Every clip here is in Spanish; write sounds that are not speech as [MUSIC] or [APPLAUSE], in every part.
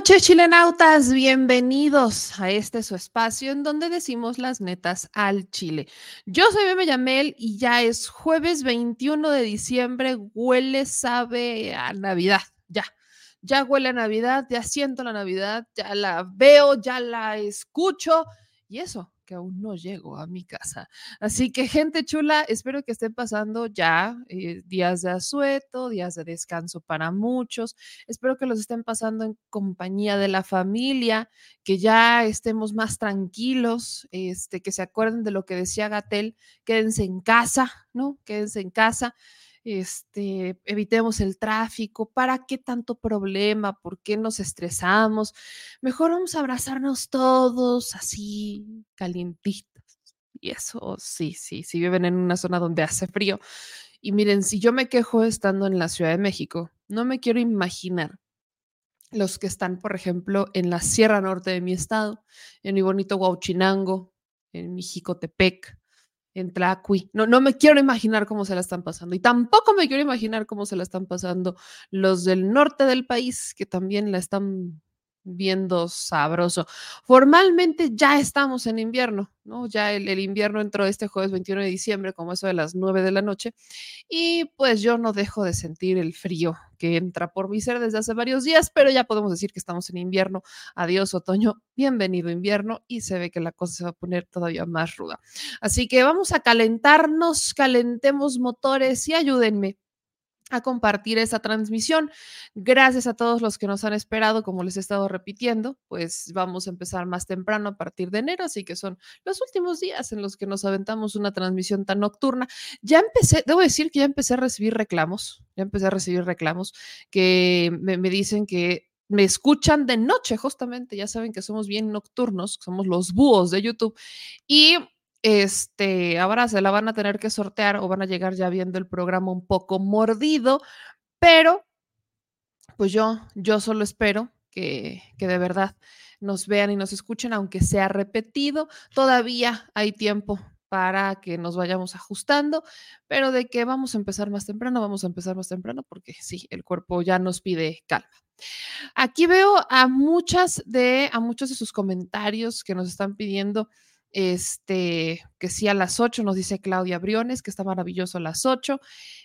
noches, chilenautas. Bienvenidos a este su espacio en donde decimos las netas al Chile. Yo soy Bebe Yamel y ya es jueves 21 de diciembre. Huele, sabe a Navidad. Ya, ya huele a Navidad, ya siento la Navidad, ya la veo, ya la escucho. Y eso, aún no llego a mi casa. Así que gente chula, espero que estén pasando ya eh, días de asueto, días de descanso para muchos. Espero que los estén pasando en compañía de la familia, que ya estemos más tranquilos, este, que se acuerden de lo que decía Gatel, quédense en casa, ¿no? Quédense en casa este, evitemos el tráfico, ¿para qué tanto problema? ¿Por qué nos estresamos? Mejor vamos a abrazarnos todos así, calientitos. Y eso, sí, sí, si viven en una zona donde hace frío. Y miren, si yo me quejo estando en la Ciudad de México, no me quiero imaginar los que están, por ejemplo, en la Sierra Norte de mi estado, en mi bonito Huauchinango, en mi Jicotepec, en Tlacui. No, no me quiero imaginar cómo se la están pasando. Y tampoco me quiero imaginar cómo se la están pasando los del norte del país, que también la están viendo sabroso. Formalmente ya estamos en invierno, ¿no? Ya el, invierno entró este jueves 21 de diciembre, como eso de las 9 de la noche, y pues yo no dejo de sentir el frío que entra por mi ser desde hace varios días, pero ya podemos decir que estamos en invierno. Adiós otoño, bienvenido invierno, y se ve que la cosa se va a poner todavía más ruda. Así que vamos a calentarnos, calentemos motores y ayúdenme a compartir esa transmisión. Gracias a todos los que nos han esperado, como les he estado repitiendo, pues vamos a empezar más temprano a partir de enero, así que son los últimos días en los que nos aventamos una transmisión tan nocturna. Ya empecé, debo decir que ya empecé a recibir reclamos, ya empecé a recibir reclamos que me, me dicen que me escuchan de noche, justamente, ya saben que somos bien nocturnos, somos los búhos de YouTube, y este, ahora se la van a tener que sortear o van a llegar ya viendo el programa un poco mordido, pero pues yo, yo solo espero que, que de verdad nos vean y nos escuchen, aunque sea repetido. Todavía hay tiempo para que nos vayamos ajustando, pero de que vamos a empezar más temprano, vamos a empezar más temprano porque sí, el cuerpo ya nos pide calma. Aquí veo a muchas de a muchos de sus comentarios que nos están pidiendo este, que sí a las 8, nos dice Claudia Briones, que está maravilloso a las 8.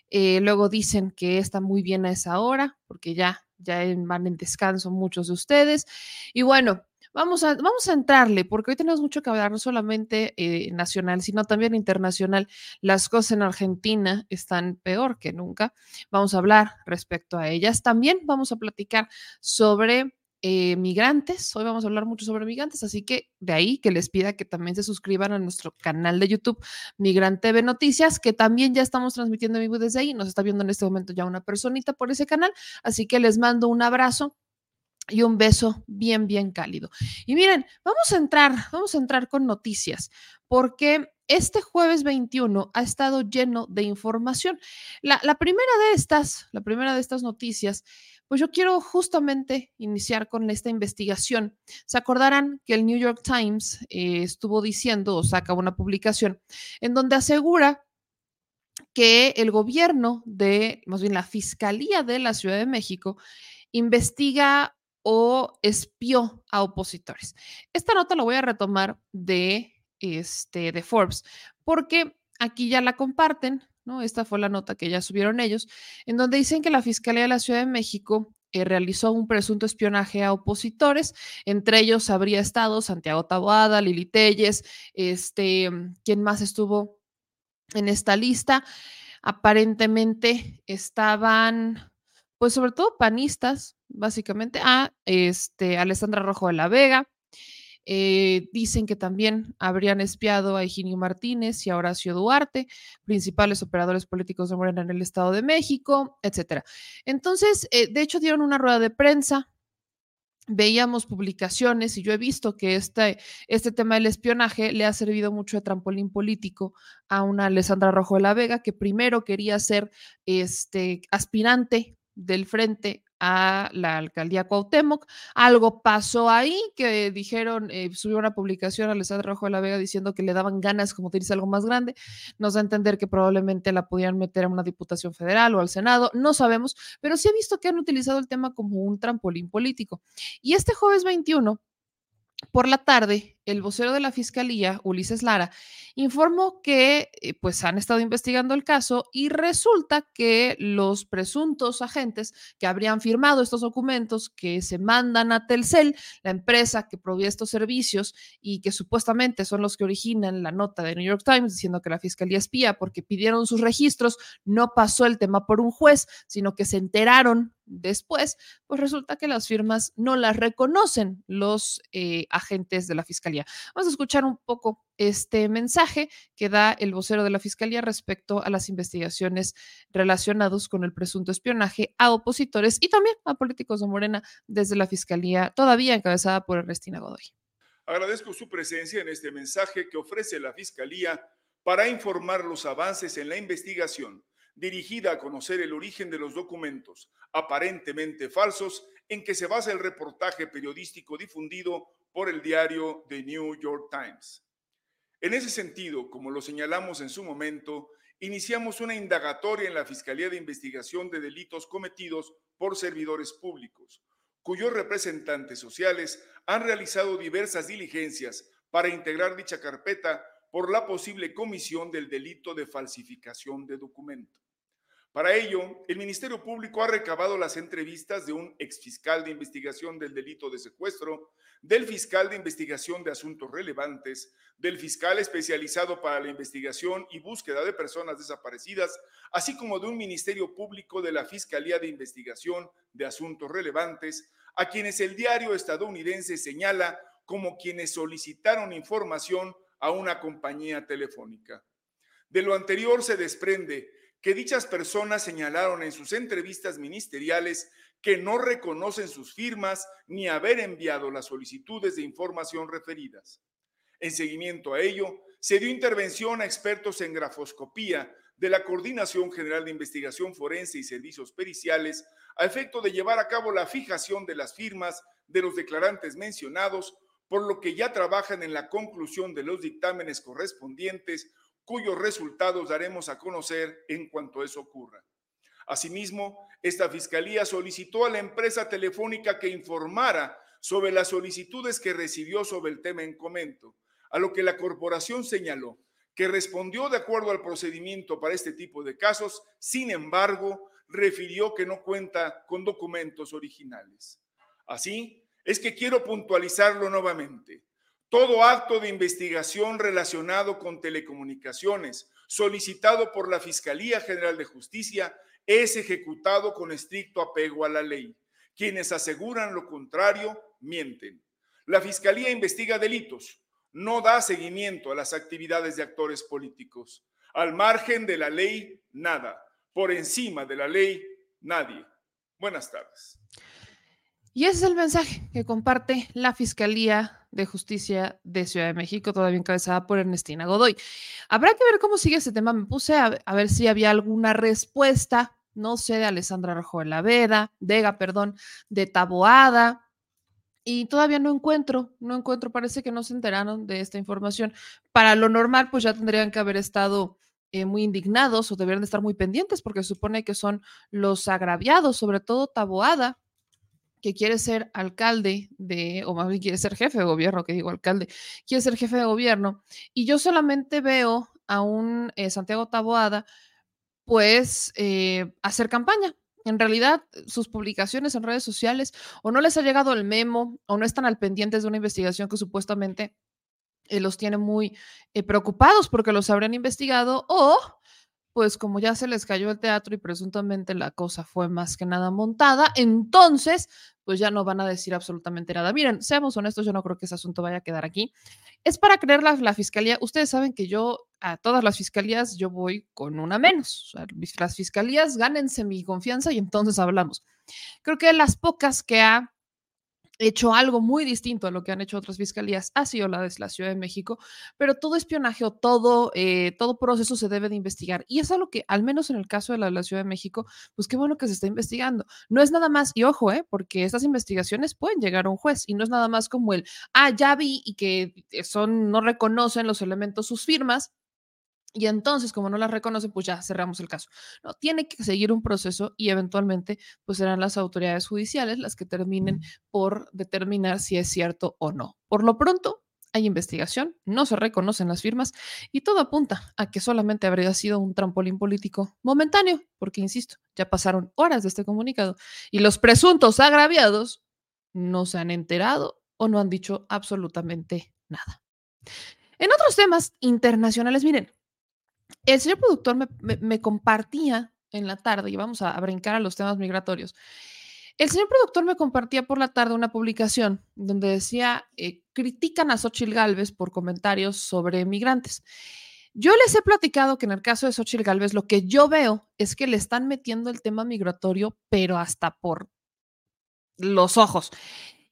Eh, luego dicen que está muy bien a esa hora, porque ya, ya van en descanso muchos de ustedes. Y bueno, vamos a, vamos a entrarle, porque hoy tenemos mucho que hablar, no solamente eh, nacional, sino también internacional. Las cosas en Argentina están peor que nunca. Vamos a hablar respecto a ellas. También vamos a platicar sobre eh, migrantes. Hoy vamos a hablar mucho sobre migrantes, así que de ahí que les pida que también se suscriban a nuestro canal de YouTube Migrante TV Noticias, que también ya estamos transmitiendo en vivo desde ahí. Nos está viendo en este momento ya una personita por ese canal, así que les mando un abrazo y un beso bien, bien cálido. Y miren, vamos a entrar, vamos a entrar con noticias, porque este jueves 21 ha estado lleno de información. La, la primera de estas, la primera de estas noticias pues yo quiero justamente iniciar con esta investigación. Se acordarán que el New York Times eh, estuvo diciendo o saca una publicación en donde asegura que el gobierno de, más bien la Fiscalía de la Ciudad de México, investiga o espió a opositores. Esta nota la voy a retomar de, este, de Forbes, porque aquí ya la comparten, ¿no? Esta fue la nota que ya subieron ellos, en donde dicen que la Fiscalía de la Ciudad de México eh, realizó un presunto espionaje a opositores, entre ellos habría estado Santiago Taboada, Lili Telles, este, ¿quién más estuvo en esta lista? Aparentemente estaban, pues sobre todo panistas, básicamente, a este, Alessandra Rojo de la Vega, eh, dicen que también habrían espiado a Eugenio Martínez y a Horacio Duarte, principales operadores políticos de Morena en el Estado de México, etcétera. Entonces, eh, de hecho, dieron una rueda de prensa. Veíamos publicaciones y yo he visto que este, este tema del espionaje le ha servido mucho de trampolín político a una Alessandra Rojo de la Vega que primero quería ser este, aspirante del frente a la alcaldía Cuauhtémoc. Algo pasó ahí que dijeron, eh, subió una publicación a Alessandra Rojo de la Vega diciendo que le daban ganas como de irse algo más grande. Nos da a entender que probablemente la pudieran meter a una diputación federal o al Senado, no sabemos, pero sí he visto que han utilizado el tema como un trampolín político. Y este jueves 21 por la tarde, el vocero de la Fiscalía, Ulises Lara, informó que eh, pues han estado investigando el caso y resulta que los presuntos agentes que habrían firmado estos documentos que se mandan a Telcel, la empresa que provee estos servicios y que supuestamente son los que originan la nota de New York Times diciendo que la Fiscalía espía porque pidieron sus registros, no pasó el tema por un juez, sino que se enteraron después, pues resulta que las firmas no las reconocen los eh, agentes de la Fiscalía. Vamos a escuchar un poco este mensaje que da el vocero de la Fiscalía respecto a las investigaciones relacionados con el presunto espionaje a opositores y también a políticos de Morena desde la Fiscalía, todavía encabezada por Ernestina Godoy. Agradezco su presencia en este mensaje que ofrece la Fiscalía para informar los avances en la investigación dirigida a conocer el origen de los documentos aparentemente falsos en que se basa el reportaje periodístico difundido por el diario The New York Times. En ese sentido, como lo señalamos en su momento, iniciamos una indagatoria en la Fiscalía de Investigación de Delitos cometidos por servidores públicos, cuyos representantes sociales han realizado diversas diligencias para integrar dicha carpeta por la posible comisión del delito de falsificación de documento. Para ello, el Ministerio Público ha recabado las entrevistas de un exfiscal de investigación del delito de secuestro, del fiscal de investigación de asuntos relevantes, del fiscal especializado para la investigación y búsqueda de personas desaparecidas, así como de un Ministerio Público de la Fiscalía de Investigación de Asuntos Relevantes, a quienes el diario estadounidense señala como quienes solicitaron información a una compañía telefónica. De lo anterior se desprende que dichas personas señalaron en sus entrevistas ministeriales que no reconocen sus firmas ni haber enviado las solicitudes de información referidas. En seguimiento a ello, se dio intervención a expertos en grafoscopía de la Coordinación General de Investigación Forense y Servicios Periciales a efecto de llevar a cabo la fijación de las firmas de los declarantes mencionados, por lo que ya trabajan en la conclusión de los dictámenes correspondientes cuyos resultados daremos a conocer en cuanto eso ocurra. Asimismo, esta fiscalía solicitó a la empresa telefónica que informara sobre las solicitudes que recibió sobre el tema en comento, a lo que la corporación señaló que respondió de acuerdo al procedimiento para este tipo de casos, sin embargo, refirió que no cuenta con documentos originales. Así es que quiero puntualizarlo nuevamente. Todo acto de investigación relacionado con telecomunicaciones solicitado por la Fiscalía General de Justicia es ejecutado con estricto apego a la ley. Quienes aseguran lo contrario mienten. La Fiscalía investiga delitos, no da seguimiento a las actividades de actores políticos. Al margen de la ley, nada. Por encima de la ley, nadie. Buenas tardes. Y ese es el mensaje que comparte la Fiscalía de Justicia de Ciudad de México, todavía encabezada por Ernestina Godoy. Habrá que ver cómo sigue ese tema. Me puse a, ver si había alguna respuesta, no sé, de Alessandra Rojo de la Veda, Vega, perdón, de Taboada, y todavía no encuentro, no encuentro, parece que no se enteraron de esta información. Para lo normal, pues ya tendrían que haber estado eh, muy indignados o deberían de estar muy pendientes porque supone que son los agraviados, sobre todo Taboada, que quiere ser alcalde de, o más bien quiere ser jefe de gobierno, que digo alcalde, quiere ser jefe de gobierno, y yo solamente veo a un eh, Santiago Taboada, pues, eh, hacer campaña. En realidad, sus publicaciones en redes sociales o no les ha llegado el memo o no están al pendientes de una investigación que supuestamente eh, los tiene muy preocupados porque los habrían investigado o pues como ya se les cayó el teatro y presuntamente la cosa fue más que nada montada, entonces pues ya no van a decir absolutamente nada. Miren, seamos honestos, yo no creo que ese asunto vaya a quedar aquí. Es para creer la, fiscalía. Ustedes saben que yo a todas las fiscalías yo voy con una menos. Las fiscalías gánense mi confianza y entonces hablamos. Creo que las pocas que ha hecho algo muy distinto a lo que han hecho otras fiscalías, ha sido la de la Ciudad de México, pero todo espionaje o todo, eh, todo proceso se debe de investigar. Y es algo que, al menos en el caso de la, de la, Ciudad de México, pues qué bueno que se está investigando. No es nada más, y ojo, eh, porque estas investigaciones pueden llegar a un juez y no es nada más como el, ah, ya vi y que son, no reconocen los elementos sus firmas, y entonces, como no las reconocen, pues ya cerramos el caso. No, tiene que seguir un proceso y eventualmente, pues serán las autoridades judiciales las que terminen por determinar si es cierto o no. Por lo pronto, hay investigación, no se reconocen las firmas y todo apunta a que solamente habría sido un trampolín político momentáneo, porque, insisto, ya pasaron horas de este comunicado y los presuntos agraviados no se han enterado o no han dicho absolutamente nada. En otros temas internacionales, miren, el señor productor me, compartía en la tarde, y vamos a, brincar a los temas migratorios. El señor productor me compartía por la tarde una publicación donde decía, eh, critican a Xochitl Galvez por comentarios sobre migrantes. Yo les he platicado que en el caso de Xochitl Galvez lo que yo veo es que le están metiendo el tema migratorio, pero hasta por los ojos.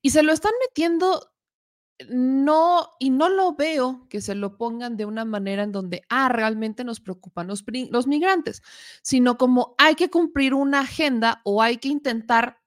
Y se lo están metiendo no, y no lo veo que se lo pongan de una manera en donde, ah, realmente nos preocupan los, los migrantes, sino como hay que cumplir una agenda o hay que intentar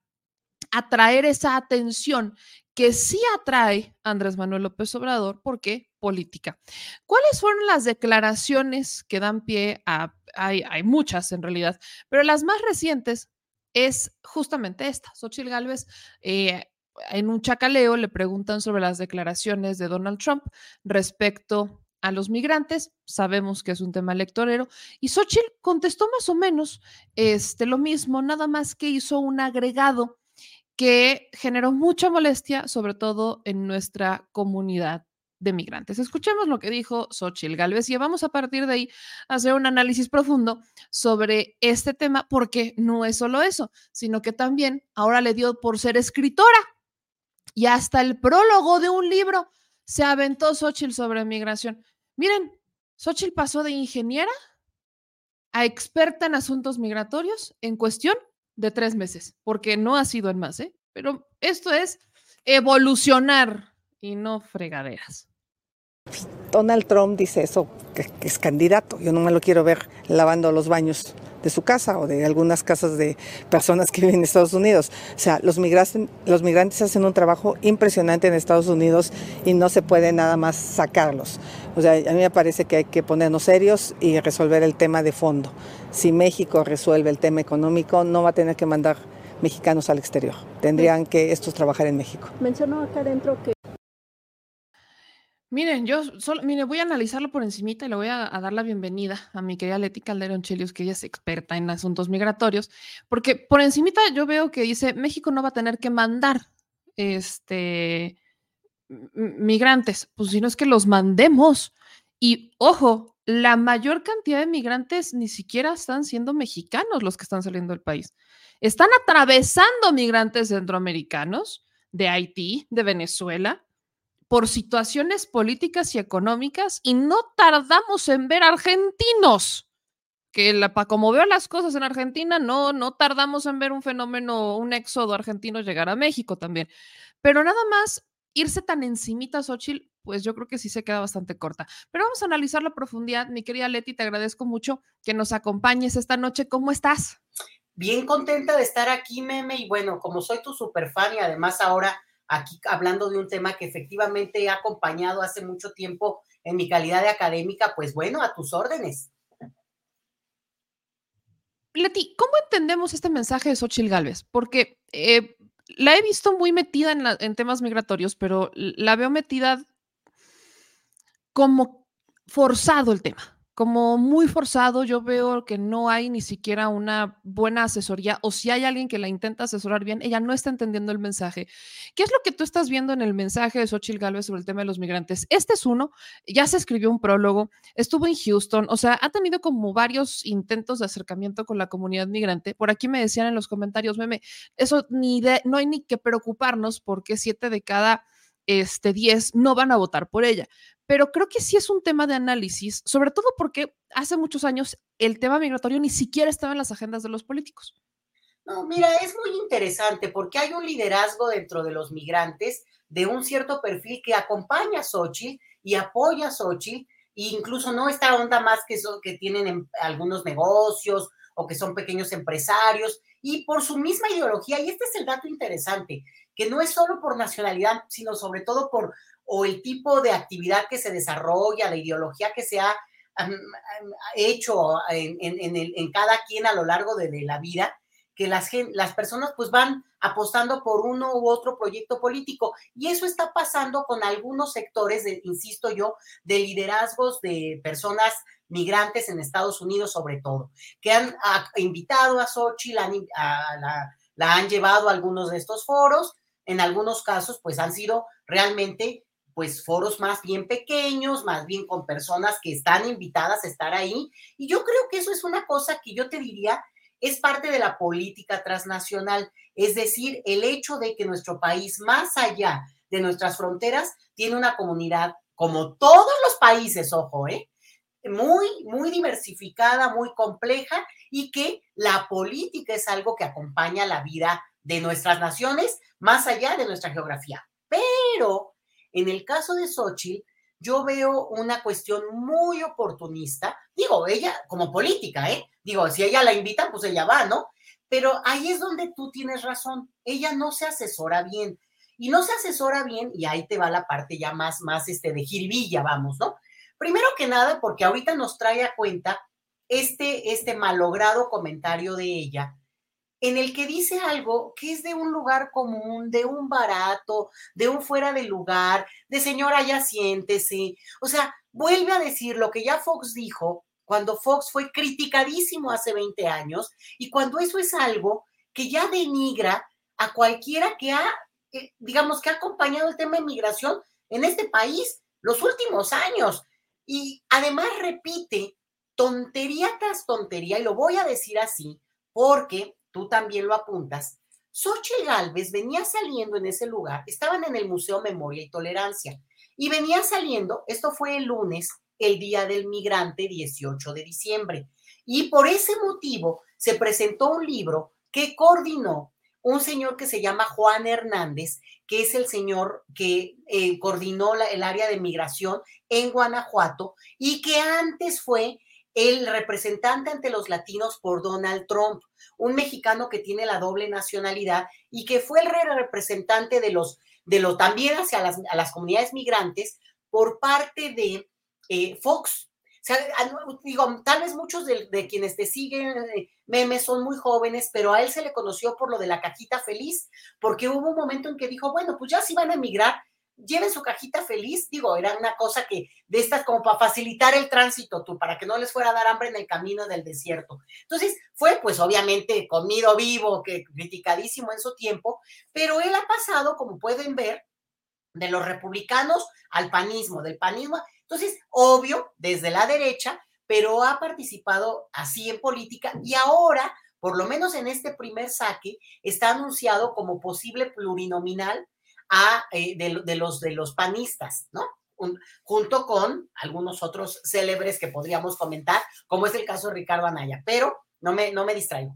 atraer esa atención que sí atrae Andrés Manuel López Obrador, porque política. ¿Cuáles fueron las declaraciones que dan pie a, hay, hay muchas en realidad, pero las más recientes es justamente esta. Xochitl Gálvez eh, en un chacaleo le preguntan sobre las declaraciones de Donald Trump respecto a los migrantes. Sabemos que es un tema electorero. Y Xochitl contestó más o menos este, lo mismo, nada más que hizo un agregado que generó mucha molestia, sobre todo en nuestra comunidad de migrantes. Escuchemos lo que dijo Xochitl Galvez y vamos a partir de ahí a hacer un análisis profundo sobre este tema, porque no es solo eso, sino que también ahora le dio por ser escritora y hasta el prólogo de un libro se aventó Xochitl sobre migración. Miren, Xochitl pasó de ingeniera a experta en asuntos migratorios en cuestión de tres meses, porque no ha sido en más, ¿eh? Pero esto es evolucionar y no fregaderas. Donald Trump dice eso, que, es candidato. Yo no me lo quiero ver lavando los baños de su casa o de algunas casas de personas que viven en Estados Unidos. O sea, los migrantes, los migrantes hacen un trabajo impresionante en Estados Unidos y no se puede nada más sacarlos. O sea, a mí me parece que hay que ponernos serios y resolver el tema de fondo. Si México resuelve el tema económico, no va a tener que mandar mexicanos al exterior. Tendrían que estos trabajar en México. Mencionó acá adentro que Miren, yo solo, mire, voy a analizarlo por encimita y le voy a, dar la bienvenida a mi querida Leti Calderón Chelios, que ella es experta en asuntos migratorios, porque por encimita yo veo que dice, México no va a tener que mandar este migrantes, pues si no es que los mandemos. Y ojo, la mayor cantidad de migrantes ni siquiera están siendo mexicanos los que están saliendo del país. Están atravesando migrantes centroamericanos de Haití, de Venezuela, por situaciones políticas y económicas y no tardamos en ver argentinos. Que la, como veo las cosas en Argentina, no, no tardamos en ver un fenómeno, un éxodo argentino llegar a México también. Pero nada más irse tan encimita, Xochitl, pues yo creo que sí se queda bastante corta. Pero vamos a analizar la profundidad. Mi querida Leti, te agradezco mucho que nos acompañes esta noche. ¿Cómo estás? Bien contenta de estar aquí, Meme. Y bueno, como soy tu super fan y además ahora aquí hablando de un tema que efectivamente he acompañado hace mucho tiempo en mi calidad de académica, pues bueno, a tus órdenes. Leti, ¿cómo entendemos este mensaje de Xochitl Gálvez? Porque eh, la he visto muy metida en temas migratorios, pero la veo metida como forzado el tema como muy forzado. Yo veo que no hay ni siquiera una buena asesoría o si hay alguien que la intenta asesorar bien, ella no está entendiendo el mensaje. ¿Qué es lo que tú estás viendo en el mensaje de Xochitl Galvez sobre el tema de los migrantes? Este es uno, ya se escribió un prólogo, estuvo en Houston, o sea, ha tenido como varios intentos de acercamiento con la comunidad migrante. Por aquí me decían en los comentarios, meme, eso ni no hay ni que preocuparnos porque siete de cada este, 10 no van a votar por ella pero creo que sí es un tema de análisis, sobre todo porque hace muchos años el tema migratorio ni siquiera estaba en las agendas de los políticos. No, mira, es muy interesante porque hay un liderazgo dentro de los migrantes de un cierto perfil que acompaña a Xochitl y apoya a Xochitl, e incluso no esta onda más que, son, que tienen algunos negocios o que son pequeños empresarios, y por su misma ideología, y este es el dato interesante, que no es solo por nacionalidad, sino sobre todo por o el tipo de actividad que se desarrolla, de ideología que se ha hecho en, en, cada quien a lo largo de, de la vida, que las, las personas pues van apostando por uno u otro proyecto político. Y eso está pasando con algunos sectores, de, insisto yo, de liderazgos de personas migrantes en Estados Unidos sobre todo, que han invitado a Sochi, la, la han llevado a algunos de estos foros, en algunos casos pues han sido realmente pues foros más bien pequeños, más bien con personas que están invitadas a estar ahí. Y yo creo que eso es una cosa que yo te diría es parte de la política transnacional, es decir, el hecho de que nuestro país, más allá de nuestras fronteras, tiene una comunidad, como todos los países, ojo, ¿eh? muy, muy diversificada, muy compleja y que la política es algo que acompaña la vida de nuestras naciones más allá de nuestra geografía. Pero en el caso de Xochitl, yo veo una cuestión muy oportunista. Digo, ella como política, ¿eh? Digo, si ella la invita, pues ella va, ¿no? Pero ahí es donde tú tienes razón. Ella no se asesora bien. Y no se asesora bien, y ahí te va la parte ya más, más este, de jiribilla, vamos, ¿no? Primero que nada, porque ahorita nos trae a cuenta este, este malogrado comentario de ella, en el que dice algo que es de un lugar común, de un barato, de un fuera de lugar, de señora ya siéntese. O sea, vuelve a decir lo que ya Fox dijo cuando Fox fue criticadísimo hace 20 años y cuando eso es algo que ya denigra a cualquiera que ha, eh, digamos, que ha acompañado el tema de migración en este país los últimos años. Y además repite tontería tras tontería, y lo voy a decir así, porque tú también lo apuntas, Xochitl Galvez venía saliendo en ese lugar, estaban en el Museo Memoria y Tolerancia, y venía saliendo, esto fue el lunes, el Día del Migrante, 18 de diciembre, y por ese motivo se presentó un libro que coordinó un señor que se llama Juan Hernández, que es el señor que eh, coordinó el área de migración en Guanajuato y que antes fue el representante ante los latinos por Donald Trump, un mexicano que tiene la doble nacionalidad y que fue el representante de los, de lo también hacia las, a las comunidades migrantes por parte de eh, Fox. O sea, digo, tal vez muchos de, de quienes te siguen, eh, memes, son muy jóvenes, pero a él se le conoció por lo de la cajita feliz, porque hubo un momento en que dijo, bueno, pues ya si van a emigrar, lleven su cajita feliz, digo, era una cosa que de estas como para facilitar el tránsito, tú, para que no les fuera a dar hambre en el camino del desierto. Entonces, fue pues obviamente comido vivo, que criticadísimo en su tiempo, pero él ha pasado, como pueden ver, de los republicanos al panismo, del panismo. Entonces, obvio, desde la derecha, pero ha participado así en política y ahora, por lo menos en este primer saque, está anunciado como posible plurinominal a, eh, de, los, de los panistas, ¿no? junto con algunos otros célebres que podríamos comentar, como es el caso de Ricardo Anaya, pero no me, no me distraigo.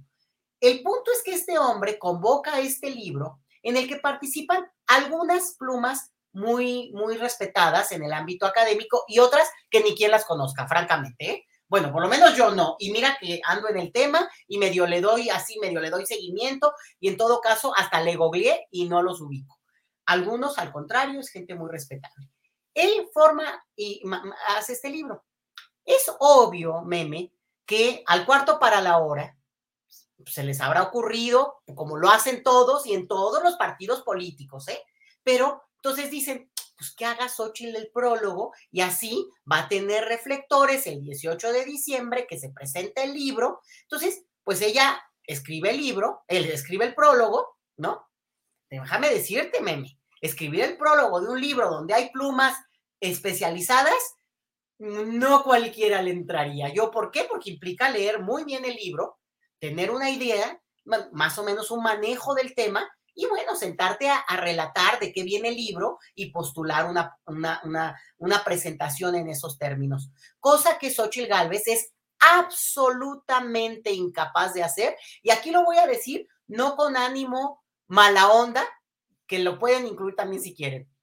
El punto es que este hombre convoca este libro en el que participan algunas plumas muy, muy respetadas en el ámbito académico y otras que ni quien las conozca, francamente. ¿eh? Bueno, por lo menos yo no. Y mira que ando en el tema y medio le doy así, medio le doy seguimiento y en todo caso hasta le googleé y no los ubico. Algunos, al contrario, es gente muy respetable. Él forma y hace este libro. Es obvio, meme, que al cuarto para la hora pues, se les habrá ocurrido, como lo hacen todos y en todos los partidos políticos, ¿eh? Pero entonces dicen, pues que haga Xochitl el prólogo y así va a tener reflectores el 18 de diciembre que se presenta el libro. Entonces, pues ella escribe el libro, él escribe el prólogo, ¿no? déjame decirte, meme, escribir el prólogo de un libro donde hay plumas especializadas, no cualquiera le entraría. ¿Yo por qué? Porque implica leer muy bien el libro, tener una idea, más o menos un manejo del tema y bueno, sentarte a, relatar de qué viene el libro y postular una, una, una, presentación en esos términos. Cosa que Xochitl Galvez es absolutamente incapaz de hacer. Y aquí lo voy a decir no con ánimo mala onda, que lo pueden incluir también si quieren,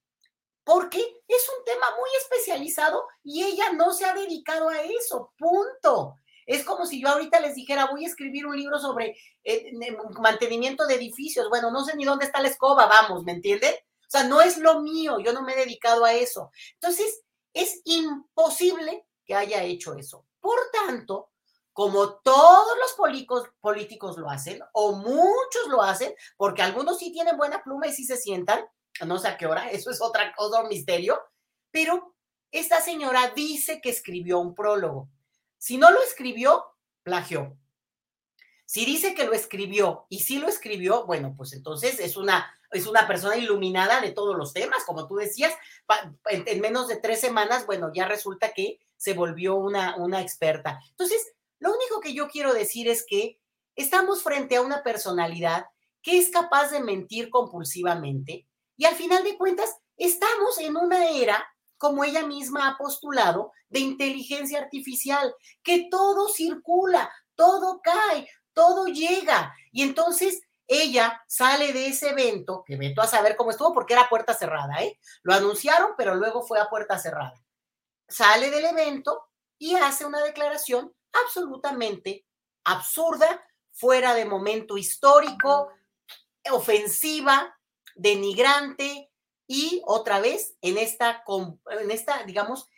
porque es un tema muy especializado y ella no se ha dedicado a eso, punto. Es como si yo ahorita les dijera, voy a escribir un libro sobre eh, mantenimiento de edificios. Bueno, no sé ni dónde está la escoba, vamos, ¿me entienden? O sea, no es lo mío, yo no me he dedicado a eso. Entonces, es imposible que haya hecho eso. Por tanto, como todos los políticos, políticos lo hacen, o muchos lo hacen, porque algunos sí tienen buena pluma y sí se sientan, no sé a qué hora, [LAUGHS] eso es otra, otro misterio, pero esta señora dice que escribió un prólogo. Si no lo escribió, plagió. Si dice que lo escribió y sí lo escribió, bueno, pues entonces es una es una persona iluminada de todos los temas, como tú decías, en, menos de tres semanas, bueno, ya resulta que se volvió una, una experta. Entonces, lo único que yo quiero decir es que estamos frente a una personalidad que es capaz de mentir compulsivamente y al final de cuentas estamos en una era, como ella misma ha postulado, de inteligencia artificial, que todo circula, todo cae, todo llega. Y entonces ella sale de ese evento, que veto a saber cómo estuvo, porque era puerta cerrada, ¿eh? Lo anunciaron, pero luego fue a puerta cerrada. Sale del evento y hace una declaración absolutamente absurda, fuera de momento histórico, ofensiva, denigrante y otra vez en esta, en esta digamos,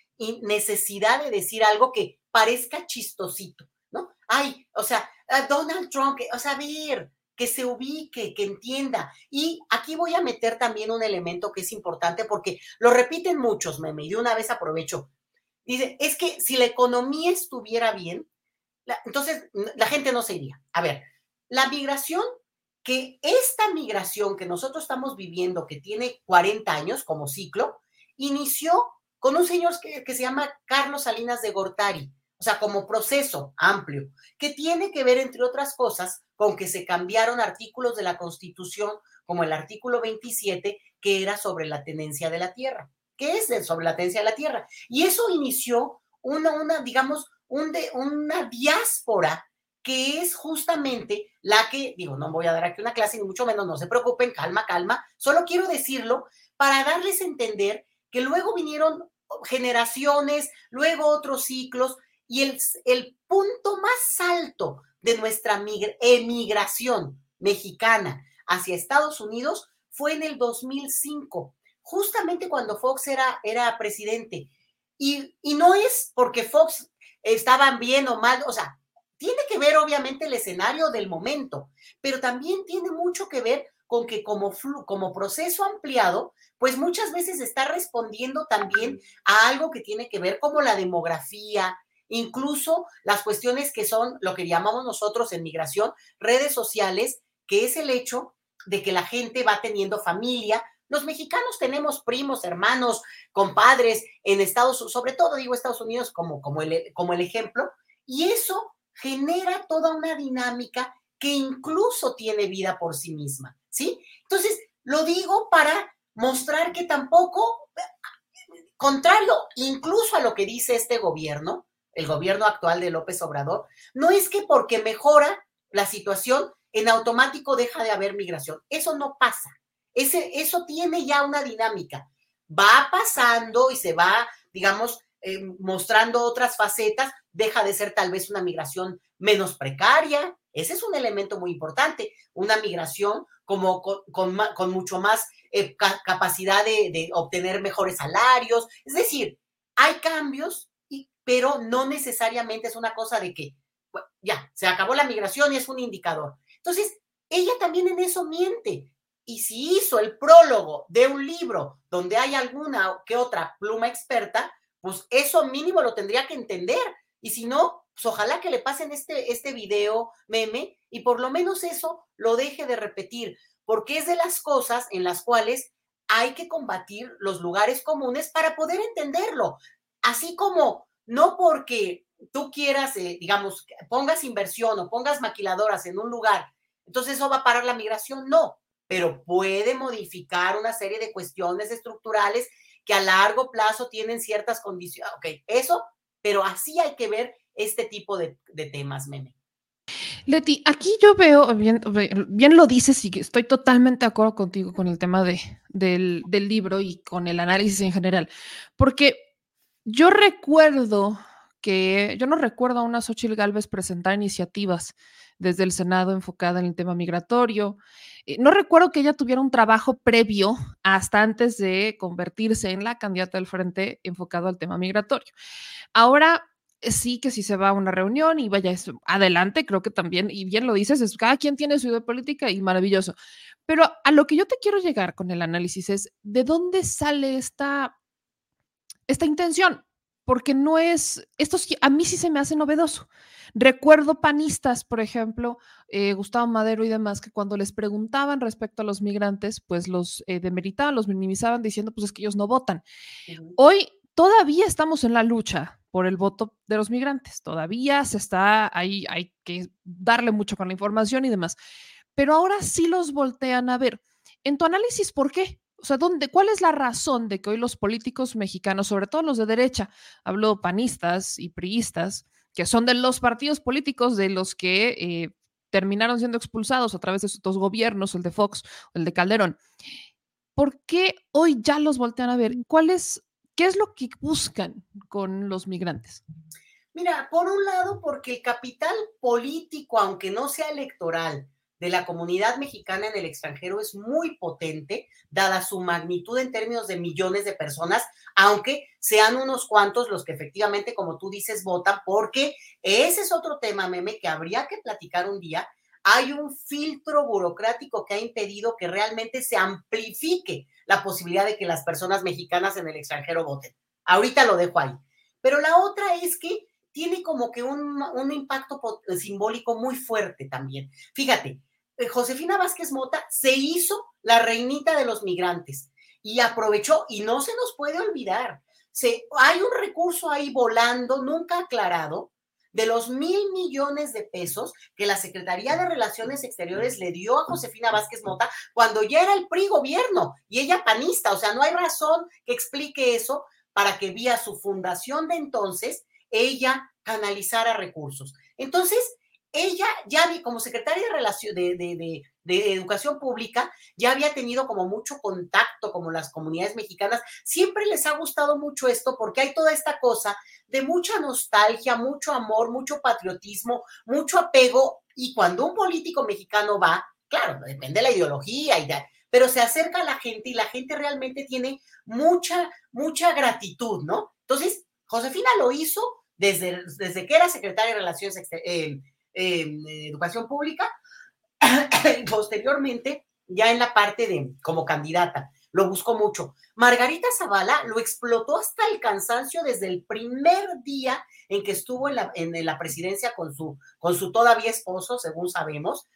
necesidad de decir algo que parezca chistosito, ¿no? Ay, o sea, Donald Trump, o sea, a ver, que se ubique, que entienda. Y aquí voy a meter también un elemento que es importante porque lo repiten muchos, meme, y de una vez aprovecho. Dice, es que si la economía estuviera bien, entonces la gente no se iría. A ver, la migración, que esta migración que nosotros estamos viviendo, que tiene 40 años como ciclo, inició con un señor que, que se llama Carlos Salinas de Gortari o sea, como proceso amplio, que tiene que ver, entre otras cosas, con que se cambiaron artículos de la Constitución, como el artículo 27, que era sobre la tenencia de la tierra. ¿Qué es sobre la tenencia de la tierra? Y eso inició una, una digamos, una diáspora que es justamente la que, digo, no voy a dar aquí una clase, ni mucho menos, no se preocupen, calma, calma, solo quiero decirlo para darles a entender que luego vinieron generaciones, luego otros ciclos, y el, punto más alto de nuestra emigración mexicana hacia Estados Unidos fue en el 2005, justamente cuando Fox era, era presidente. Y, y no es porque Fox estaban bien o mal, o sea, tiene que ver obviamente el escenario del momento, pero también tiene mucho que ver con que como, como proceso ampliado, pues muchas veces está respondiendo también a algo que tiene que ver como la demografía, incluso las cuestiones que son lo que llamamos nosotros en migración, redes sociales, que es el hecho de que la gente va teniendo familia. Los mexicanos tenemos primos, hermanos, compadres en Estados sobre todo digo Estados Unidos como, como, el, como el ejemplo, y eso genera toda una dinámica que incluso tiene vida por sí misma, ¿sí? Entonces, lo digo para mostrar que tampoco, contrario incluso a lo que dice este gobierno, el gobierno actual de López Obrador, no es que porque mejora la situación, en automático deja de haber migración. Eso no pasa. Ese, eso tiene ya una dinámica. Va pasando y se va, digamos, eh, mostrando otras facetas, deja de ser tal vez una migración menos precaria. Ese es un elemento muy importante. Una migración como con, mucho más eh, capacidad de obtener mejores salarios. Es decir, hay cambios pero no necesariamente es una cosa de que ya, se acabó la migración y es un indicador. Entonces, ella también en eso miente. Y si hizo el prólogo de un libro donde hay alguna que otra pluma experta, pues eso mínimo lo tendría que entender. Y si no, pues ojalá que le pasen este, este video meme y por lo menos eso lo deje de repetir, porque es de las cosas en las cuales hay que combatir los lugares comunes para poder entenderlo. Así como no porque tú quieras, eh, digamos, pongas inversión o pongas maquiladoras en un lugar, entonces eso va a parar la migración, no, pero puede modificar una serie de cuestiones estructurales que a largo plazo tienen ciertas condiciones. Ok, eso, pero así hay que ver este tipo de, de temas, meme. Leti, aquí yo veo, bien, bien lo dices y estoy totalmente de acuerdo contigo con el tema de, del, del libro y con el análisis en general, porque yo recuerdo que, yo no recuerdo a una Xochitl Galvez presentar iniciativas desde el Senado enfocada en el tema migratorio. Eh, no recuerdo que ella tuviera un trabajo previo hasta antes de convertirse en la candidata del frente enfocado al tema migratorio. Ahora eh, sí que si se va a una reunión y vaya adelante, creo que también, y bien lo dices, es cada quien tiene su idea política y maravilloso. Pero a lo que yo te quiero llegar con el análisis es, ¿de dónde sale esta, esta intención? Porque no es, esto a mí sí se me hace novedoso. Recuerdo panistas, por ejemplo, eh, Gustavo Madero y demás, que cuando les preguntaban respecto a los migrantes, pues los eh, demeritaban, los minimizaban diciendo, pues es que ellos no votan. Hoy todavía estamos en la lucha por el voto de los migrantes, todavía se está ahí, hay que darle mucho con la información y demás, pero ahora sí los voltean a ver. En tu análisis, ¿por qué? O sea, ¿dónde, ¿cuál es la razón de que hoy los políticos mexicanos, sobre todo los de derecha, hablo panistas y priistas, que son de los partidos políticos de los que eh, terminaron siendo expulsados a través de sus gobiernos, el de Fox el de Calderón. ¿Por qué hoy ya los voltean a ver? ¿Cuál es, ¿Qué es lo que buscan con los migrantes? Mira, por un lado, porque el capital político, aunque no sea electoral, de la comunidad mexicana en el extranjero es muy potente, dada su magnitud en términos de millones de personas, aunque sean unos cuantos los que efectivamente, como tú dices, votan, porque ese es otro tema, meme, que habría que platicar un día. Hay un filtro burocrático que ha impedido que realmente se amplifique la posibilidad de que las personas mexicanas en el extranjero voten. Ahorita lo dejo ahí. Pero la otra es que tiene como que un, un impacto simbólico muy fuerte también. Fíjate, Josefina Vázquez Mota se hizo la reinita de los migrantes y aprovechó, y no se nos puede olvidar, se, hay un recurso ahí volando, nunca aclarado, de los mil millones de pesos que la Secretaría de Relaciones Exteriores le dio a Josefina Vázquez Mota cuando ya era el PRI gobierno y ella panista, o sea, no hay razón que explique eso para que vía su fundación de entonces ella canalizara recursos. Entonces, ella ya como secretaria de, Educación Pública, ya había tenido como mucho contacto como las comunidades mexicanas. Siempre les ha gustado mucho esto porque hay toda esta cosa de mucha nostalgia, mucho amor, mucho patriotismo, mucho apego. Y cuando un político mexicano va, claro, depende de la ideología, pero se acerca a la gente y la gente realmente tiene mucha, mucha gratitud, ¿no? Entonces, Josefina lo hizo desde, desde que era secretaria de Relaciones Exteriores. Eh, en educación pública [COUGHS] posteriormente ya en la parte de como candidata. Lo buscó mucho. Margarita Zavala lo explotó hasta el cansancio desde el primer día en que estuvo en la, en la presidencia con su, con su todavía esposo, según sabemos.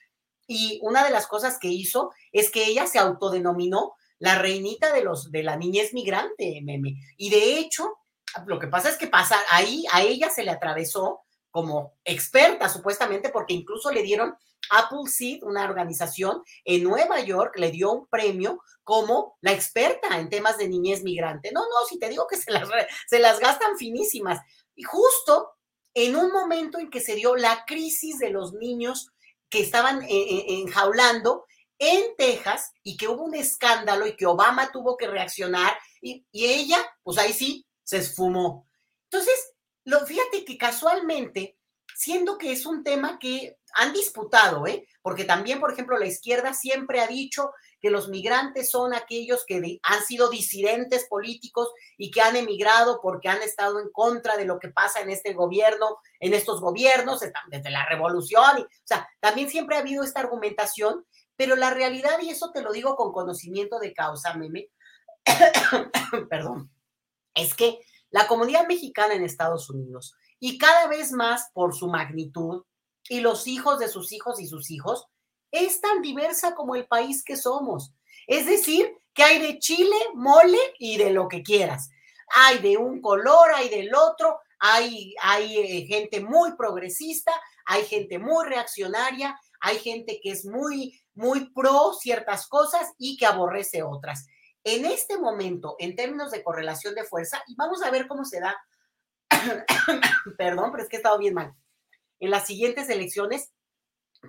Y una de las cosas que hizo es que ella se autodenominó la reinita de los de la niñez migrante, meme. Y de hecho, lo que pasa es que pasa ahí a ella se le atravesó como experta supuestamente, porque incluso le dieron Apple Seed, una organización en Nueva York, le dio un premio como la experta en temas de niñez migrante. No, no, si te digo que se las, se las gastan finísimas. Y justo en un momento en que se dio la crisis de los niños que estaban eh, eh, enjaulando en Texas y que hubo un escándalo y que Obama tuvo que reaccionar y, y ella, pues ahí sí, se esfumó. Entonces, lo, fíjate que casualmente, siendo que es un tema que han disputado, ¿eh? porque también, por ejemplo, la izquierda siempre ha dicho que los migrantes son aquellos que han sido disidentes políticos y que han emigrado porque han estado en contra de lo que pasa en este gobierno, en estos gobiernos, desde la revolución. o sea, también siempre ha habido esta argumentación, pero la realidad, y eso te lo digo con conocimiento de causa, meme, [COUGHS] perdón, es que la comunidad mexicana en Estados Unidos y cada vez más por su magnitud y los hijos de sus hijos y sus hijos, es tan diversa como el país que somos. Es decir, que hay de chile, mole y de lo que quieras. Hay de un color, hay del otro, hay, hay eh, gente muy progresista, hay gente muy reaccionaria, hay gente que es muy, muy pro ciertas cosas y que aborrece otras en este momento, en términos de correlación de fuerza, y vamos a ver cómo se da, [COUGHS] perdón, pero es que he estado bien mal, en las siguientes elecciones,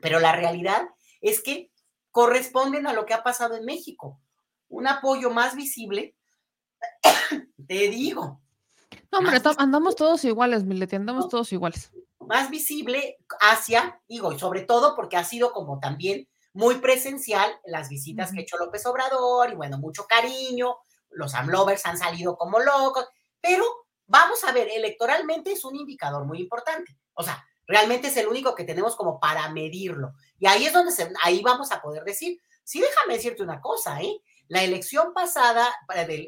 Pero la realidad es que corresponden a lo que ha pasado en México. Un apoyo más visible, [COUGHS] te digo. No, hombre, andamos todos iguales, Mileti, andamos todos iguales. Más visible hacia, digo, y sobre todo porque ha sido como también muy presencial las visitas que ha hecho López Obrador y bueno, mucho cariño, los AMLovers han salido como locos, pero vamos a ver, electoralmente es un indicador muy importante. O sea, realmente es el único que tenemos como para medirlo. Y ahí es donde se, ahí vamos a poder decir, sí, déjame decirte una cosa, ¿eh? La elección pasada,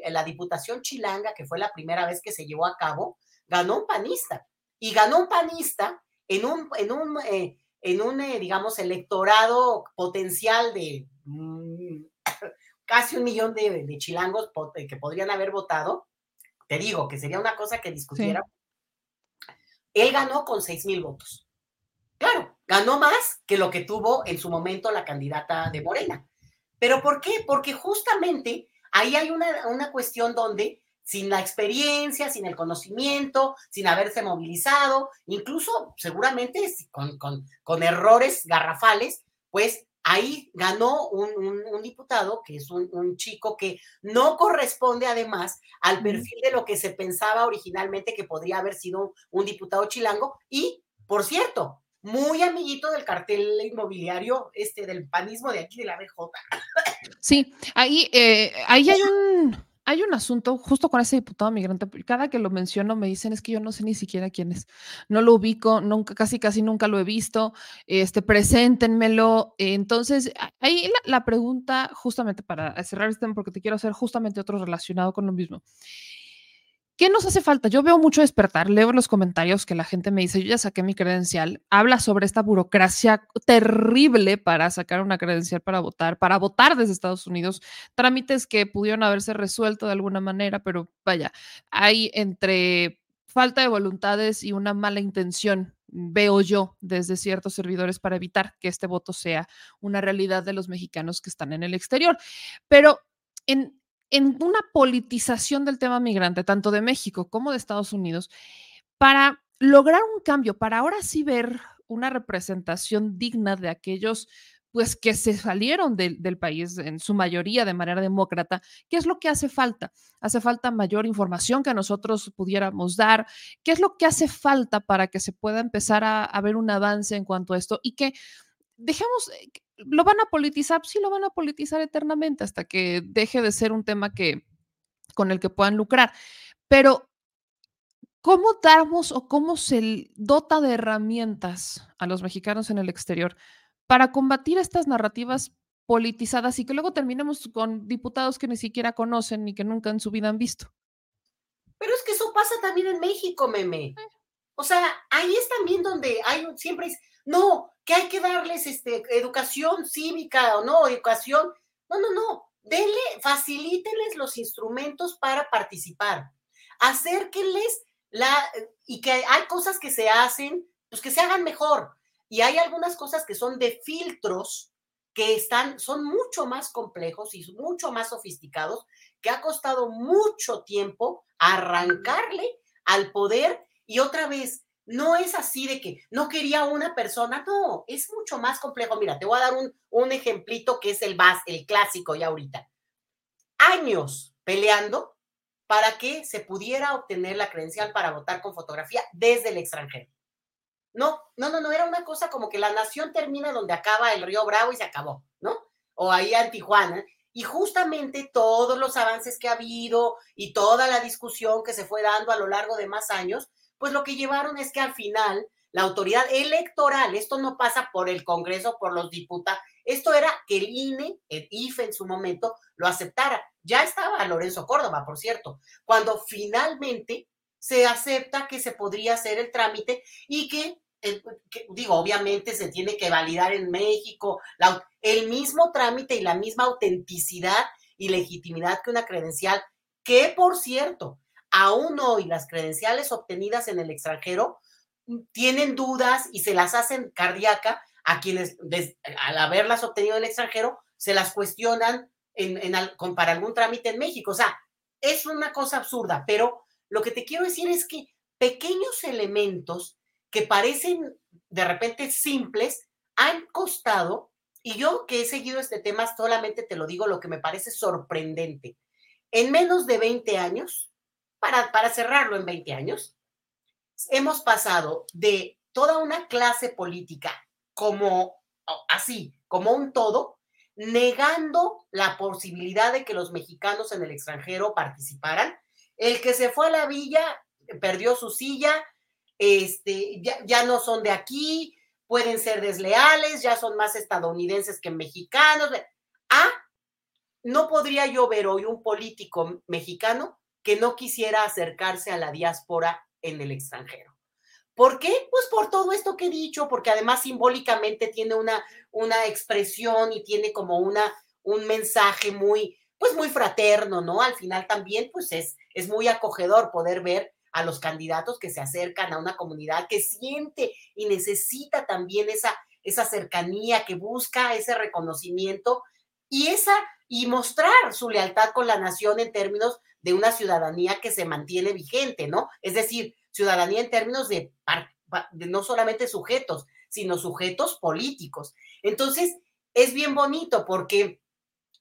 la Diputación Chilanga, que fue la primera vez que se llevó a cabo, ganó un panista. Y ganó un panista en un, en un, eh, en un eh, digamos, electorado potencial de mm, [LAUGHS] casi un millón de, chilangos que podrían haber votado. Te digo que sería una cosa que discutiera. Él ganó con seis mil votos. Claro, ganó más que lo que tuvo en su momento la candidata de Morena. ¿Pero por qué? Porque justamente ahí hay una, una cuestión donde sin la experiencia, sin el conocimiento, sin haberse movilizado, incluso seguramente con, con, con errores garrafales, pues ahí ganó un, un, diputado que es un, un, chico que no corresponde además al perfil de lo que se pensaba originalmente que podría haber sido un diputado chilango y, por cierto, muy amiguito del cartel inmobiliario este del panismo de aquí de la BJ. Sí, ahí, eh, ahí hay un, hay un asunto justo con ese diputado migrante. Cada que lo menciono me dicen es que yo no sé ni siquiera quién es. No lo ubico, nunca, casi casi nunca lo he visto. Este, preséntenmelo. Entonces, ahí la, la pregunta, justamente para cerrar este tema, porque te quiero hacer justamente otro relacionado con lo mismo. ¿Qué nos hace falta? Yo veo mucho despertar, leo los comentarios que la gente me dice, yo ya saqué mi credencial, habla sobre esta burocracia terrible para sacar una credencial para votar, para votar desde Estados Unidos, trámites que pudieron haberse resuelto de alguna manera, pero vaya, hay entre falta de voluntades y una mala intención, veo yo, desde ciertos servidores para evitar que este voto sea una realidad de los mexicanos que están en el exterior. Pero en, en una politización del tema migrante, tanto de México como de Estados Unidos, para lograr un cambio, para ahora sí ver una representación digna de aquellos pues que se salieron del país en su mayoría de manera demócrata, ¿qué es lo que hace falta? Hace falta mayor información que nosotros pudiéramos dar, ¿qué es lo que hace falta para que se pueda empezar a, a ver un avance en cuanto a esto y que dejemos, eh, lo van a politizar, sí lo van a politizar eternamente hasta que deje de ser un tema que con el que puedan lucrar. Pero ¿cómo damos o cómo se dota de herramientas a los mexicanos en el exterior para combatir estas narrativas politizadas y que luego terminemos con diputados que ni siquiera conocen ni que nunca en su vida han visto? Pero es que eso pasa también en México, meme. Eh. O sea, ahí es también donde hay siempre es, no, que hay que darles este, educación cívica o no, educación. No, no, no. Denle, facilítenles los instrumentos para participar. Acérquenles la, y que hay cosas que se hacen, pues que se hagan mejor. Y hay algunas cosas que son de filtros que están, son mucho más complejos y mucho más sofisticados, que ha costado mucho tiempo arrancarle al poder y otra vez no es así de que no quería una persona, no, es mucho más complejo. Mira, te voy a dar un, ejemplito que es el más, el clásico ya ahorita. Años peleando para que se pudiera obtener la credencial para votar con fotografía desde el extranjero. No, no, no, no, era una cosa como que la nación termina donde acaba el río Bravo y se acabó, ¿no? O ahí en Tijuana. Y justamente todos los avances que ha habido y toda la discusión que se fue dando a lo largo de más años, pues lo que llevaron es que al final la autoridad electoral, esto no pasa por el Congreso, por los diputados, esto era que el INE, el IFE en su momento, lo aceptara. Ya estaba Lorenzo Córdoba, por cierto, cuando finalmente se acepta que se podría hacer el trámite y que, eh, digo, obviamente se tiene que validar en México el mismo trámite y la misma autenticidad y legitimidad que una credencial, que por cierto, aún hoy las credenciales obtenidas en el extranjero mm, tienen dudas y se las hacen cardíaca a quienes al haberlas obtenido en el extranjero se las cuestionan en, para algún trámite en México. O sea, es una cosa absurda, pero lo que te quiero decir es que pequeños elementos que parecen de repente simples han costado, y yo que he seguido este tema, solamente te lo digo lo que me parece sorprendente. En menos de 20 años, para, para cerrarlo en 20 años, hemos pasado de toda una clase política como así, como un todo, negando la posibilidad de que los mexicanos en el extranjero participaran. El que se fue a la villa perdió su silla, este, ya, ya no son de aquí, pueden ser desleales, ya son más estadounidenses que mexicanos. Ah, no podría yo ver hoy un político mexicano que no quisiera acercarse a la diáspora en el extranjero. ¿Por qué? Pues por todo esto que he dicho, porque además simbólicamente tiene una, una expresión y tiene como una, un mensaje muy, pues muy fraterno, ¿no? Al final también, pues es, es muy acogedor poder ver a los candidatos que se acercan a una comunidad que siente y necesita también esa, esa cercanía, que busca ese reconocimiento y esa y mostrar su lealtad con la nación en términos de una ciudadanía que se mantiene vigente, ¿no? Es decir, ciudadanía en términos de, no solamente sujetos, sino sujetos políticos. Entonces, es bien bonito porque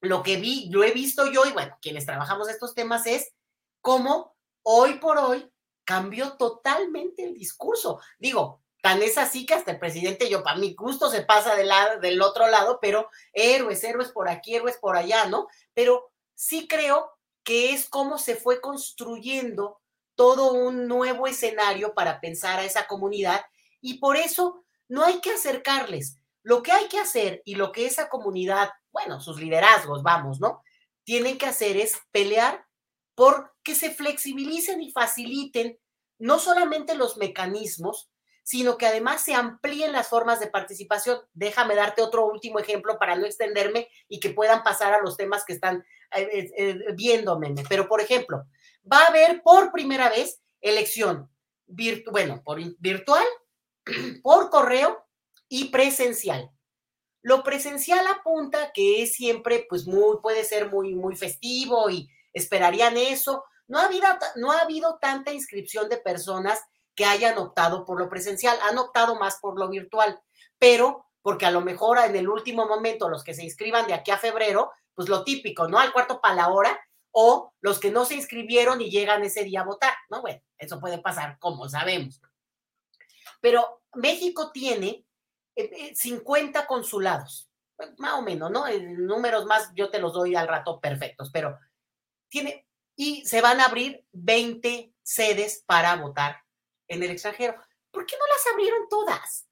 lo que vi, lo he visto yo y bueno, quienes trabajamos estos temas es cómo hoy por hoy cambió totalmente el discurso. Digo, tan es así que hasta el presidente, yo para mi gusto se pasa del, lado, del otro lado, pero héroes, héroes por aquí, héroes por allá, ¿no? Pero sí creo que es cómo se fue construyendo todo un nuevo escenario para pensar a esa comunidad y por eso no hay que acercarles. Lo que hay que hacer y lo que esa comunidad, bueno, sus liderazgos, vamos, ¿no? Tienen que hacer es pelear por que se flexibilicen y faciliten no solamente los mecanismos, sino que además se amplíen las formas de participación. Déjame darte otro último ejemplo para no extenderme y que puedan pasar a los temas que están eh, eh, eh, viéndome. Pero, por ejemplo, va a haber por primera vez elección, bueno, por virtual, [CLEARS THROAT] por correo y presencial. Lo presencial apunta que es siempre, pues, muy, puede ser muy, muy festivo y esperarían eso. No ha habido, no ha habido tanta inscripción de personas que hayan optado por lo presencial, han optado más por lo virtual, pero porque a lo mejor en el último momento los que se inscriban de aquí a febrero, pues lo típico, ¿no? Al cuarto para la hora, o los que no se inscribieron y llegan ese día a votar, ¿no? Bueno, eso puede pasar, como sabemos. Pero México tiene 50 eh, eh, consulados, más o menos, ¿no? En números más yo te los doy al rato perfectos, pero tiene, y se van a abrir 20 sedes para votar en el extranjero. ¿Por qué no las abrieron todas?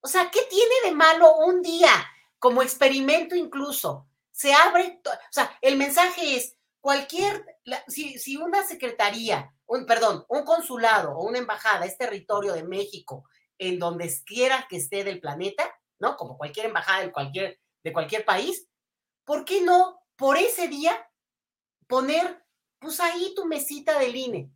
O sea, ¿qué tiene de malo un día como experimento incluso? Se abre, o sea, el mensaje es, cualquier, si, una secretaría, un, perdón, un consulado o una embajada es territorio de México, en donde quiera que esté del planeta, ¿no? Como cualquier embajada de cualquier, de cualquier país, ¿por qué no por ese día poner, pues ahí tu mesita del INE?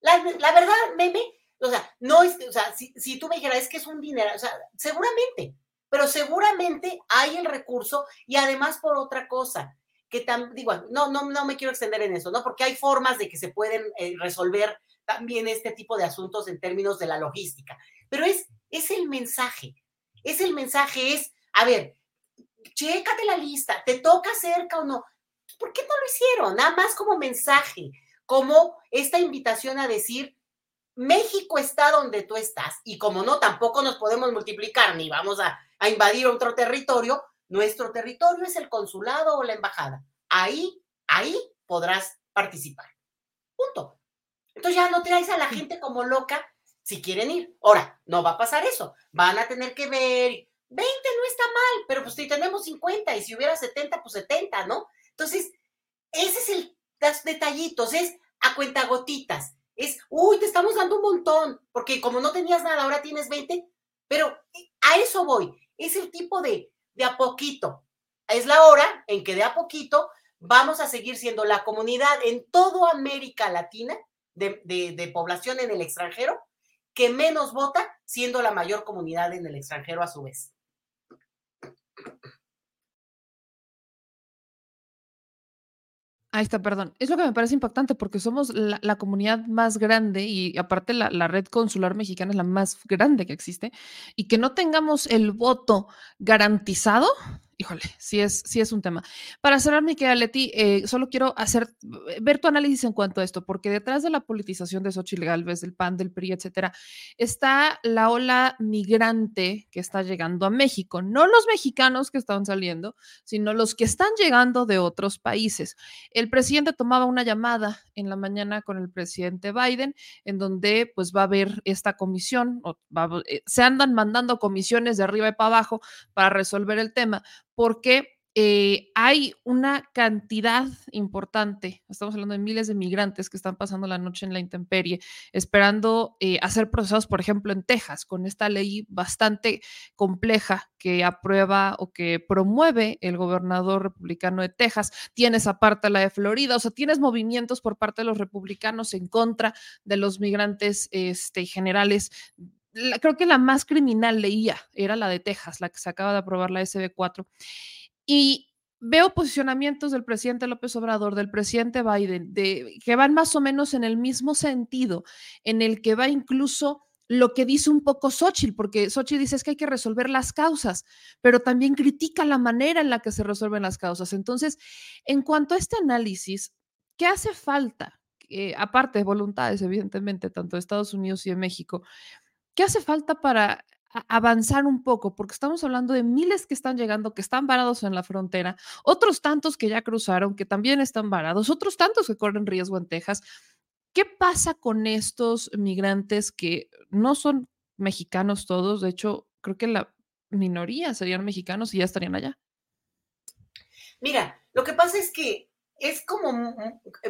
La, la verdad, meme, o sea, no es, o sea, si, si tú me dijeras, es que es un dinero, o sea, seguramente, pero seguramente hay el recurso y además por otra cosa, que tan, digo, no, no, no me quiero extender en eso, ¿no? Porque hay formas de que se pueden eh, resolver también este tipo de asuntos en términos de la logística. Pero es, es el mensaje, es el mensaje, es, a ver, chécate la lista, ¿te toca cerca o no? ¿Por qué no lo hicieron? Nada más como mensaje, como esta invitación a decir, México está donde tú estás y como no, tampoco nos podemos multiplicar ni vamos a, a invadir otro territorio, nuestro territorio es el consulado o la embajada. Ahí, ahí podrás participar. Punto. Entonces ya no traes a la gente como loca si quieren ir. Ahora, no va a pasar eso. Van a tener que ver. 20 no está mal, pero pues si tenemos 50 y si hubiera 70, pues 70, ¿no? Entonces, ese es el los detallitos, es a cuenta gotitas. Es, uy, te estamos dando un montón, porque como no tenías nada, ahora tienes 20, pero a eso voy. Es el tipo de, de a poquito. Es la hora en que de a poquito vamos a seguir siendo la comunidad en toda América Latina de, población en el extranjero que menos vota, siendo la mayor comunidad en el extranjero a su vez. Ahí está, perdón. Es lo que me parece impactante porque somos la, comunidad más grande y aparte la, red consular mexicana es la más grande que existe y que no tengamos el voto garantizado híjole, sí es, sí es un tema. Para cerrar, mi querida Leti, eh, solo quiero hacer, ver tu análisis en cuanto a esto, porque detrás de la politización de Xochitl Galvez, del PAN, del PRI, etcétera, está la ola migrante que está llegando a México. No los mexicanos que están saliendo, sino los que están llegando de otros países. El presidente tomaba una llamada en la mañana con el presidente Biden, en donde pues va a haber esta comisión, eh, se andan mandando comisiones de arriba y para abajo para resolver el tema porque eh, hay una cantidad importante, estamos hablando de miles de migrantes que están pasando la noche en la intemperie, esperando eh, a ser procesados, por ejemplo, en Texas, con esta ley bastante compleja que aprueba o que promueve el gobernador republicano de Texas. Tienes aparte la de Florida, o sea, tienes movimientos por parte de los republicanos en contra de los migrantes este, generales creo que la más criminal leía era la de Texas, la que se acaba de aprobar la SB4. Y veo posicionamientos del presidente López Obrador, del presidente Biden, de, que van más o menos en el mismo sentido, en el que va incluso lo que dice un poco Xochitl, porque Xochitl dice es que hay que resolver las causas, pero también critica la manera en la que se resuelven las causas. Entonces, en cuanto a este análisis, ¿qué hace falta? aparte de voluntades, evidentemente, tanto de Estados Unidos y de México, ¿Qué hace falta para avanzar un poco? Porque estamos hablando de miles que están llegando, que están varados en la frontera, otros tantos que ya cruzaron, que también están varados, otros tantos que corren riesgo en Texas. ¿Qué pasa con estos migrantes que no son mexicanos todos? De hecho, creo que la minoría serían mexicanos y ya estarían allá. Mira, lo que pasa es que es como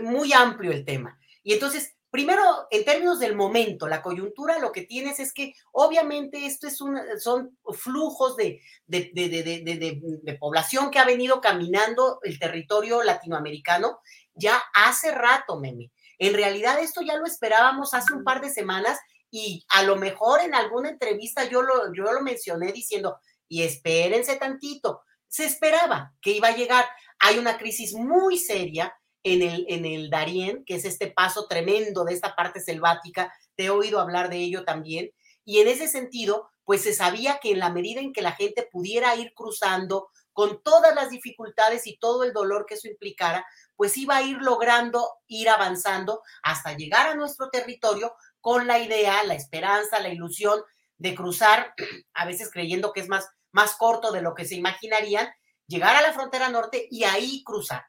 muy amplio el tema. Y entonces Primero, en términos del momento, la coyuntura, lo que tienes es que obviamente esto es un, son flujos de, de, de, de, población que ha venido caminando el territorio latinoamericano ya hace rato, meme. En realidad esto ya lo esperábamos hace un par de semanas y a lo mejor en alguna entrevista yo lo, yo lo mencioné diciendo, y espérense tantito, se esperaba que iba a llegar. Hay una crisis muy seria en el, en el Darién, que es este paso tremendo de esta parte selvática. Te he oído hablar de ello también. Y en ese sentido, pues se sabía que en la medida en que la gente pudiera ir cruzando con todas las dificultades y todo el dolor que eso implicara, pues iba a ir logrando ir avanzando hasta llegar a nuestro territorio con la idea, la esperanza, la ilusión de cruzar, [CLEARS THROAT] a veces creyendo que es más, más corto de lo que se imaginarían, llegar a la frontera norte y ahí cruzar.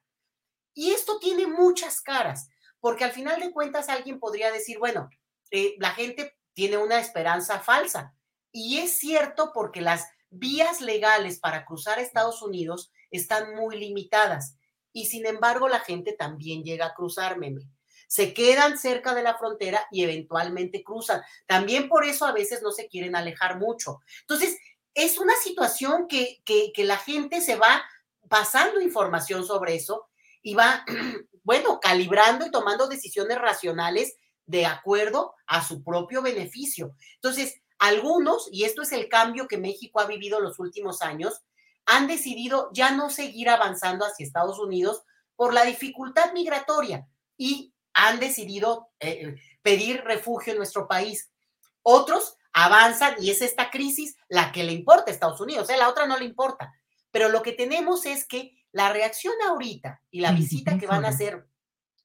Y esto tiene muchas caras, porque al final de cuentas alguien podría decir, bueno, eh, la gente tiene una esperanza falsa. Y es cierto porque las vías legales para cruzar Estados Unidos están muy limitadas. Y sin embargo, la gente también llega a cruzar, meme. Se quedan cerca de la frontera y eventualmente cruzan. También por eso a veces no se quieren alejar mucho. Entonces, es una situación que, que, que la gente se va pasando información sobre eso y va, [CLEARS THROAT] bueno, calibrando y tomando decisiones racionales de acuerdo a su propio beneficio. Entonces, algunos, y esto es el cambio que México ha vivido los últimos años, han decidido ya no seguir avanzando hacia Estados Unidos por la dificultad migratoria y han decidido eh, pedir refugio en nuestro país. Otros avanzan y es esta crisis la que le importa a Estados Unidos, ¿eh? la otra no le importa. Pero lo que tenemos es que la reacción ahorita y la visita que van a hacer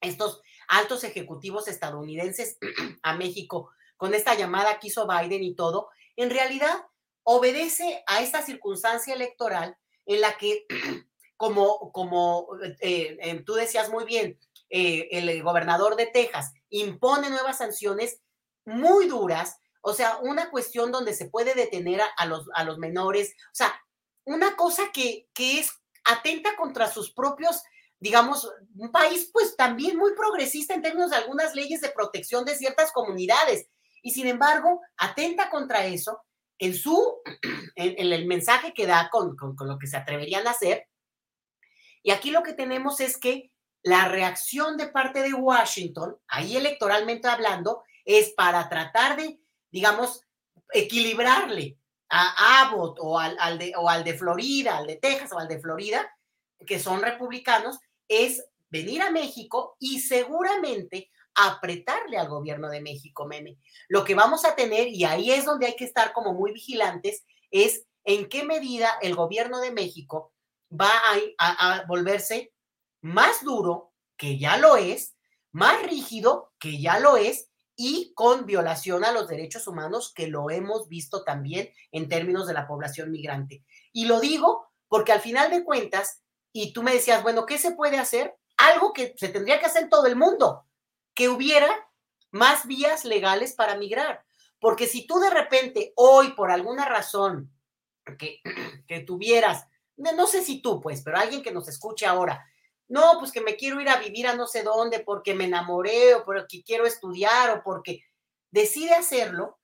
estos altos ejecutivos estadounidenses [CLEARS THROAT] a México con esta llamada que hizo Biden y todo, en realidad obedece a esta circunstancia electoral en la que, [CLEARS THROAT] como, como eh, eh, tú decías muy bien, eh, el gobernador de Texas impone nuevas sanciones muy duras, o sea, una cuestión donde se puede detener a, los, a los menores, o sea, una cosa que, que es atenta contra sus propios, digamos, un país pues también muy progresista en términos de algunas leyes de protección de ciertas comunidades. Y sin embargo, atenta contra eso en su, [CLEARS THROAT] en, el mensaje que da con, con, con lo que se atreverían a hacer. Y aquí lo que tenemos es que la reacción de parte de Washington, ahí electoralmente hablando, es para tratar de, digamos, equilibrarle a Abbott o al, de, o al de Florida, al de Texas o al de Florida, que son republicanos, es venir a México y seguramente apretarle al gobierno de México, meme. Lo que vamos a tener, y ahí es donde hay que estar como muy vigilantes, es en qué medida el gobierno de México va a, volverse más duro, que ya lo es, más rígido, que ya lo es, y con violación a los derechos humanos, que lo hemos visto también en términos de la población migrante. Y lo digo porque al final de cuentas, y tú me decías, bueno, ¿qué se puede hacer? Algo que se tendría que hacer en todo el mundo, que hubiera más vías legales para migrar. Porque si tú de repente hoy, por alguna razón, que, [CLEARS THROAT] que tuvieras, no sé si tú, pues, pero alguien que nos escuche ahora, no, pues que me quiero ir a vivir a no sé dónde porque me enamoré o porque quiero estudiar o porque decide hacerlo,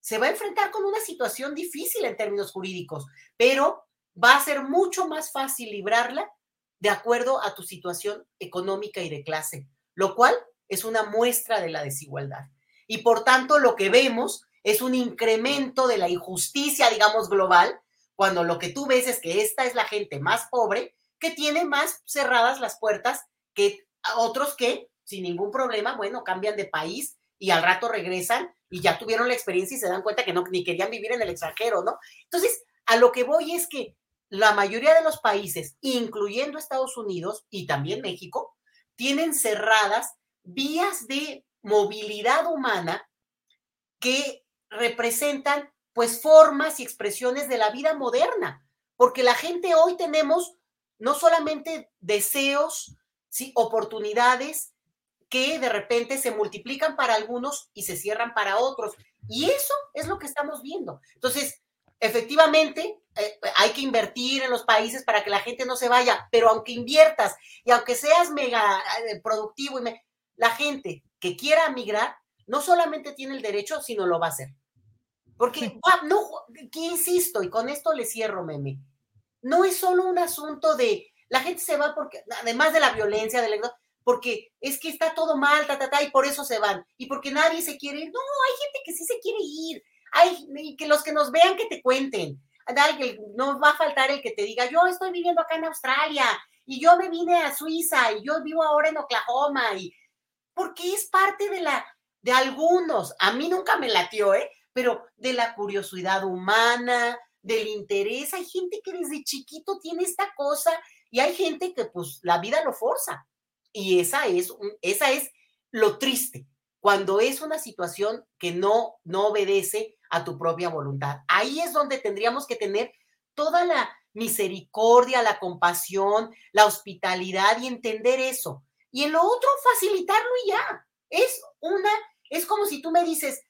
se va a enfrentar con una situación difícil en términos jurídicos, pero va a ser mucho más fácil librarla de acuerdo a tu situación económica y de clase, lo cual es una muestra de la desigualdad. Y por tanto, lo que vemos es un incremento de la injusticia, digamos, global, cuando lo que tú ves es que esta es la gente más pobre que tiene más cerradas las puertas que otros que, sin ningún problema, bueno, cambian de país y al rato regresan y ya tuvieron la experiencia y se dan cuenta que no, ni querían vivir en el extranjero, ¿no? Entonces, a lo que voy es que la mayoría de los países, incluyendo Estados Unidos y también México, tienen cerradas vías de movilidad humana que representan pues formas y expresiones de la vida moderna, porque la gente hoy tenemos no solamente deseos, ¿sí? oportunidades que de repente se multiplican para algunos y se cierran para otros. Y eso es lo que estamos viendo. Entonces, efectivamente, eh, hay que invertir en los países para que la gente no se vaya, pero aunque inviertas y aunque seas mega eh, productivo, y la gente que quiera migrar no solamente tiene el derecho, sino lo va a hacer. Porque, no, que insisto, y con esto le cierro, meme, no es solo un asunto de la gente se va porque, además de la violencia, del porque es que está todo mal, ta, ta, ta, y por eso se van, y porque nadie se quiere ir. No, hay gente que sí se quiere ir. Hay que los que nos vean que te cuenten. No va a faltar el que te diga, yo estoy viviendo acá en Australia, y yo me vine a Suiza, y yo vivo ahora en Oklahoma, y porque es parte de la, de algunos, a mí nunca me latió, ¿eh? Pero de la curiosidad humana, del interés. Hay gente que desde chiquito tiene esta cosa y hay gente que pues la vida lo forza. Y esa es, esa es lo triste, cuando es una situación que no, no obedece a tu propia voluntad. Ahí es donde tendríamos que tener toda la misericordia, la compasión, la hospitalidad y entender eso. Y en lo otro, facilitarlo y ya. Es una, es como si tú me dices,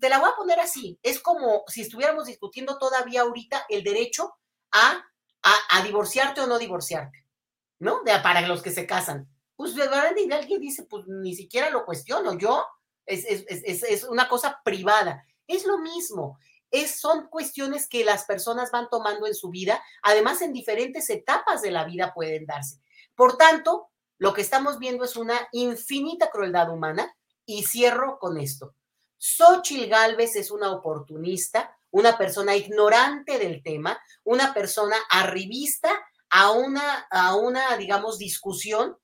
te la voy a poner así, es como si estuviéramos discutiendo todavía ahorita el derecho a, a, divorciarte o no divorciarte, ¿no? De, para los que se casan. Pues de verdad alguien dice, pues ni siquiera lo cuestiono, yo, es, es, es, es una cosa privada. Es lo mismo, es, son cuestiones que las personas van tomando en su vida, además en diferentes etapas de la vida pueden darse. Por tanto, lo que estamos viendo es una infinita crueldad humana y cierro con esto. Xochil Gálvez es una oportunista, una persona ignorante del tema, una persona arribista a una, a una, digamos, discusión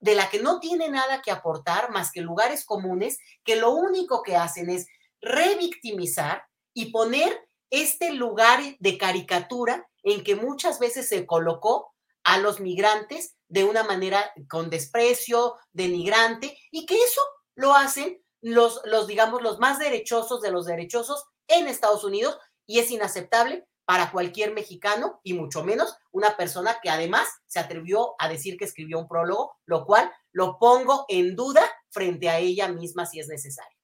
de la que no tiene nada que aportar más que lugares comunes que lo único que hacen es revictimizar y poner este lugar de caricatura en que muchas veces se colocó a los migrantes de una manera con desprecio, denigrante, y que eso lo hacen los, los, digamos, los más derechosos de los derechosos en Estados Unidos y es inaceptable para cualquier mexicano y mucho menos una persona que además se atrevió a decir que escribió un prólogo, lo cual lo pongo en duda frente a ella misma si es necesario.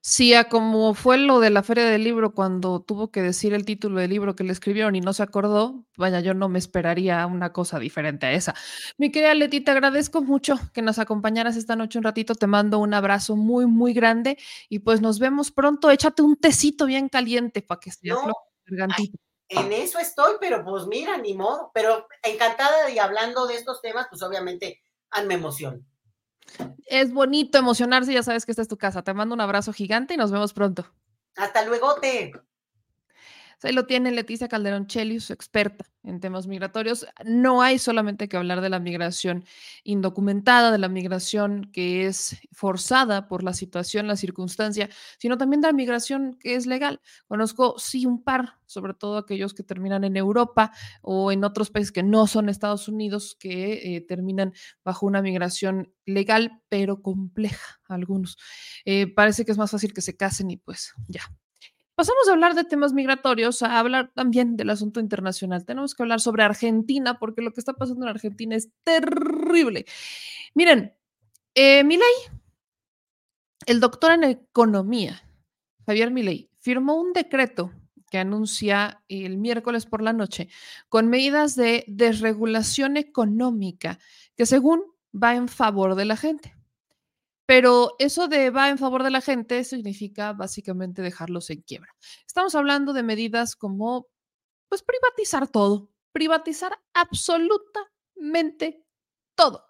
Sí, como fue lo de la Feria del Libro cuando tuvo que decir el título del libro que le escribieron y no se acordó, vaya, yo no me esperaría una cosa diferente a esa. Mi querida Leti, te agradezco mucho que nos acompañaras esta noche un ratito, te mando un abrazo muy, muy grande y pues nos vemos pronto. Échate un tecito bien caliente para que se no, En eso estoy, pero pues mira, ni modo, pero encantada y hablando de estos temas, pues obviamente me emoción. Es bonito emocionarse, ya sabes que esta es tu casa. Te mando un abrazo gigante y nos vemos pronto. Hasta luego, te. Ahí lo tiene Leticia Calderón Cheli, su experta en temas migratorios. No hay solamente que hablar de la migración indocumentada, de la migración que es forzada por la situación, la circunstancia, sino también de la migración que es legal. Conozco, sí, un par, sobre todo aquellos que terminan en Europa o en otros países que no son Estados Unidos, que eh, terminan bajo una migración legal, pero compleja, algunos. Eh, parece que es más fácil que se casen y pues ya, Pasamos a hablar de temas migratorios, a hablar también del asunto internacional. Tenemos que hablar sobre Argentina, porque lo que está pasando en Argentina es terrible. Miren, eh, Milei, el doctor en economía, Javier Milei, firmó un decreto que anuncia el miércoles por la noche con medidas de desregulación económica que según va en favor de la gente. Pero eso de va en favor de la gente significa básicamente dejarlos en quiebra. Estamos hablando de medidas como, pues, privatizar todo, privatizar absolutamente todo.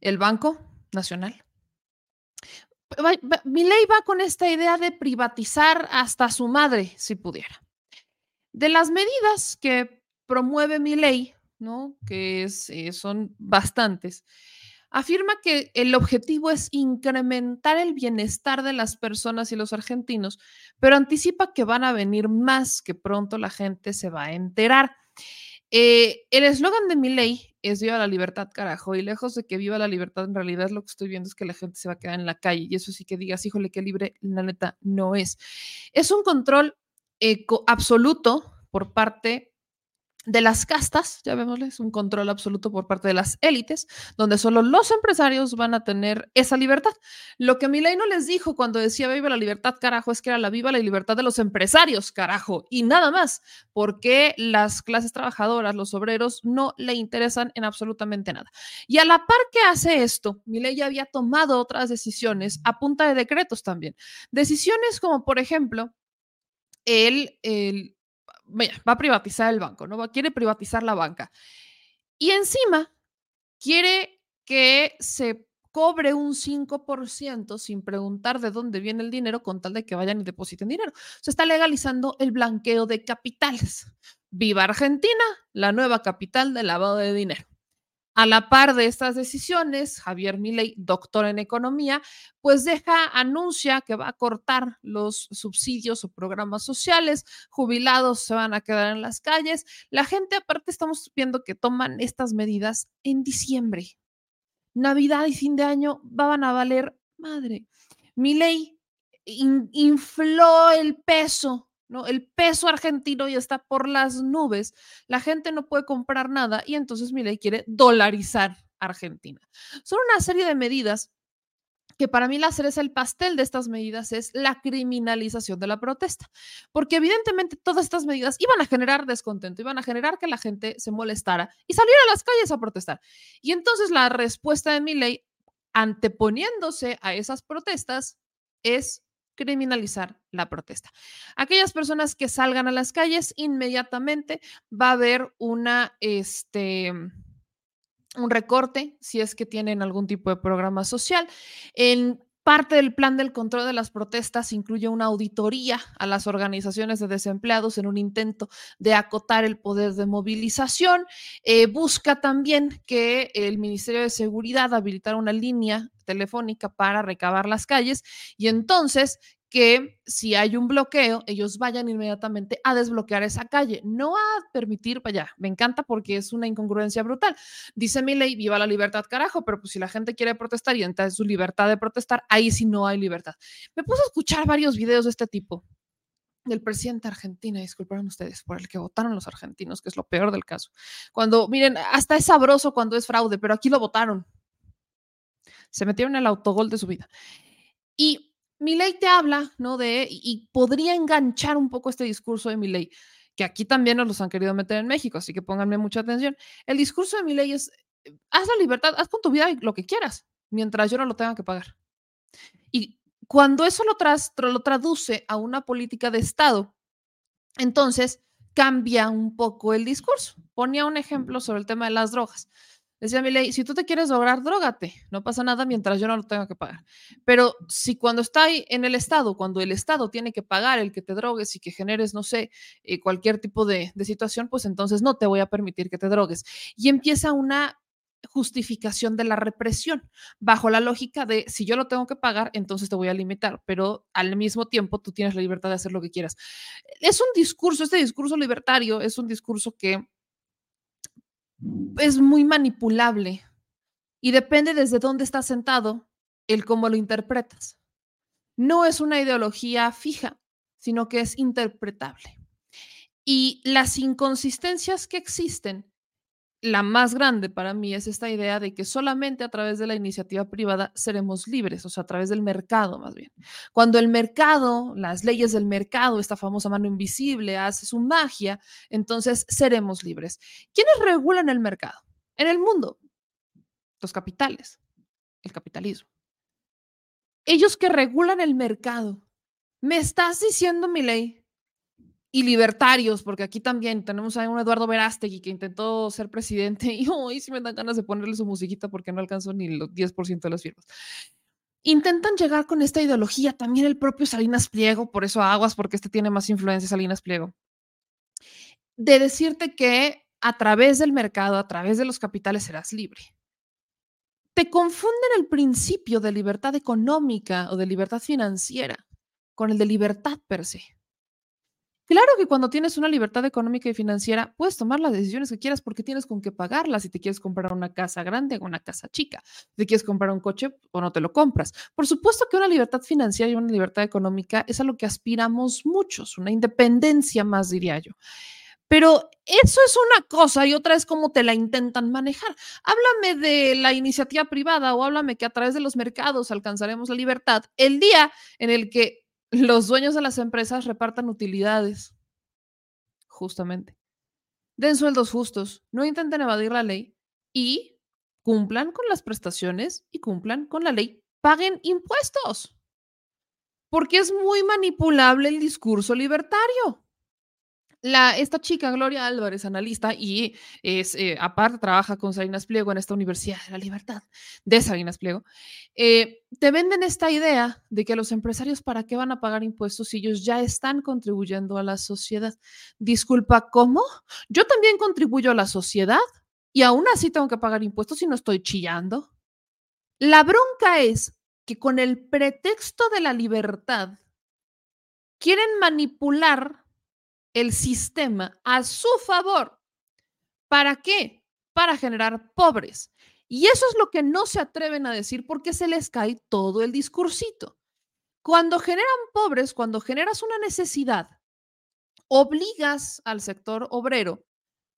El Banco Nacional. Mi ley va con esta idea de privatizar hasta su madre, si pudiera. De las medidas que promueve mi ley, ¿no? que eh, son bastantes, afirma que el objetivo es incrementar el bienestar de las personas y los argentinos, pero anticipa que van a venir más, que pronto la gente se va a enterar. Eh, el eslogan de mi ley es viva la libertad, carajo, y lejos de que viva la libertad, en realidad lo que estoy viendo es que la gente se va a quedar en la calle, y eso sí que digas, híjole, qué libre, la neta, no es. Es un control absoluto por parte de las castas, ya es un control absoluto por parte de las élites, donde solo los empresarios van a tener esa libertad. Lo que Milei no les dijo cuando decía viva la libertad, carajo, es que era la viva la libertad de los empresarios, carajo, y nada más, porque las clases trabajadoras, los obreros, no le interesan en absolutamente nada. Y a la par que hace esto, Milei ya había tomado otras decisiones a punta de decretos también. Decisiones como, por ejemplo, el, el va a privatizar el banco, ¿no? Quiere privatizar la banca. Y encima quiere que se cobre un 5% sin preguntar de dónde viene el dinero con tal de que vayan y depositen dinero. Se está legalizando el blanqueo de capitales. Viva Argentina, la nueva capital del lavado de dinero. A la par de estas decisiones, Javier Milei, doctor en economía, pues deja, anuncia que va a cortar los subsidios o programas sociales, jubilados se van a quedar en las calles. La gente, aparte, estamos viendo que toman estas medidas en diciembre. Navidad y fin de año van a valer madre. Milei infló el peso el peso argentino ya está por las nubes, la gente no puede comprar nada y entonces Milei quiere dolarizar Argentina. Son una serie de medidas que para mí la cereza el pastel de estas medidas es la criminalización de la protesta, porque evidentemente todas estas medidas iban a generar descontento, iban a generar que la gente se molestara y saliera a las calles a protestar. Y entonces la respuesta de mi ley, anteponiéndose a esas protestas, es criminalizar la protesta. Aquellas personas que salgan a las calles, inmediatamente va a haber una, este, un recorte si es que tienen algún tipo de programa social. En Parte del plan del control de las protestas incluye una auditoría a las organizaciones de desempleados en un intento de acotar el poder de movilización. Eh, busca también que el Ministerio de Seguridad habilitara una línea telefónica para recabar las calles y entonces que si hay un bloqueo, ellos vayan inmediatamente a desbloquear esa calle, no a permitir, vaya, me encanta porque es una incongruencia brutal. Dice mi ley, viva la libertad, carajo, pero pues si la gente quiere protestar y entra en su libertad de protestar, ahí sí no hay libertad. Me puse a escuchar varios videos de este tipo del presidente argentino, disculparon ustedes, por el que votaron los argentinos, que es lo peor del caso. Cuando, miren, hasta es sabroso cuando es fraude, pero aquí lo votaron. Se metieron en el autogol de su vida. Y ley te habla, ¿no? De, y, podría enganchar un poco este discurso de ley, que aquí también nos los han querido meter en México, así que pónganme mucha atención. El discurso de ley es, haz la libertad, haz con tu vida lo que quieras, mientras yo no lo tenga que pagar. Y cuando eso lo, lo traduce a una política de Estado, entonces cambia un poco el discurso. Ponía un ejemplo sobre el tema de las drogas. Decía mi ley, si tú te quieres lograr, drogate, no pasa nada mientras yo no lo tenga que pagar. Pero si cuando está ahí en el Estado, cuando el Estado tiene que pagar el que te drogues y que generes, no sé, eh, cualquier tipo de, de situación, pues entonces no te voy a permitir que te drogues. Y empieza una justificación de la represión, bajo la lógica de si yo lo tengo que pagar, entonces te voy a limitar, pero al mismo tiempo tú tienes la libertad de hacer lo que quieras. Es un discurso, este discurso libertario es un discurso que es muy manipulable y depende desde dónde estás sentado el cómo lo interpretas. No es una ideología fija, sino que es interpretable. Y las inconsistencias que existen, la más grande para mí es esta idea de que solamente a través de la iniciativa privada seremos libres, o sea, a través del mercado más bien. Cuando el mercado, las leyes del mercado, esta famosa mano invisible, hace su magia, entonces seremos libres. ¿Quiénes regulan el mercado? En el mundo, los capitales, el capitalismo. Ellos que regulan el mercado. ¿Me estás diciendo, mi ley, y libertarios, porque aquí también tenemos a un Eduardo Verástegui que intentó ser presidente y [LAUGHS] hoy sí me dan ganas de ponerle su musiquita porque no alcanzó ni los 10% de las firmas. Intentan llegar con esta ideología también el propio Salinas Pliego, por eso aguas, porque este tiene más influencia Salinas Pliego, de decirte que a través del mercado, a través de los capitales serás libre. Te confunden el principio de libertad económica o de libertad financiera con el de libertad per se. Claro que cuando tienes una libertad económica y financiera, puedes tomar las decisiones que quieras porque tienes con qué pagarlas. Si te quieres comprar una casa grande o una casa chica, si te quieres comprar un coche o no te lo compras. Por supuesto que una libertad financiera y una libertad económica es a lo que aspiramos muchos, una independencia más, diría yo. Pero eso es una cosa y otra es cómo te la intentan manejar. Háblame de la iniciativa privada o háblame que a través de los mercados alcanzaremos la libertad el día en el que los dueños de las empresas repartan utilidades, justamente. Den sueldos justos, no intenten evadir la ley y cumplan con las prestaciones y cumplan con la ley. Paguen impuestos. Porque es muy manipulable el discurso libertario esta chica, Gloria Álvarez, analista, y es, eh, aparte trabaja con Salinas Pliego en esta Universidad de la Libertad de Salinas Pliego, eh, te venden esta idea de que los empresarios, ¿para qué van a pagar impuestos si ellos ya están contribuyendo a la sociedad? Disculpa, ¿cómo? Yo también contribuyo a la sociedad y aún así tengo que pagar impuestos y no estoy chillando. La bronca es que con el pretexto de la libertad quieren manipular el sistema a su favor. ¿Para qué? Para generar pobres. Y eso es lo que no se atreven a decir porque se les cae todo el discursito. Cuando generan pobres, cuando generas una necesidad, obligas al sector obrero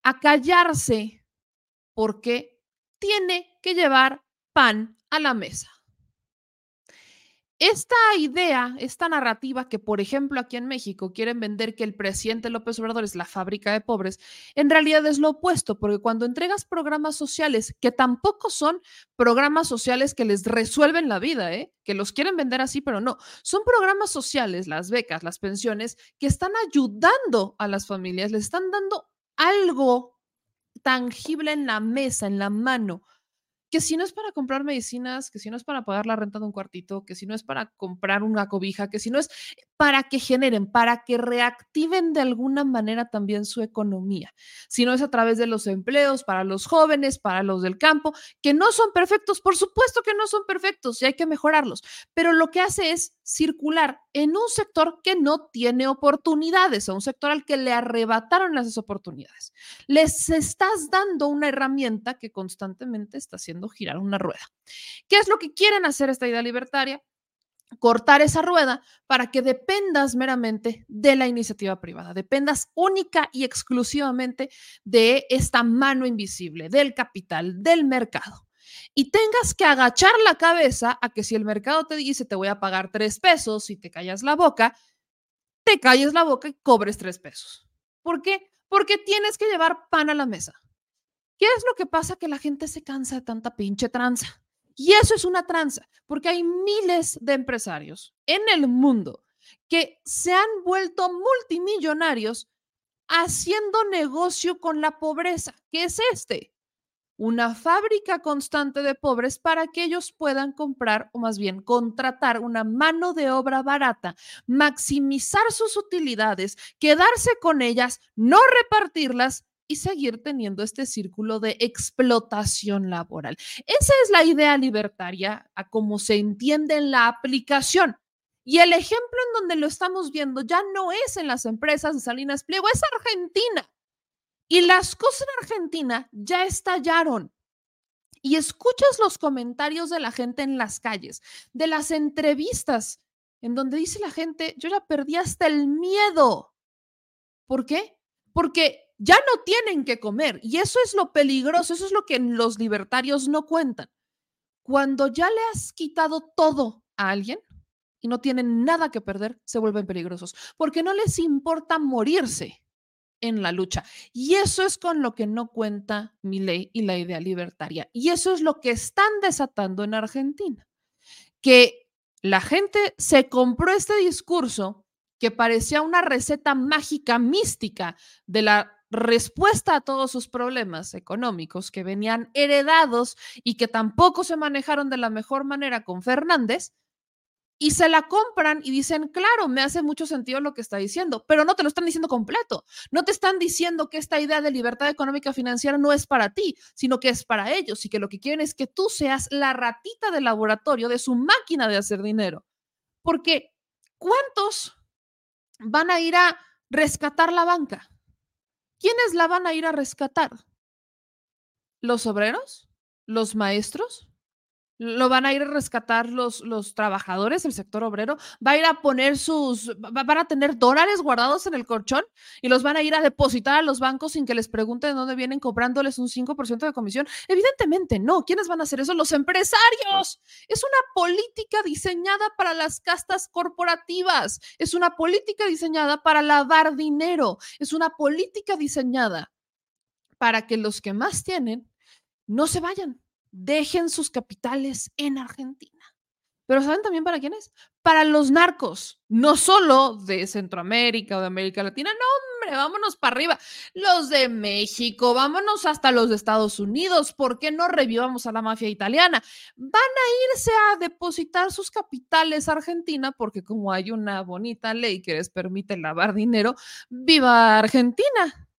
a callarse porque tiene que llevar pan a la mesa. Esta idea, esta narrativa que, por ejemplo, aquí en México quieren vender que el presidente López Obrador es la fábrica de pobres, en realidad es lo opuesto, porque cuando entregas programas sociales, que tampoco son programas sociales que les resuelven la vida, ¿eh? que los quieren vender así, pero no, son programas sociales, las becas, las pensiones, que están ayudando a las familias, les están dando algo tangible en la mesa, en la mano, que si no es para comprar medicinas, que si no es para pagar la renta de un cuartito, que si no es para comprar una cobija, que si no es para que generen, para que reactiven de alguna manera también su economía. Si no es a través de los empleos para los jóvenes, para los del campo, que no son perfectos, por supuesto que no son perfectos y hay que mejorarlos, pero lo que hace es circular en un sector que no tiene oportunidades, a un sector al que le arrebataron esas oportunidades. Les estás dando una herramienta que constantemente está haciendo girar una rueda. ¿Qué es lo que quieren hacer esta idea libertaria? Cortar esa rueda para que dependas meramente de la iniciativa privada, dependas única y exclusivamente de esta mano invisible, del capital, del mercado. Y tengas que agachar la cabeza a que si el mercado te dice te voy a pagar tres pesos y te callas la boca, te calles la boca y cobres tres pesos. ¿Por qué? Porque tienes que llevar pan a la mesa. ¿Qué es lo que pasa? Que la gente se cansa de tanta pinche tranza. Y eso es una tranza, porque hay miles de empresarios en el mundo que se han vuelto multimillonarios haciendo negocio con la pobreza, que es este. una fábrica constante de pobres para que ellos puedan comprar o más bien contratar una mano de obra barata, maximizar sus utilidades, quedarse con ellas, no repartirlas y seguir teniendo este círculo de explotación laboral. Esa es la idea libertaria a cómo se entiende en la aplicación. Y el ejemplo en donde lo estamos viendo ya no es en las empresas de Salinas Pliego, es Argentina. Y las cosas en Argentina ya estallaron. Y escuchas los comentarios de la gente en las calles, de las entrevistas, en donde dice la gente, yo ya perdí hasta el miedo. ¿Por qué? Porque ya no tienen que comer. Y eso es lo peligroso, eso es lo que los libertarios no cuentan. Cuando ya le has quitado todo a alguien y no tienen nada que perder, se vuelven peligrosos, porque no les importa morirse en la lucha. Y eso es con lo que no cuenta mi ley y la idea libertaria. Y eso es lo que están desatando en Argentina. Que la gente se compró este discurso que parecía una receta mágica, mística de la respuesta a todos sus problemas económicos que venían heredados y que tampoco se manejaron de la mejor manera con Fernández, y se la compran y dicen, claro, me hace mucho sentido lo que está diciendo, pero no te lo están diciendo completo. No te están diciendo que esta idea de libertad económica financiera no es para ti, sino que es para ellos y que lo que quieren es que tú seas la ratita de laboratorio de su máquina de hacer dinero. Porque, ¿cuántos van a ir a rescatar la banca? ¿Quiénes la van a ir a rescatar? ¿Los obreros? ¿Los maestros? Lo van a ir a rescatar los, los trabajadores, el sector obrero, va a ir a poner sus, van a tener dólares guardados en el colchón y los van a ir a depositar a los bancos sin que les pregunten de dónde vienen cobrándoles un 5% de comisión. Evidentemente no, ¿quiénes van a hacer eso? Los empresarios. Es una política diseñada para las castas corporativas, es una política diseñada para lavar dinero, es una política diseñada para que los que más tienen no se vayan dejen sus capitales en Argentina. Pero ¿saben también para quiénes? Para los narcos, no solo de Centroamérica o de América Latina, no, hombre, vámonos para arriba. Los de México, vámonos hasta los de Estados Unidos, ¿por qué no revivamos a la mafia italiana? Van a irse a depositar sus capitales a Argentina porque como hay una bonita ley que les permite lavar dinero, viva Argentina.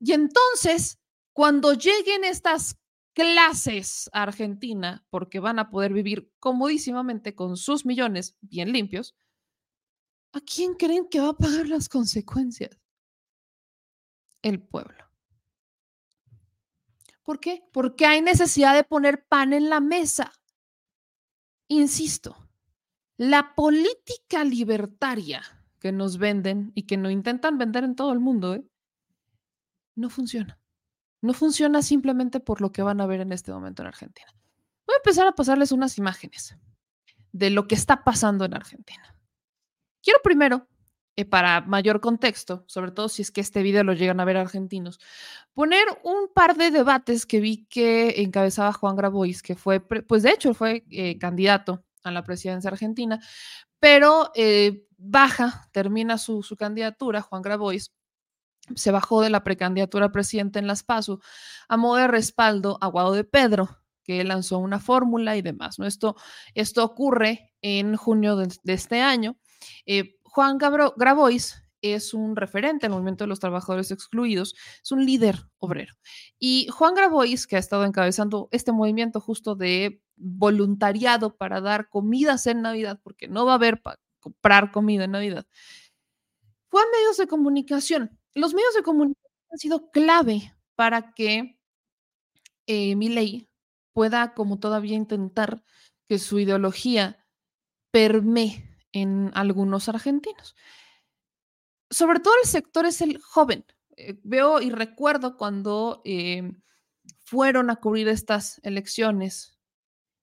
Y entonces, cuando lleguen estas clases a Argentina porque van a poder vivir comodísimamente con sus millones bien limpios, ¿a quién creen que va a pagar las consecuencias? El pueblo. ¿Por qué? Porque hay necesidad de poner pan en la mesa. Insisto, la política libertaria que nos venden y que nos intentan vender en todo el mundo, ¿eh? no funciona. No funciona simplemente por lo que van a ver en este momento en Argentina. Voy a empezar a pasarles unas imágenes de lo que está pasando en Argentina. Quiero primero, eh, para mayor contexto, sobre todo si es que este video lo llegan a ver argentinos, poner un par de debates que vi que encabezaba Juan Grabois, que fue, pues de hecho fue eh, candidato a la presidencia argentina, pero eh, baja, termina su, su candidatura, Juan Grabois, se bajó de la precandidatura presidente en Las PASO a modo de respaldo a Guado de Pedro, que lanzó una fórmula y demás. ¿no? Esto, esto ocurre en junio de, este año. Eh, Juan Grabois es un referente del movimiento de los trabajadores excluidos, es un líder obrero. Y Juan Grabois, que ha estado encabezando este movimiento justo de voluntariado para dar comidas en Navidad, porque no va a haber para comprar comida en Navidad, fue a medios de comunicación los medios de comunicación han sido clave para que eh, mi ley pueda como todavía intentar que su ideología permee en algunos argentinos. Sobre todo el sector es el joven. Eh, veo y recuerdo cuando eh, fueron a cubrir estas elecciones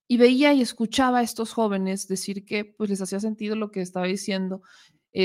y veía y escuchaba a estos jóvenes decir que pues les hacía sentido lo que estaba diciendo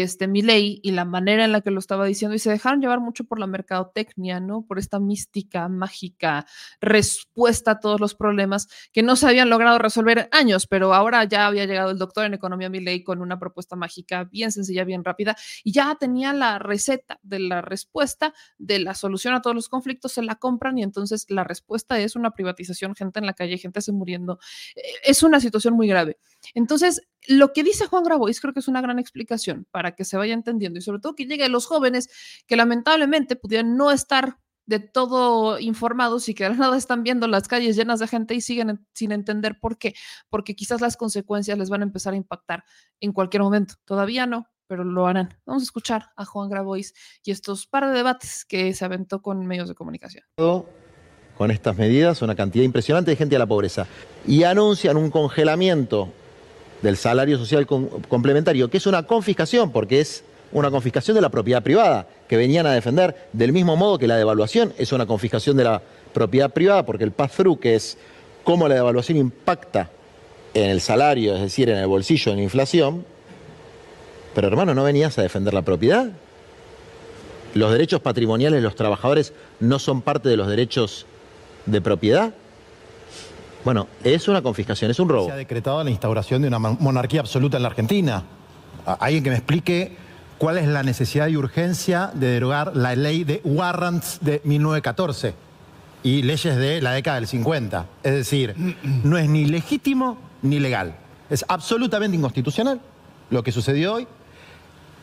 este ley y la manera en la que lo estaba diciendo y se dejaron llevar mucho por la mercadotecnia, ¿no? Por esta mística, mágica respuesta a todos los problemas que no se habían logrado resolver años, pero ahora ya había llegado el doctor en economía ley con una propuesta mágica bien sencilla, bien rápida y ya tenía la receta de la respuesta de la solución a todos los conflictos, se la compran y entonces la respuesta es una privatización, gente en la calle, gente se muriendo. Eh, es una situación muy grave. Entonces, lo que dice Juan Grabois creo que es una gran explicación que se vaya entendiendo y sobre todo que llegue a los jóvenes que lamentablemente pudieran no estar de todo informados y que de nada están viendo las calles llenas de gente y siguen sin entender por qué, porque quizás las consecuencias les van a empezar a impactar en cualquier momento. Todavía no, pero lo harán. Vamos a escuchar a Juan Grabois y estos par de debates que se aventó con medios de comunicación. Con estas medidas, una cantidad impresionante de gente a la pobreza. Y anuncian un congelamiento del salario social complementario, que es una confiscación, porque es una confiscación de la propiedad privada, que venían a defender, del mismo modo que la devaluación es una confiscación de la propiedad privada, porque el pass-through, que es cómo la devaluación impacta en el salario, es decir, en el bolsillo, en la inflación, pero hermano, ¿no venías a defender la propiedad? ¿Los derechos patrimoniales de los trabajadores no son parte de los derechos de propiedad? Bueno, es una confiscación, es un robo. Se ha decretado la instauración de una monarquía absoluta en la Argentina. Alguien que me explique cuál es la necesidad y urgencia de derogar la ley de warrants de 1914 y leyes de la década del 50. Es decir, [CLEARS THROAT] no es ni legítimo ni legal. Es absolutamente inconstitucional lo que sucedió hoy.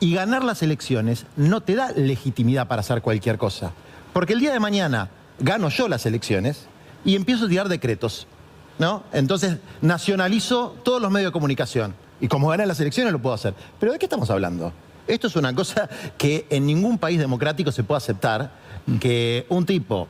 Y ganar las elecciones no te da legitimidad para hacer cualquier cosa. Porque el día de mañana gano yo las elecciones y empiezo a tirar decretos ¿no? Entonces nacionalizo todos los medios de comunicación. Y como gané las elecciones lo puedo hacer. Pero ¿de qué estamos hablando? Esto es una cosa que en ningún país democrático se puede aceptar, que un tipo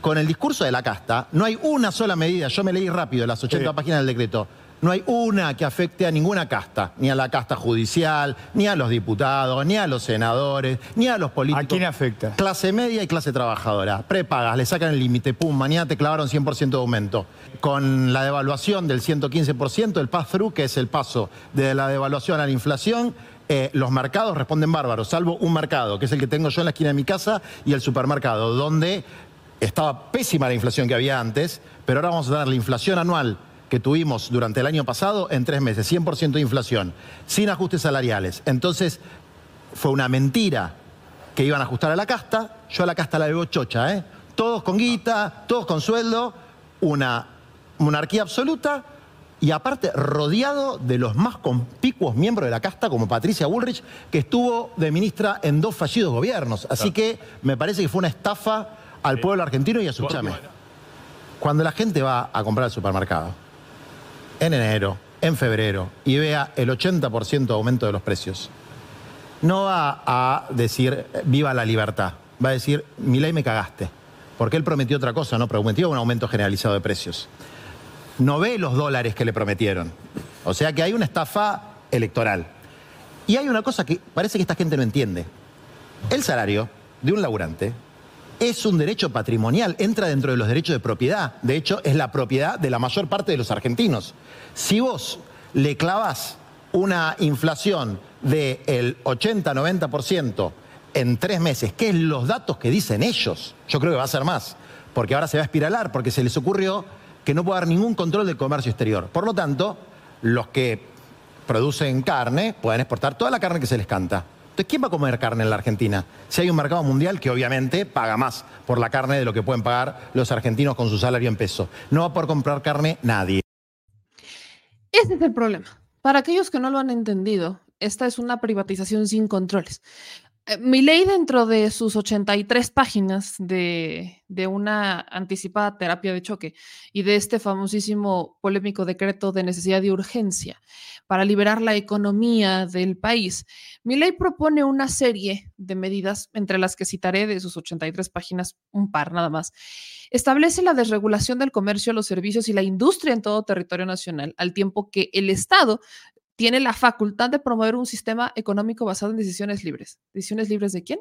con el discurso de la casta, no hay una sola medida, yo me leí rápido las 80 páginas del decreto, no hay una que afecte a ninguna casta, ni a la casta judicial, ni a los diputados, ni a los senadores, ni a los políticos. ¿A quién afecta? Clase media y clase trabajadora. Prepagas, le sacan el límite, pum, mañana te clavaron 100% de aumento. Con la devaluación del 115%, el pass-through, que es el paso de la devaluación a la inflación, eh, los mercados responden bárbaros, salvo un mercado, que es el que tengo yo en la esquina de mi casa, y el supermercado, donde estaba pésima la inflación que había antes, pero ahora vamos a dar la inflación anual que tuvimos durante el año pasado en tres meses, 100% de inflación, sin ajustes salariales. Entonces, fue una mentira que iban a ajustar a la casta, yo a la casta la veo chocha, ¿eh? Todos con guita, todos con sueldo, una monarquía absoluta y aparte rodeado de los más conspicuos miembros de la casta, como Patricia Bullrich, que estuvo de ministra en dos fallidos gobiernos. Así que me parece que fue una estafa al pueblo argentino y a su chame. Cuando la gente va a comprar al supermercado, en enero, en febrero, y vea el 80% de aumento de los precios, no va a decir viva la libertad, va a decir mi ley me cagaste, porque él prometió otra cosa, no prometió un aumento generalizado de precios. No ve los dólares que le prometieron. O sea que hay una estafa electoral. Y hay una cosa que parece que esta gente no entiende. El salario de un laburante es un derecho patrimonial, entra dentro de los derechos de propiedad. De hecho, es la propiedad de la mayor parte de los argentinos. Si vos le clavas una inflación del 80-90% en tres meses, que es los datos que dicen ellos, yo creo que va a ser más, porque ahora se va a espiralar, porque se les ocurrió que no puede haber ningún control del comercio exterior. Por lo tanto, los que producen carne pueden exportar toda la carne que se les canta. ¿Quién va a comer carne en la Argentina? Si hay un mercado mundial que obviamente paga más por la carne de lo que pueden pagar los argentinos con su salario en peso. No va a poder comprar carne nadie. Ese es el problema. Para aquellos que no lo han entendido, esta es una privatización sin controles. Eh, mi ley dentro de sus 83 páginas de, de, una anticipada terapia de choque y de este famosísimo polémico decreto de necesidad de urgencia para liberar la economía del país, mi ley propone una serie de medidas, entre las que citaré de sus 83 páginas un par nada más. Establece la desregulación del comercio, los servicios y la industria en todo territorio nacional, al tiempo que el Estado tiene la facultad de promover un sistema económico basado en decisiones libres. ¿Decisiones libres de quién?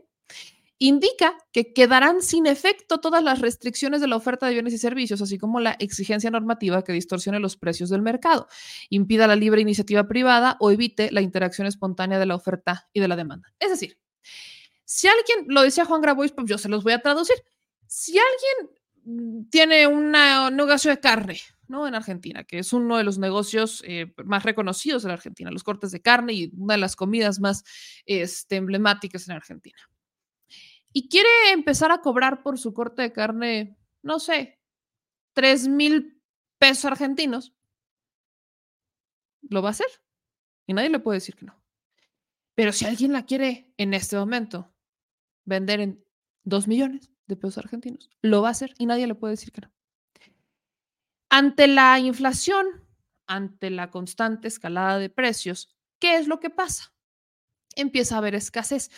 Indica que quedarán sin efecto todas las restricciones de la oferta de bienes y servicios, así como la exigencia normativa que distorsione los precios del mercado, impida la libre iniciativa privada o evite la interacción espontánea de la oferta y de la demanda. Es decir, si alguien, lo decía Juan Grabois, pues yo se los voy a traducir. Si alguien mm, tiene un negocio de carne, ¿no? En Argentina, que es uno de los negocios eh, más reconocidos en Argentina, los cortes de carne y una de las comidas más este, emblemáticas en Argentina y quiere empezar a cobrar por su corte de carne, no sé, 3 mil pesos argentinos, lo va a hacer. Y nadie le puede decir que no. Pero si alguien la quiere en este momento vender en 2 millones de pesos argentinos, lo va a hacer y nadie le puede decir que no. Ante la inflación, ante la constante escalada de precios, ¿qué es lo que pasa? Empieza a haber escasez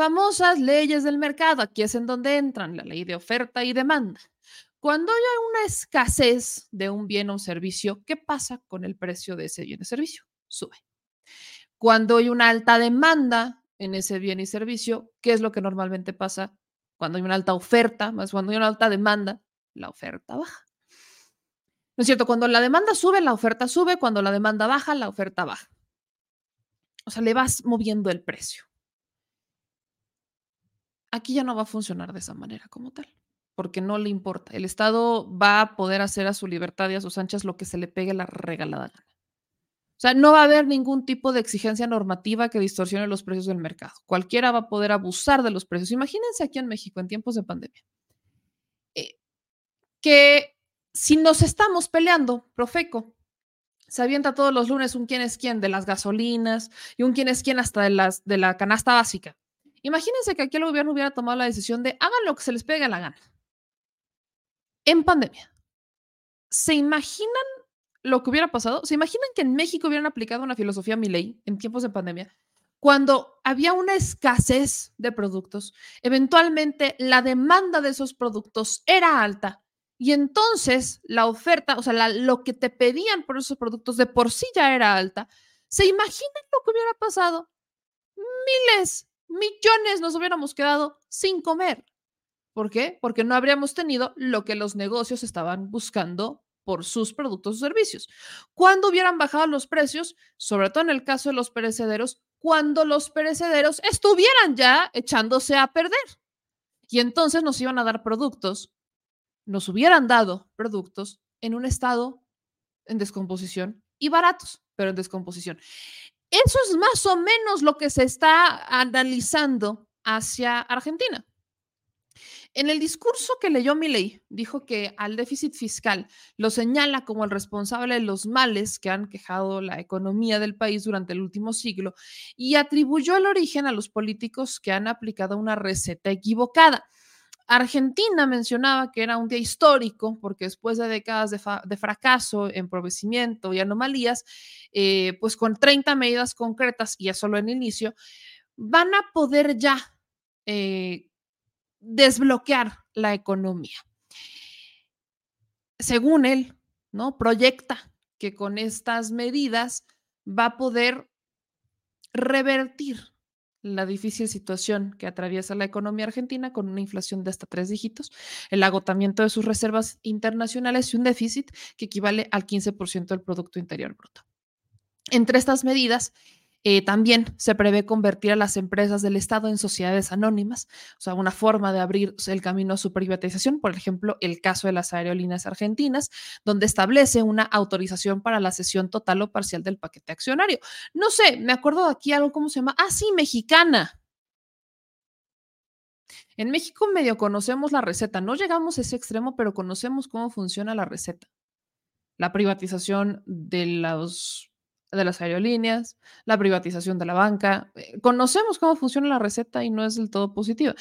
famosas leyes del mercado. Aquí es en donde entran la ley de oferta y demanda. Cuando hay una escasez de un bien o un servicio, ¿qué pasa con el precio de ese bien o servicio? Sube. Cuando hay una alta demanda en ese bien y servicio, ¿qué es lo que normalmente pasa? Cuando hay una alta oferta, más cuando hay una alta demanda, la oferta baja. ¿No es cierto? Cuando la demanda sube, la oferta sube. Cuando la demanda baja, la oferta baja. O sea, le vas moviendo el precio. Aquí ya no va a funcionar de esa manera como tal, porque no le importa. El Estado va a poder hacer a su libertad y a sus anchas lo que se le pegue la regalada gana. O sea, no va a haber ningún tipo de exigencia normativa que distorsione los precios del mercado. Cualquiera va a poder abusar de los precios. Imagínense aquí en México en tiempos de pandemia. Eh, que si nos estamos peleando, Profeco, se avienta todos los lunes un quién es quién de las gasolinas y un quién es quién hasta de, las, de la canasta básica. Imagínense que aquí el gobierno hubiera tomado la decisión de hagan lo que se les pegue la gana. En pandemia. ¿Se imaginan lo que hubiera pasado? ¿Se imaginan que en México hubieran aplicado una filosofía ley en tiempos de pandemia? Cuando había una escasez de productos, eventualmente la demanda de esos productos era alta y entonces la oferta, o sea, lo que te pedían por esos productos de por sí ya era alta. ¿Se imaginan lo que hubiera pasado? Miles millones nos hubiéramos quedado sin comer. ¿Por qué? Porque no habríamos tenido lo que los negocios estaban buscando por sus productos o servicios. Cuando hubieran bajado los precios, sobre todo en el caso de los perecederos, cuando los perecederos estuvieran ya echándose a perder. Y entonces nos iban a dar productos, nos hubieran dado productos en un estado en descomposición y baratos, pero en descomposición. Eso es más o menos lo que se está analizando hacia Argentina. En el discurso que leyó Milley, dijo que al déficit fiscal lo señala como el responsable de los males que han quejado la economía del país durante el último siglo y atribuyó el origen a los políticos que han aplicado una receta equivocada. Argentina mencionaba que era un día histórico porque después de décadas de, fracaso, empobrecimiento y anomalías, eh, pues con 30 medidas concretas, y solo en inicio, van a poder ya eh, desbloquear la economía. Según él, ¿no? Proyecta que con estas medidas va a poder revertir la difícil situación que atraviesa la economía argentina con una inflación de hasta tres dígitos, el agotamiento de sus reservas internacionales y un déficit que equivale al 15% del Producto Interior Bruto. Entre estas medidas, eh, también se prevé convertir a las empresas del Estado en sociedades anónimas, o sea, una forma de abrir el camino a su privatización, por ejemplo, el caso de las aerolíneas argentinas, donde establece una autorización para la cesión total o parcial del paquete accionario. No sé, me acuerdo aquí algo, ¿cómo se llama? Ah, sí, mexicana. En México medio conocemos la receta, no llegamos a ese extremo, pero conocemos cómo funciona la receta. La privatización de los de las aerolíneas, la privatización de la banca. Eh, conocemos cómo funciona la receta y no es del todo positiva.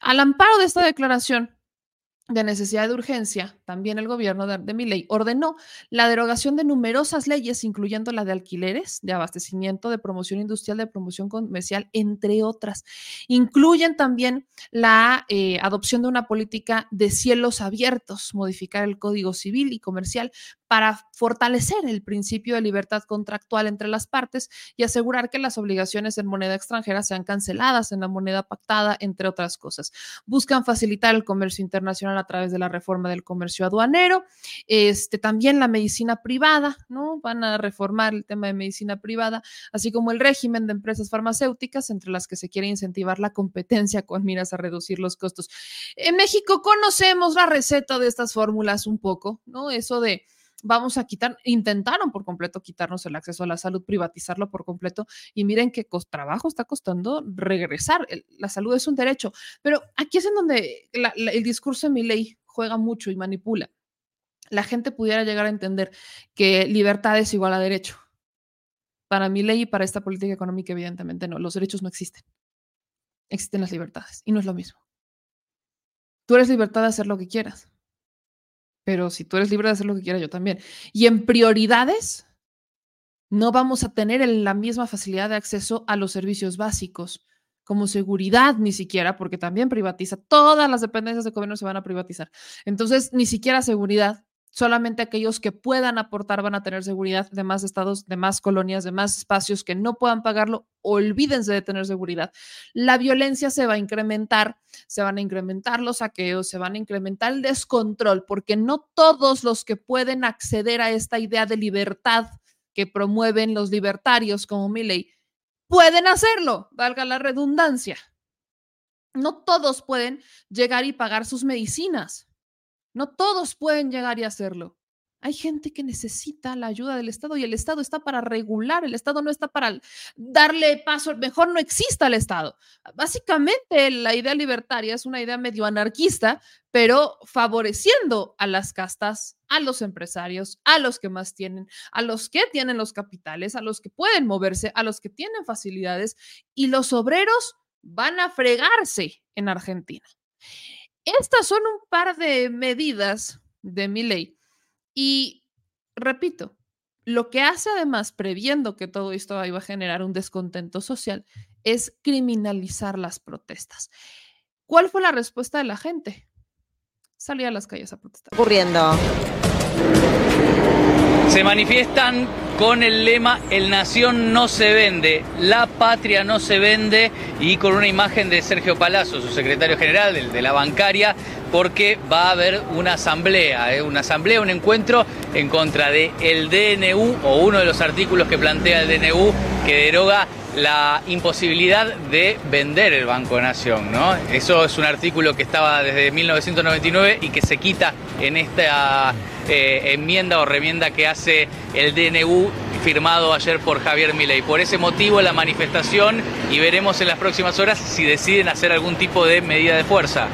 Al amparo de esta declaración, de necesidad de urgencia, también el gobierno de, de Miley ordenó la derogación de numerosas leyes, incluyendo la de alquileres, de abastecimiento, de promoción industrial, de promoción comercial, entre otras. Incluyen también la eh, adopción de una política de cielos abiertos, modificar el Código Civil y Comercial para fortalecer el principio de libertad contractual entre las partes y asegurar que las obligaciones en moneda extranjera sean canceladas en la moneda pactada, entre otras cosas. Buscan facilitar el comercio internacional a través de la reforma del comercio aduanero, este, también la medicina privada, ¿no? Van a reformar el tema de medicina privada, así como el régimen de empresas farmacéuticas, entre las que se quiere incentivar la competencia con miras a reducir los costos. En México conocemos la receta de estas fórmulas un poco, ¿no? Eso de vamos a quitar, intentaron por completo quitarnos el acceso a la salud, privatizarlo por completo y miren qué trabajo está costando regresar. La salud es un derecho, pero aquí es en donde el discurso de mi ley juega mucho y manipula. La gente pudiera llegar a entender que libertad es igual a derecho. Para mi ley y para esta política económica, evidentemente no. Los derechos no existen. Existen las libertades y no es lo mismo. Tú eres libertad de hacer lo que quieras pero si tú eres libre de hacer lo que quieras, yo también. Y en prioridades, no vamos a tener la misma facilidad de acceso a los servicios básicos, como seguridad ni siquiera, porque también privatiza. Todas las dependencias de gobierno se van a privatizar. Entonces, ni siquiera seguridad solamente aquellos que puedan aportar van a tener seguridad de más estados, de más colonias, de más espacios que no puedan pagarlo, olvídense de tener seguridad. La violencia se va a incrementar, se van a incrementar los saqueos, se van a incrementar el descontrol, porque no todos los que pueden acceder a esta idea de libertad que promueven los libertarios como ley pueden hacerlo, valga la redundancia. No todos pueden llegar y pagar sus medicinas no todos pueden llegar y hacerlo. Hay gente que necesita la ayuda del Estado y el Estado está para regular, el Estado no está para darle paso, mejor no exista el Estado. Básicamente la idea libertaria es una idea medio anarquista, pero favoreciendo a las castas, a los empresarios, a los que más tienen, a los que tienen los capitales, a los que pueden moverse, a los que tienen facilidades y los obreros van a fregarse en Argentina. Estas son un par de medidas de mi ley. Y repito, lo que hace además, previendo que todo esto iba a generar un descontento social, es criminalizar las protestas. ¿Cuál fue la respuesta de la gente? Salir a las calles a protestar. Ocurriendo. Se manifiestan con el lema El Nación no se vende, la patria no se vende y con una imagen de Sergio Palazzo, su secretario general de, la bancaria, porque va a haber una asamblea, ¿eh? una asamblea, un encuentro en contra del el DNU o uno de los artículos que plantea el DNU que deroga la imposibilidad de vender el Banco Nación. ¿no? Eso es un artículo que estaba desde 1999 y que se quita en esta eh, enmienda o remienda que hace el DNU firmado ayer por Javier Milei. Por ese motivo la manifestación y veremos en las próximas horas si deciden hacer algún tipo de medida de fuerza.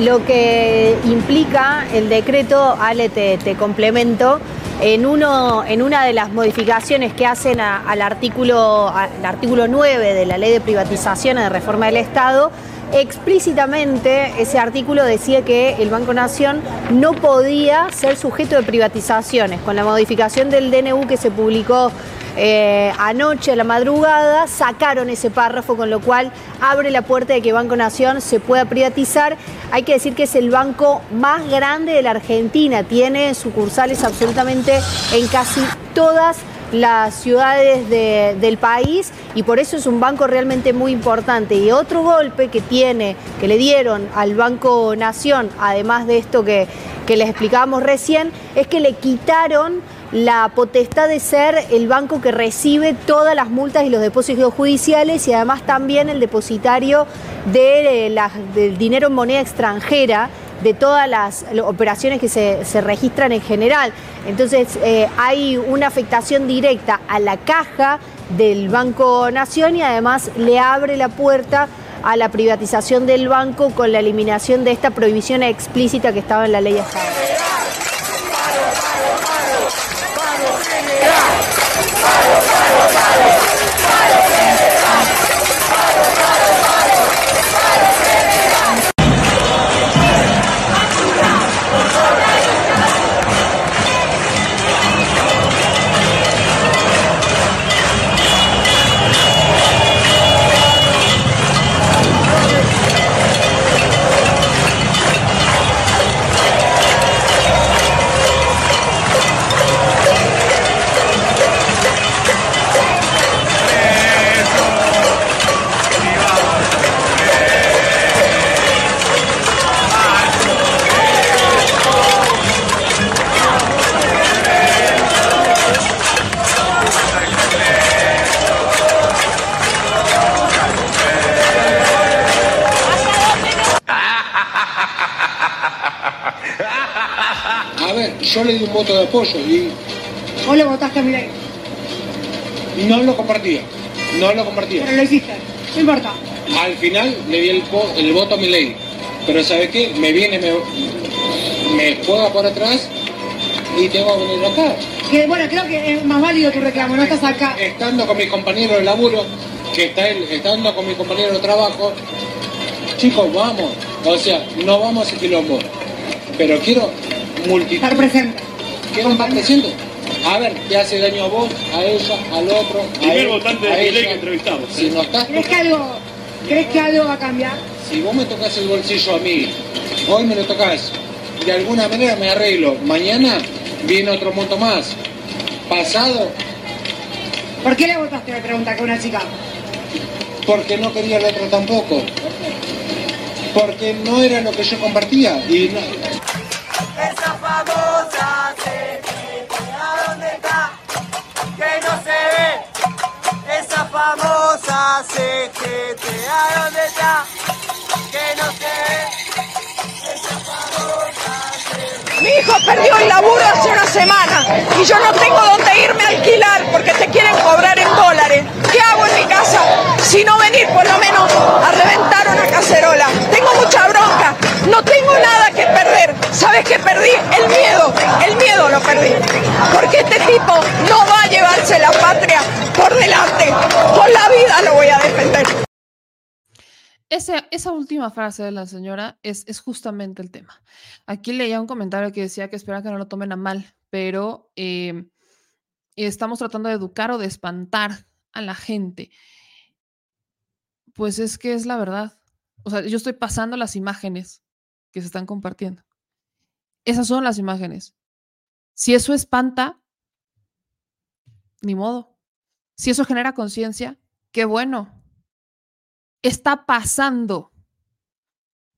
Lo que implica el decreto, Ale, te, complemento, en, uno, en una de las modificaciones que hacen al, artículo, al artículo 9 de la ley de privatización de reforma del Estado, explícitamente ese artículo decía que el Banco Nación no podía ser sujeto de privatizaciones. Con la modificación del DNU que se publicó eh, anoche a la madrugada, sacaron ese párrafo, con lo cual abre la puerta de que Banco Nación se pueda privatizar. Hay que decir que es el banco más grande de la Argentina, tiene sucursales absolutamente en casi todas las ciudades del país y por eso es un banco realmente muy importante. Y otro golpe que tiene, que le dieron al Banco Nación, además de esto que, que les explicábamos recién, es que le quitaron la potestad de ser el banco que recibe todas las multas y los depósitos judiciales y además también el depositario de eh, del dinero en moneda extranjera de todas las operaciones que se, registran en general. Entonces eh, hay una afectación directa a la caja del Banco Nación y además le abre la puerta a la privatización del banco con la eliminación de esta prohibición explícita que estaba en la ley Estado. después yo le di un voto de apoyo y... ¿Vos le votaste a Milei? No lo compartía, no lo compartía. Pero lo hiciste, no importa. Al final le di el, el voto a mi ley. Pero ¿sabes qué? Me viene, me, me juega por atrás y tengo que venir acá. Que bueno, creo que es más válido tu reclamo, no estás acá. Estando con mis compañeros de laburo, que está él, estando con mis compañeros de trabajo, chicos, vamos. O sea, no vamos a ese quilombo. Pero quiero multitud. Estar presente. Quiero estar presente. A ver, ¿qué hace daño a vos, a ella, al otro? Primer él, votante de ley que entrevistamos. Si no estás, ¿Crees que algo, crees que algo va a cambiar? si vos me tocas el bolsillo a mí, hoy me lo tocas, de alguna manera me arreglo. Mañana viene otro monto más. Pasado, ¿Por qué le votaste? Me pregunta que una chica. porque no quería el otro tampoco. Porque no era lo que yo compartía. Y no- ¿a dónde está? Que no CGT. Mi hijo perdió el laburo hace una semana y yo no tengo dónde irme a alquilar porque te quieren cobrar en dólares. ¿Qué hago en mi casa? Si no venir por lo menos a reventar una cacerola. Tengo mucha bronca, no tengo nada que perder. ¿Sabes qué perdí? El miedo, el miedo lo perdí. Porque este tipo no va a llevarse la patria por delante. Con la vida lo voy a defender. Esa última frase de la señora es, justamente el tema. Aquí leía un comentario que decía que espera que no lo tomen a mal, pero eh, estamos tratando de educar o de espantar a la gente. Pues es que es la verdad. O sea, yo estoy pasando las imágenes que se están compartiendo. Esas son las imágenes. Si eso espanta, ni modo. Si eso genera conciencia, qué bueno está pasando.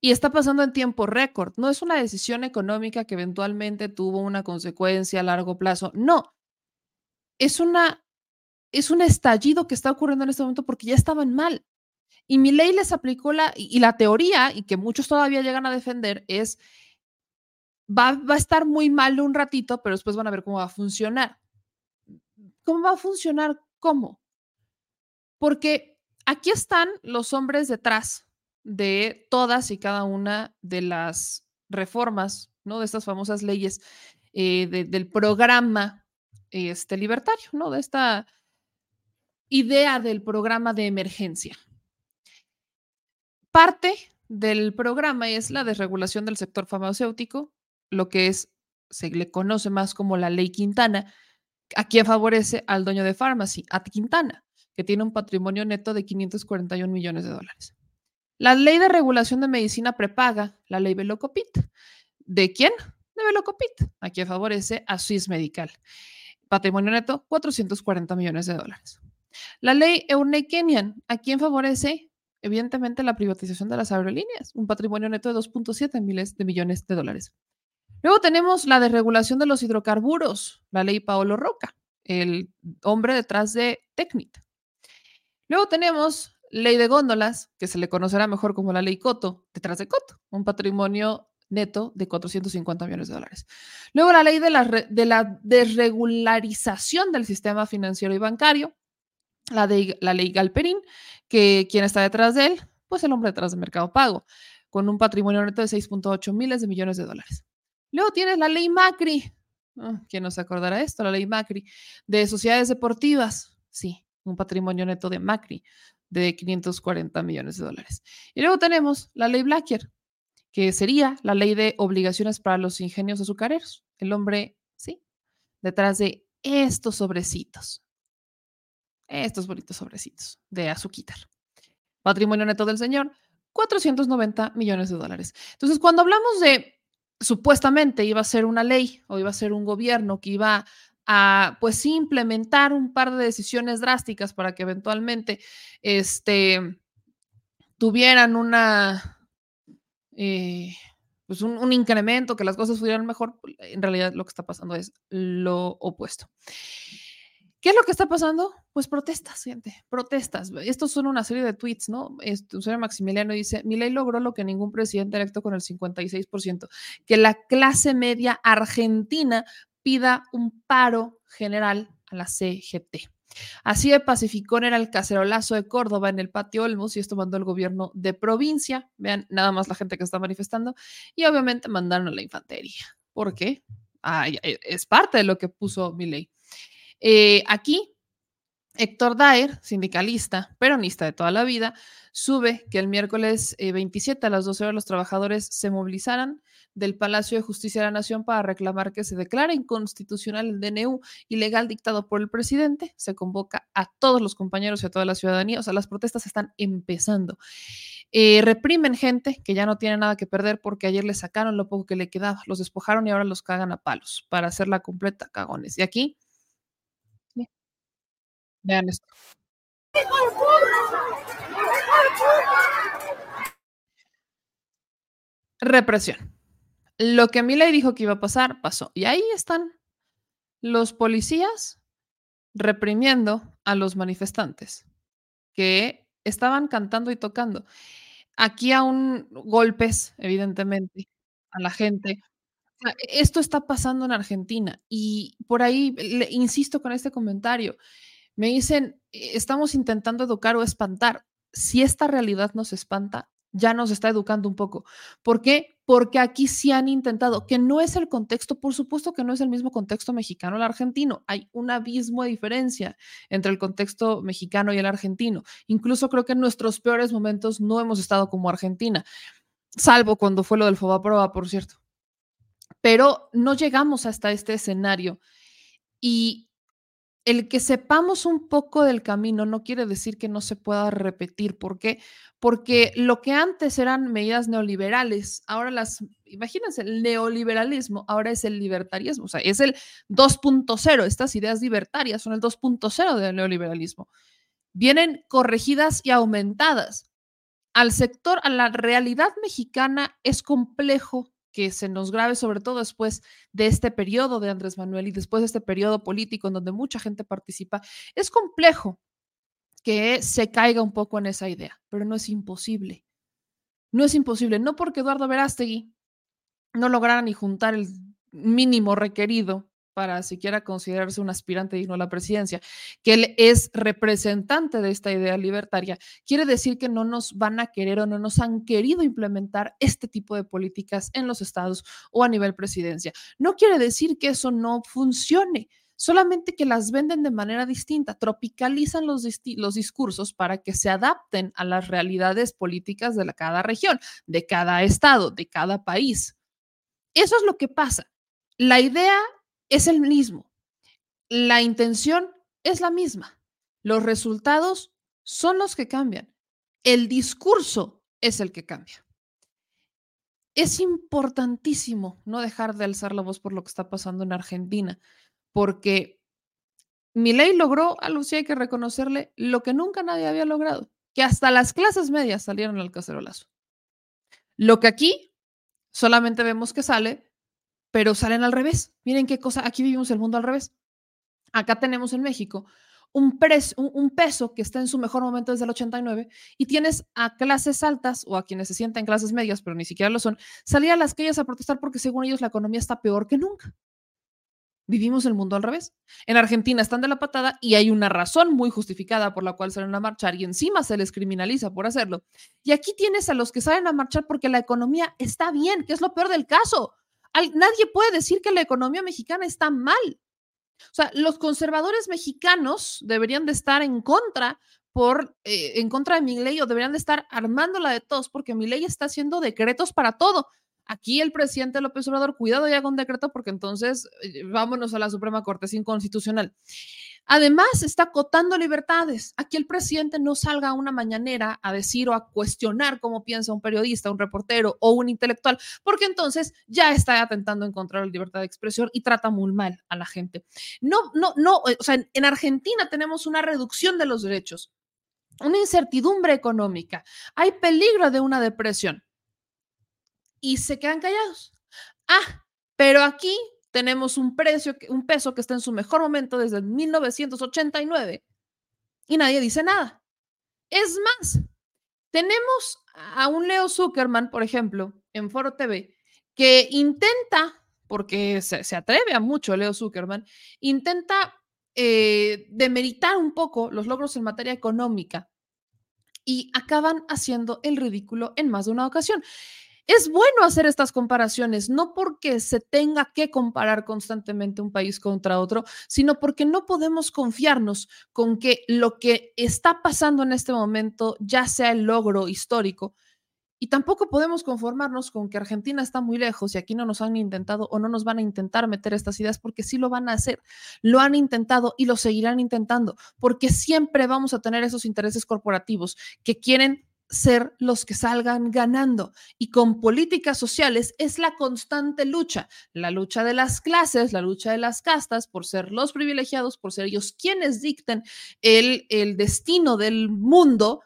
Y está pasando en tiempo récord. No es una decisión económica que eventualmente tuvo una consecuencia a largo plazo. No. Es una es un estallido que está ocurriendo en este momento porque ya estaban mal. Y mi ley les aplicó la y la teoría y que muchos todavía llegan a defender es va, va a estar muy mal un ratito, pero después van a ver cómo va a funcionar. ¿Cómo va a funcionar? ¿Cómo? Porque aquí están los hombres detrás de todas y cada una de las reformas, ¿no? De estas famosas leyes eh, de- del programa este, libertario, ¿no? De esta idea del programa de emergencia. Parte del programa es la desregulación del sector farmacéutico, lo que es, se le conoce más como la ley Quintana, a quien favorece al dueño de Pharmacy, a Quintana, que tiene un patrimonio neto de 541 millones de dólares. La ley de regulación de medicina prepaga, la ley Velocopit. ¿De quién? De Velocopit, a quien favorece a Swiss Medical. Patrimonio neto, 440 millones de dólares. La ley Eunekenian, a quien favorece, evidentemente, la privatización de las aerolíneas, un patrimonio neto de 2.7 miles de millones de dólares. Luego tenemos la desregulación de los hidrocarburos, la ley Paolo Roca, el hombre detrás de Tecnit. Luego tenemos ley de góndolas, que se le conocerá mejor como la ley Coto, detrás de Coto, un patrimonio neto de 450 millones de dólares. Luego la ley de la, re- de la desregularización del sistema financiero y bancario, la ley Galperín, que quien está detrás de él, pues el hombre detrás de Mercado Pago, con un patrimonio neto de 6.8 miles de millones de dólares. Luego tienes la ley Macri. Ah, ¿Quién nos acordará esto? La ley Macri. De sociedades deportivas. Sí, un patrimonio neto de Macri de 540 millones de dólares. Y luego tenemos la ley Blacker, que sería la ley de obligaciones para los ingenios azucareros. El hombre, sí, detrás de estos sobrecitos. Estos bonitos sobrecitos de azuquitar. Patrimonio neto del señor, 490 millones de dólares. Entonces, cuando hablamos de supuestamente iba a ser una ley o iba a ser un gobierno que iba a, pues implementar un par de decisiones drásticas para que eventualmente este, tuvieran una, eh, pues un, un incremento, que las cosas fueran mejor, en realidad lo que está pasando es lo opuesto. ¿Qué es lo que está pasando? Pues protestas, gente, protestas. Estos son una serie de tweets, ¿no? Este, señor Maximiliano dice, mi ley logró lo que ningún presidente electo con el 56%, que la clase media argentina pida un paro general a la CGT. Así de pacificón era el cacerolazo de Córdoba en el patio Olmos y esto mandó el gobierno de provincia. Vean nada más la gente que está manifestando y obviamente mandaron a la infantería. ¿Por qué? es parte de lo que puso mi ley. Eh, aquí, Héctor Daer, sindicalista, peronista de toda la vida, sube que el miércoles 27 eh, a las 12 horas los trabajadores se movilizaran del Palacio de Justicia de la Nación para reclamar que se declare inconstitucional el DNU ilegal dictado por el presidente. Se convoca a todos los compañeros y a toda la ciudadanía. O sea, las protestas están empezando. Eh, reprimen gente que ya no tiene nada que perder porque ayer le sacaron lo poco que le quedaba, los despojaron y ahora los cagan a palos para hacerla completa, cagones. Y aquí Vean esto. Represión. Lo que Milei dijo que iba a pasar, pasó. Y ahí están los policías reprimiendo a los manifestantes que estaban cantando y tocando. Aquí aún golpes, evidentemente, a la gente. Esto está pasando en Argentina y por ahí le, insisto con este comentario. Me dicen, e, estamos intentando educar o espantar. Si esta realidad nos espanta, ya nos está educando un poco. ¿Por qué? Porque aquí sí han intentado, que no es el contexto, por supuesto que no es el mismo contexto mexicano al argentino. Hay un abismo de diferencia entre el contexto mexicano y el argentino. Incluso creo que en nuestros peores momentos no hemos estado como Argentina, salvo cuando fue lo del Fobaproa, por cierto. Pero no llegamos hasta este escenario. Y el que sepamos un poco del camino no quiere decir que no se pueda repetir. ¿Por qué? Porque lo que antes eran medidas neoliberales, ahora las, imagínense, el neoliberalismo ahora es el libertarismo, o sea, es el 2.0. Estas ideas libertarias son el 2.0 del neoliberalismo. Vienen corregidas y aumentadas. Al sector, a la realidad mexicana es complejo que se nos grave, sobre todo después de este periodo de Andrés Manuel y después de este periodo político en donde mucha gente participa, es complejo que se caiga un poco en esa idea, pero no es imposible. No es imposible, no porque Eduardo Verástegui no lograra ni juntar el mínimo requerido para siquiera considerarse un aspirante digno a la presidencia, que él es representante de esta idea libertaria, quiere decir que no nos van a querer o no nos han querido implementar este tipo de políticas en los estados o a nivel presidencia. No quiere decir que eso no funcione, solamente que las venden de manera distinta, tropicalizan los, discursos para que se adapten a las realidades políticas de cada región, de cada estado, de cada país. Eso es lo que pasa. La idea es el mismo. La intención es la misma. Los resultados son los que cambian. El discurso es el que cambia. Es importantísimo no dejar de alzar la voz por lo que está pasando en Argentina, porque ley logró, a Lucía hay que reconocerle, lo que nunca nadie había logrado, que hasta las clases medias salieron al cacerolazo. Lo que aquí solamente vemos que sale pero salen al revés. Miren qué cosa, aquí vivimos el mundo al revés. Acá tenemos en México un, un, peso que está en su mejor momento desde el 89 y tienes a clases altas o a quienes se sienten clases medias, pero ni siquiera lo son, salir a las calles a protestar porque según ellos la economía está peor que nunca. Vivimos el mundo al revés. En Argentina están de la patada y hay una razón muy justificada por la cual salen a marchar y encima se les criminaliza por hacerlo. Y aquí tienes a los que salen a marchar porque la economía está bien, que es lo peor del caso nadie puede decir que la economía mexicana está mal. O sea, los conservadores mexicanos deberían de estar en contra por eh, en contra de mi ley o deberían de estar armándola de todos porque mi ley está haciendo decretos para todo. Aquí el presidente López Obrador, cuidado ya con decreto porque entonces eh, vámonos a la Suprema Corte, es inconstitucional. Además, está acotando libertades. Aquí el presidente no salga a una mañanera a decir o a cuestionar cómo piensa un periodista, un reportero o un intelectual, porque entonces ya está atentando en contra la libertad de expresión y trata muy mal a la gente. No, no, no, o sea, en Argentina tenemos una reducción de los derechos, una incertidumbre económica, hay peligro de una depresión y se quedan callados. Ah, pero aquí tenemos un, precio, un peso que está en su mejor momento desde 1989 y nadie dice nada. Es más, tenemos a un Leo Zuckerman, por ejemplo, en Foro TV, que intenta, porque se, atreve a mucho Leo Zuckerman, intenta eh, demeritar un poco los logros en materia económica y acaban haciendo el ridículo en más de una ocasión. Es bueno hacer estas comparaciones, no porque se tenga que comparar constantemente un país contra otro, sino porque no podemos confiarnos con que lo que está pasando en este momento ya sea el logro histórico. Y tampoco podemos conformarnos con que Argentina está muy lejos y aquí no nos han intentado o no nos van a intentar meter estas ideas porque sí lo van a hacer. Lo han intentado y lo seguirán intentando porque siempre vamos a tener esos intereses corporativos que quieren ser los que salgan ganando. Y con políticas sociales es la constante lucha, la lucha de las clases, la lucha de las castas por ser los privilegiados, por ser ellos quienes dicten el, el destino del mundo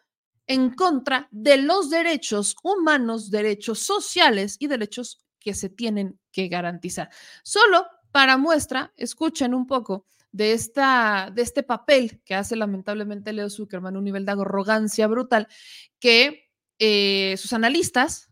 en contra de los derechos humanos, derechos sociales y derechos que se tienen que garantizar. Solo para muestra, escuchen un poco de, esta, de este papel que hace lamentablemente Leo Zuckerman, un nivel de arrogancia brutal, que eh, sus analistas,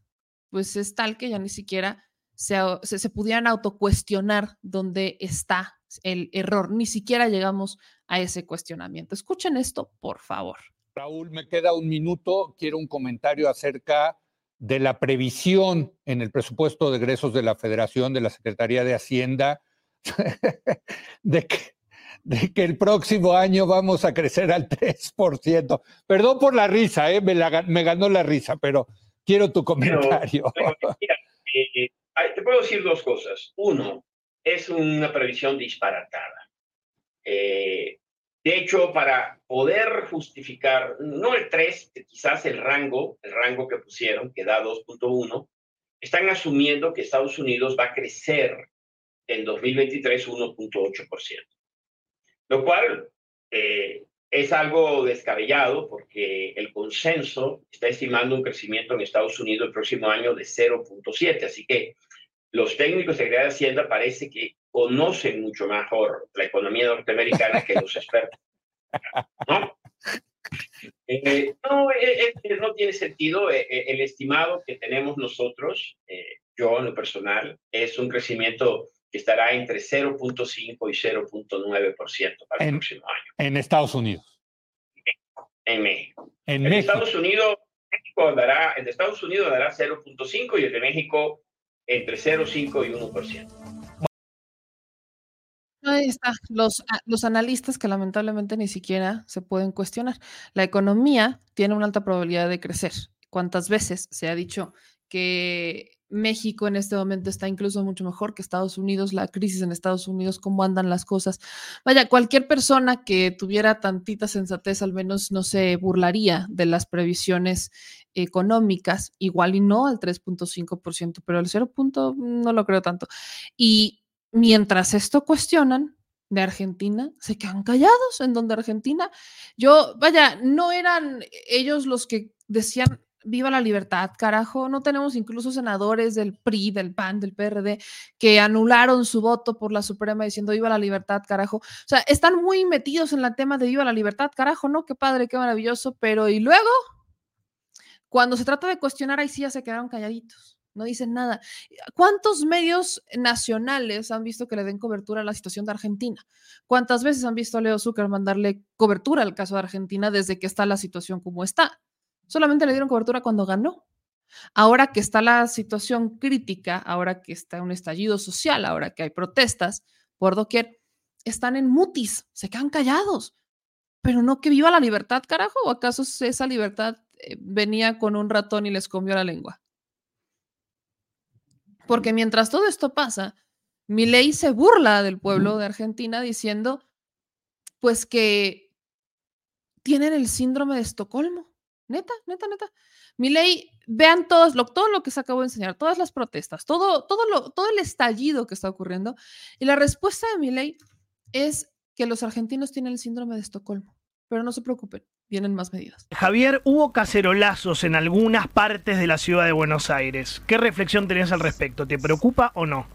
pues es tal que ya ni siquiera se, se, se pudieran autocuestionar dónde está el error. Ni siquiera llegamos a ese cuestionamiento. Escuchen esto, por favor. Raúl, me queda un minuto. Quiero un comentario acerca de la previsión en el presupuesto de egresos de la Federación, de la Secretaría de Hacienda, [LAUGHS] de que de que el próximo año vamos a crecer al 3%. Perdón por la risa, ¿eh? me, ganó la risa, pero quiero tu comentario. Eh, te puedo decir dos cosas. Uno, es una previsión disparatada. Eh, de hecho, para poder justificar, no el 3, quizás el rango, el rango que pusieron, que da 2.1, están asumiendo que Estados Unidos va a crecer en 2023 1.8% lo cual eh, es algo descabellado porque el consenso está estimando un crecimiento en Estados Unidos el próximo año de 0.7, así que los técnicos de Secretaría de Hacienda parece que conocen mucho mejor la economía norteamericana que los expertos. ¿No? Eh, no, eh, no tiene sentido. el estimado que tenemos nosotros, yo en lo personal, es un crecimiento estará entre 0.5 y 0.9% para el próximo año. En Estados Unidos. En México. En, Estados Unidos, México dará, el de Estados Unidos dará 0.5 y el de México entre 0.5 y 1%. Ahí está, los, los analistas que lamentablemente ni siquiera se pueden cuestionar. La economía tiene una alta probabilidad de crecer. ¿Cuántas veces se ha dicho que México en este momento está incluso mucho mejor que Estados Unidos, la crisis en Estados Unidos, cómo andan las cosas. Vaya, cualquier persona que tuviera tantita sensatez al menos no se burlaría de las previsiones económicas, igual y no al 3.5%, pero al 0. no lo creo tanto. Y mientras esto cuestionan de Argentina, se quedan callados, en donde Argentina, yo, vaya, no eran ellos los que decían viva la libertad, carajo. No tenemos incluso senadores del PRI, del PAN, del PRD, que anularon su voto por la Suprema diciendo viva la libertad, carajo. O sea, están muy metidos en el tema de viva la libertad, carajo, ¿no? Qué padre, qué maravilloso, pero ¿y luego? Cuando se trata de cuestionar, ahí sí ya se quedaron calladitos. No dicen nada. ¿Cuántos medios nacionales han visto que le den cobertura a la situación de Argentina? ¿Cuántas veces han visto a Leo Zuckerman darle cobertura al caso de Argentina desde que está la situación como está? Solamente le dieron cobertura cuando ganó. Ahora que está la situación crítica, ahora que está un estallido social, ahora que hay protestas por doquier, están en mutis, se quedan callados. Pero no que viva la libertad, carajo, o acaso esa libertad eh, venía con un ratón y les comió la lengua. Porque mientras todo esto pasa, mi ley se burla del pueblo de Argentina diciendo, pues que tienen el síndrome de Estocolmo. Neta, neta, neta. Mi ley, vean todos, lo, todo lo que se acabó de enseñar, todas las protestas, todo, todo, lo, todo el estallido que está ocurriendo. Y la respuesta de mi ley es que los argentinos tienen el síndrome de Estocolmo. Pero no se preocupen, vienen más medidas. Javier, hubo cacerolazos en algunas partes de la ciudad de Buenos Aires. ¿Qué reflexión tenés al respecto? ¿Te preocupa o no?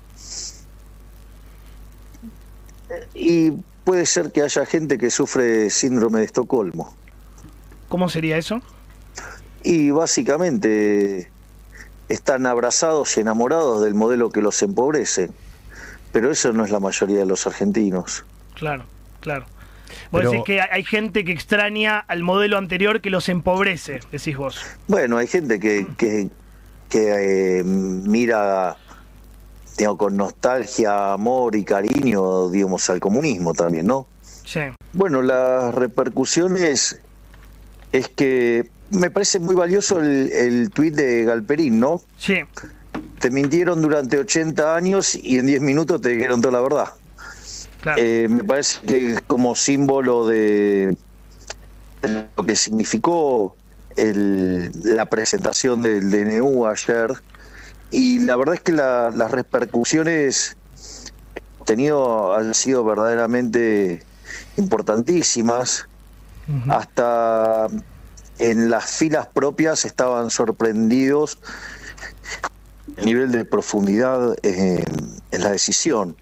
Y puede ser que haya gente que sufre síndrome de Estocolmo. ¿Cómo sería eso? Y básicamente están abrazados y enamorados del modelo que los empobrece. Pero eso no es la mayoría de los argentinos. Claro, claro. Vos Pero- decís que hay gente que extraña al modelo anterior que los empobrece, decís vos. Bueno, hay gente que, que, que, eh, mira digamos, con nostalgia, amor y cariño, digamos, al comunismo también, ¿no? Sí. Bueno, las repercusiones es que me parece muy valioso el, el tuit de Galperín, ¿no? Sí. Te mintieron durante 80 años y en 10 minutos te dijeron toda la verdad. Eh, me parece que es como símbolo de de lo que significó el- la presentación del DNU ayer. Y la verdad es que la- las repercusiones tenido han sido verdaderamente importantísimas. Hasta en las filas propias estaban sorprendidos el nivel de profundidad en, en la decisión.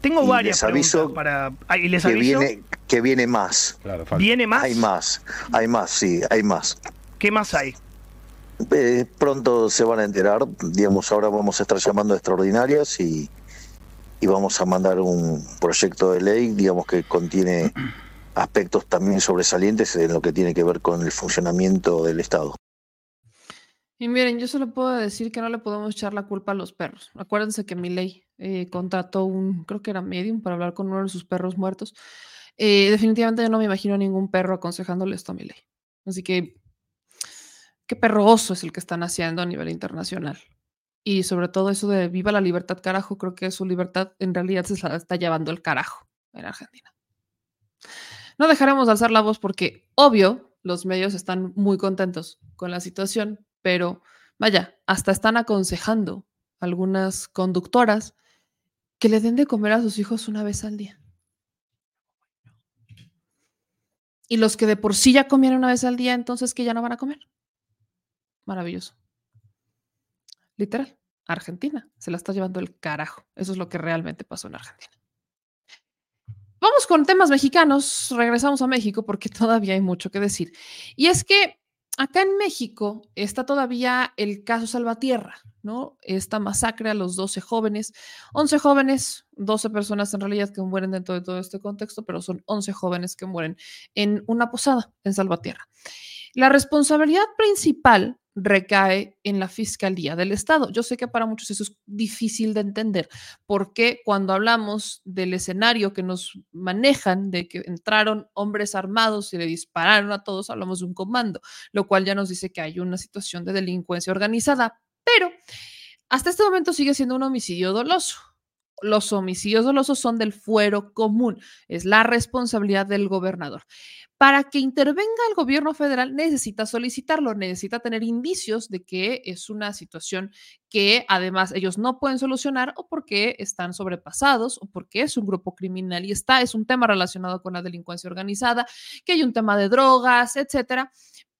Tengo Y varias les aviso preguntas para. Ah, ¿Y les que aviso? viene que viene más. ¿Viene más? Hay más, hay más, sí, hay más. ¿Qué más hay? Eh, pronto se van a enterar, digamos, ahora vamos a estar llamando a extraordinarias y, y vamos a mandar un proyecto de ley, digamos, que contiene aspectos también sobresalientes en lo que tiene que ver con el funcionamiento del Estado. Y miren, yo solo puedo decir que no le podemos echar la culpa a los perros. Acuérdense que mi ley contrató un, creo que era medium, para hablar con uno de sus perros muertos. Eh, definitivamente yo no me imagino ningún perro aconsejándole esto a mi ley. Así que, qué perro oso es el que están haciendo a nivel internacional. Y sobre todo eso de viva la libertad, carajo, creo que su libertad en realidad se la está llevando el carajo en Argentina. No dejaremos de alzar la voz porque, obvio, los medios están muy contentos con la situación, pero vaya, hasta están aconsejando algunas conductoras que le den de comer a sus hijos una vez al día. Y los que de por sí ya comían una vez al día, entonces que ya no van a comer. Maravilloso. Literal, Argentina se la está llevando el carajo. Eso es lo que realmente pasó en Argentina. Vamos con temas mexicanos. Regresamos a México porque [LAUGHS] todavía hay mucho que decir. Y es que acá en México está todavía el caso Salvatierra, ¿no? Esta masacre a los 12 jóvenes, 11 jóvenes, 12 personas en realidad que mueren dentro de todo este contexto, pero son 11 jóvenes que mueren en una posada en Salvatierra. La responsabilidad principal recae en la Fiscalía del Estado. Yo sé que para muchos eso es difícil de entender, porque cuando hablamos del escenario que nos manejan, de que entraron hombres armados y le dispararon a todos, hablamos de un comando, lo cual ya nos dice que hay una situación de delincuencia organizada, pero hasta este momento sigue siendo un homicidio doloso. Los homicidios dolosos son del fuero común, es la responsabilidad del gobernador. Para que intervenga el gobierno federal necesita solicitarlo, necesita tener indicios de que es una situación que además ellos no pueden solucionar o porque están sobrepasados o porque es un grupo criminal y está, es un tema relacionado con la delincuencia organizada, que hay un tema de drogas, etcétera.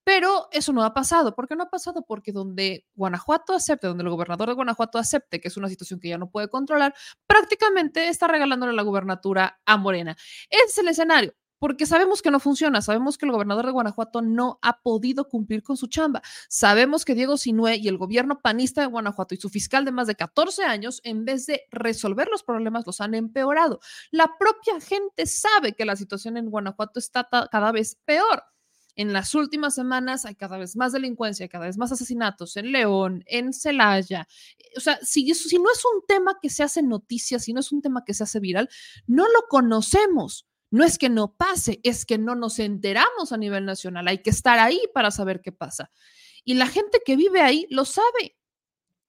Pero eso no ha pasado. ¿Por qué no ha pasado? Porque donde Guanajuato acepte, donde el gobernador de Guanajuato acepte que es una situación que ya no puede controlar, prácticamente está regalándole la gubernatura a Morena. Ese es el escenario porque sabemos que no funciona, sabemos que el gobernador de Guanajuato no ha podido cumplir con su chamba, sabemos que Diego Sinue y el gobierno panista de Guanajuato y su fiscal de más de 14 años, en vez de resolver los problemas, los han empeorado. La propia gente sabe que la situación en Guanajuato está cada vez peor. En las últimas semanas hay cada vez más delincuencia, cada vez más asesinatos en León, en Celaya. O sea, si, si no es un tema que se hace noticia, si no es un tema que se hace viral, no lo conocemos. No es que no pase, es que no nos enteramos a nivel nacional. Hay que estar ahí para saber qué pasa. Y la gente que vive ahí lo sabe.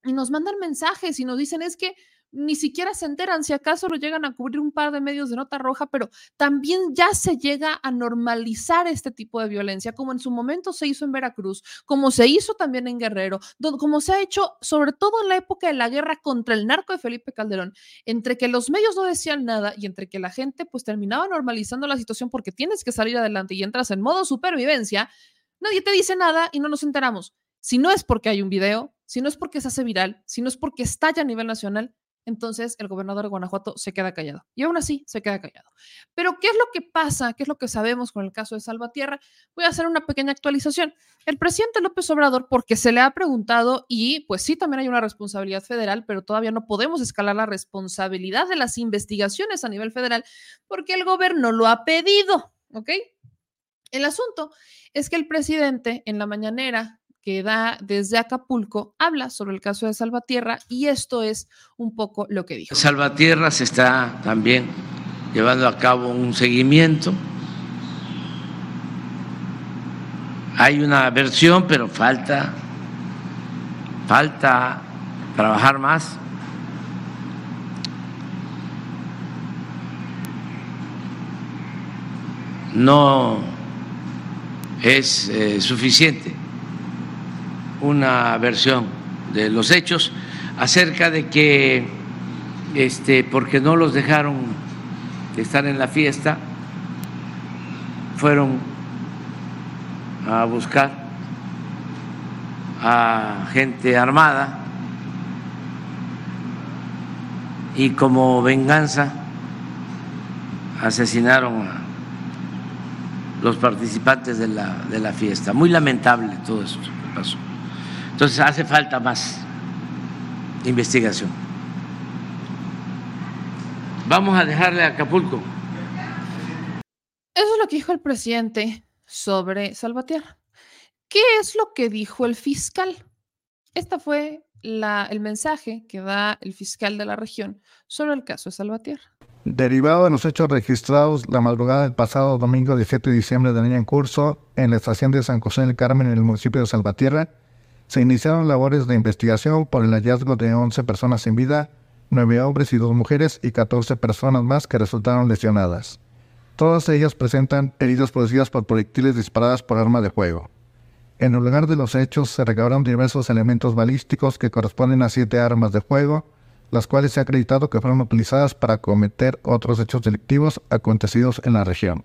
Y nos mandan mensajes y nos dicen es que ni siquiera se enteran, si acaso lo llegan a cubrir un par de medios de nota roja, pero también ya se llega a normalizar este tipo de violencia, como en su momento se hizo en Veracruz, como se hizo también en Guerrero, como se ha hecho sobre todo en la época de la guerra contra el narco de Felipe Calderón, entre que los medios no decían nada y entre que la gente pues terminaba normalizando la situación porque tienes que salir adelante y entras en modo supervivencia, nadie te dice nada y no nos enteramos. Si no es porque hay un video, si no es porque se hace viral, si no es porque estalla a nivel nacional, entonces el gobernador de Guanajuato se queda callado. Y aún así se queda callado. Pero ¿qué es lo que pasa? ¿Qué es lo que sabemos con el caso de Salvatierra? Voy a hacer una pequeña actualización. El presidente López Obrador, porque se le ha preguntado, y pues sí, también hay una responsabilidad federal, pero todavía no podemos escalar la responsabilidad de las investigaciones a nivel federal porque el gobierno lo ha pedido, ¿ok? El asunto es que el presidente en la mañanera que da desde Acapulco, habla sobre el caso de Salvatierra y esto es un poco lo que dijo. Salvatierra se está también llevando a cabo un seguimiento. Hay una versión, pero falta, falta trabajar más. No es eh, suficiente una versión de los hechos acerca de que, este, porque no los dejaron estar en la fiesta, fueron a buscar a gente armada y como venganza asesinaron a los participantes de la, de la fiesta. Muy lamentable todo esto que pasó. Entonces hace falta más investigación. Vamos a dejarle a Acapulco. Eso es lo que dijo el presidente sobre Salvatierra. ¿Qué es lo que dijo el fiscal? Este fue la, el mensaje que da el fiscal de la región sobre el caso de Salvatierra. Derivado de los hechos registrados la madrugada del pasado domingo 17 de diciembre del año en curso en la estación de San José del Carmen en el municipio de Salvatierra, se iniciaron labores de investigación por el hallazgo de 11 personas sin vida, 9 hombres y 2 mujeres y 14 personas más que resultaron lesionadas. Todas ellas presentan heridas producidas por proyectiles disparadas por arma de fuego. En el lugar de los hechos se recabaron diversos elementos balísticos que corresponden a siete armas de fuego, las cuales se ha acreditado que fueron utilizadas para cometer otros hechos delictivos acontecidos en la región.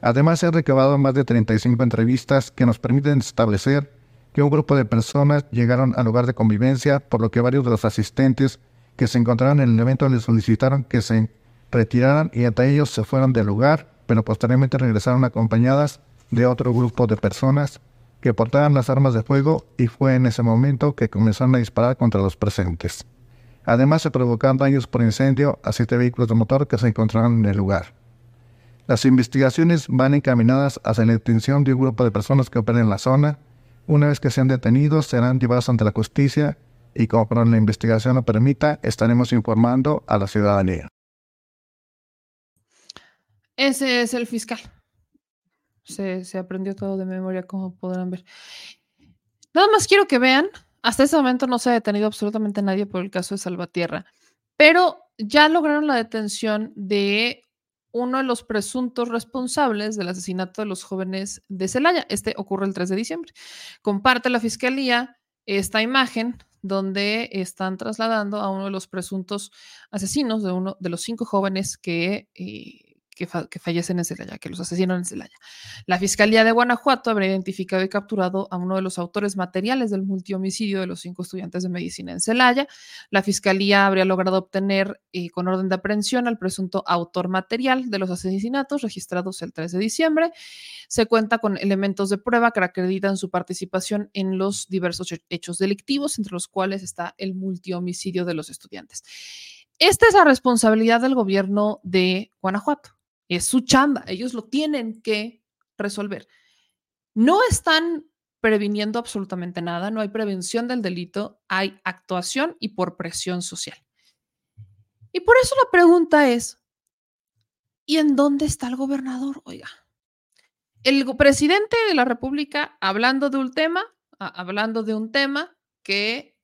Además, se han recabado más de 35 entrevistas que nos permiten establecer que un grupo de personas llegaron al lugar de convivencia, por lo que varios de los asistentes que se encontraron en el evento les solicitaron que se retiraran y hasta ellos se fueron del lugar, pero posteriormente regresaron acompañadas de otro grupo de personas que portaban las armas de fuego y fue en ese momento que comenzaron a disparar contra los presentes. Además se provocaron daños por incendio a siete vehículos de motor que se encontraron en el lugar. Las investigaciones van encaminadas hacia la detención de un grupo de personas que operan en la zona, una vez que sean detenidos, serán llevados ante la justicia y como la investigación lo permita, estaremos informando a la ciudadanía. Ese es el fiscal. Se, se, aprendió todo de memoria, como podrán ver. Nada más quiero que vean, hasta ese momento no se ha detenido absolutamente nadie por el caso de Salvatierra, pero ya lograron la detención de uno de los presuntos responsables del asesinato de los jóvenes de Celaya. Este ocurre el 3 de diciembre. Comparte la fiscalía esta imagen donde están trasladando a uno de los presuntos asesinos de uno de los cinco jóvenes que eh, que, fallecen en Celaya, que los asesinan en Celaya. La Fiscalía de Guanajuato habría identificado y capturado a uno de los autores materiales del multihomicidio de los cinco estudiantes de medicina en Celaya. La Fiscalía habría logrado obtener eh, con orden de aprehensión al presunto autor material de los asesinatos registrados el 3 de diciembre. Se cuenta con elementos de prueba que acreditan su participación en los diversos hechos delictivos, entre los cuales está el multihomicidio de los estudiantes. Esta es la responsabilidad del gobierno de Guanajuato es su chamba, ellos lo tienen que resolver. No están previniendo absolutamente nada, no hay prevención del delito, hay actuación y por presión social. Y por eso la pregunta es, ¿y en dónde está el gobernador? Oiga, el presidente de la República hablando de un tema, hablando de un tema que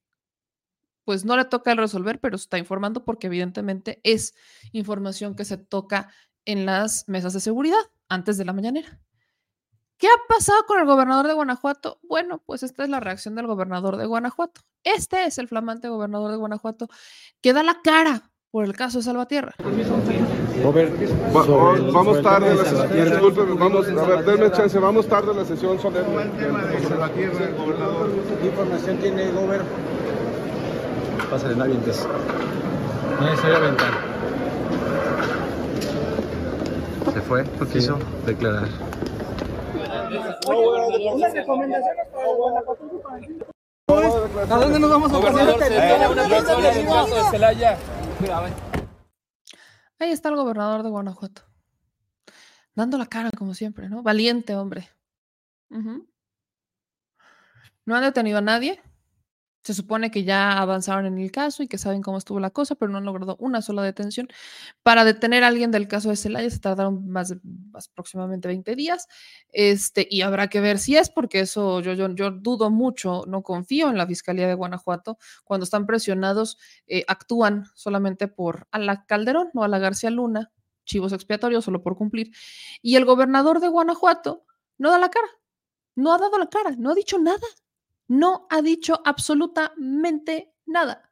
pues no le toca resolver, pero está informando porque evidentemente es información que se toca en las mesas de seguridad antes de la mañanera. ¿Qué ha pasado con el gobernador de Guanajuato? Bueno, pues esta es la reacción del gobernador de Guanajuato. Este es el flamante gobernador de Guanajuato que da la cara por el caso de Salvatierra. vamos tarde la sesión. Vamos, a ver, denme chance, vamos tarde la sesión. ¿Qué información tiene el gobernador? Pásale, no avientes. No necesariamente. Se fue, no quiso declarar. ¿A dónde nos vamos a Ahí está el gobernador de Guanajuato. Dando la cara, como siempre, ¿no? Valiente hombre. No han detenido a nadie. Se supone que ya avanzaron en el caso y que saben cómo estuvo la cosa, pero no han logrado una sola detención. Para detener a alguien del caso de Celaya se tardaron más de más aproximadamente 20 días. Este, y habrá que ver si es, porque eso yo, yo, yo dudo mucho, no confío en la Fiscalía de Guanajuato. Cuando están presionados, eh, actúan solamente por a la Calderón o a la García Luna, chivos expiatorios solo por cumplir. Y el gobernador de Guanajuato no da la cara, no ha dado la cara, no ha dicho nada no ha dicho absolutamente nada.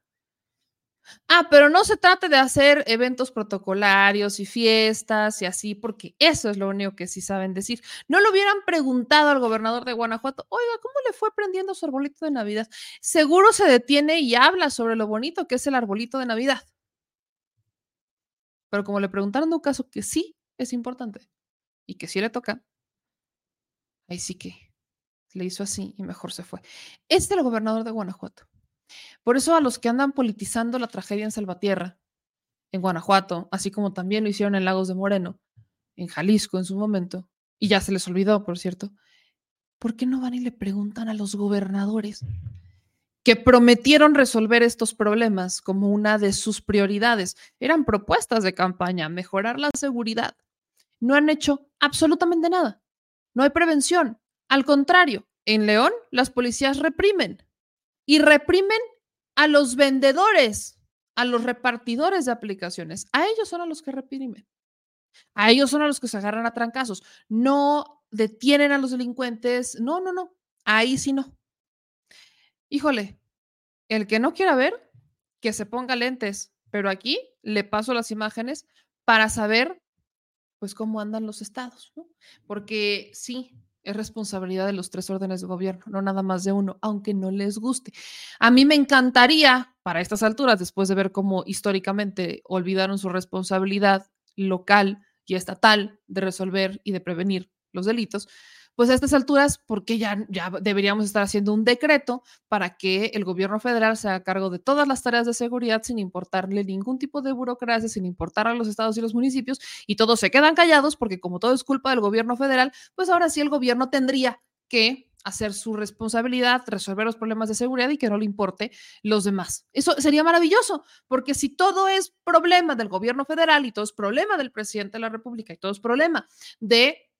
Ah, pero no se trata de hacer eventos protocolarios y fiestas y así, porque eso es lo único que sí saben decir. No lo hubieran preguntado al gobernador de Guanajuato, oiga, ¿cómo le fue prendiendo su arbolito de Navidad? Seguro se detiene y habla sobre lo bonito que es el arbolito de Navidad. Pero como le preguntaron de un caso que sí es importante y que sí le toca, ahí sí que le hizo así y mejor se fue. Este es el gobernador de Guanajuato. Por eso a los que andan politizando la tragedia en Salvatierra, en Guanajuato, así como también lo hicieron en Lagos de Moreno, en Jalisco en su momento, y ya se les olvidó, por cierto, ¿por qué no van y le preguntan a los gobernadores que prometieron resolver estos problemas como una de sus prioridades? Eran propuestas de campaña, mejorar la seguridad. No han hecho absolutamente nada. No hay prevención, al contrario, en León las policías reprimen y reprimen a los vendedores, a los repartidores de aplicaciones. A ellos son a los que reprimen. A ellos son a los que se agarran a trancazos. No detienen a los delincuentes. No, no, no. Ahí sí no. Híjole, el que no quiera ver, que se ponga lentes. Pero aquí le paso las imágenes para saber, pues, cómo andan los estados. Porque sí, es responsabilidad de los tres órdenes de gobierno, no nada más de uno, aunque no les guste. A mí me encantaría, para estas alturas, después de ver cómo históricamente olvidaron su responsabilidad local y estatal de resolver y de prevenir los delitos, pues a estas alturas, porque ya, ya deberíamos estar haciendo un decreto para que el gobierno federal se haga cargo de todas las tareas de seguridad sin importarle ningún tipo de burocracia, sin importar a los estados y los municipios, y todos se quedan callados porque como todo es culpa del gobierno federal, pues ahora sí el gobierno tendría que hacer su responsabilidad, resolver los problemas de seguridad y que no le importe los demás. Eso sería maravilloso, porque si todo es problema del gobierno federal y todo es problema del presidente de la República y todo es problema de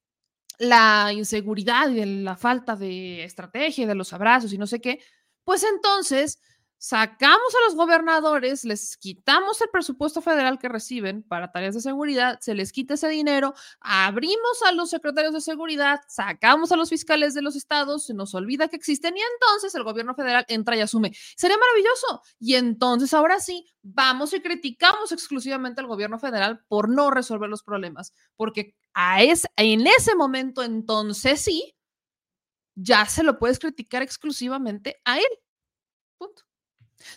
la inseguridad y la falta de estrategia, de los abrazos y no sé qué, pues entonces sacamos a los gobernadores, les quitamos el presupuesto federal que reciben para tareas de seguridad, se les quita ese dinero, abrimos a los secretarios de seguridad, sacamos a los fiscales de los estados, se nos olvida que existen y entonces el gobierno federal entra y asume. Sería maravilloso. Y entonces ahora sí, vamos y criticamos exclusivamente al gobierno federal por no resolver los problemas, porque a en ese momento entonces sí, ya se lo puedes criticar exclusivamente a él. Punto.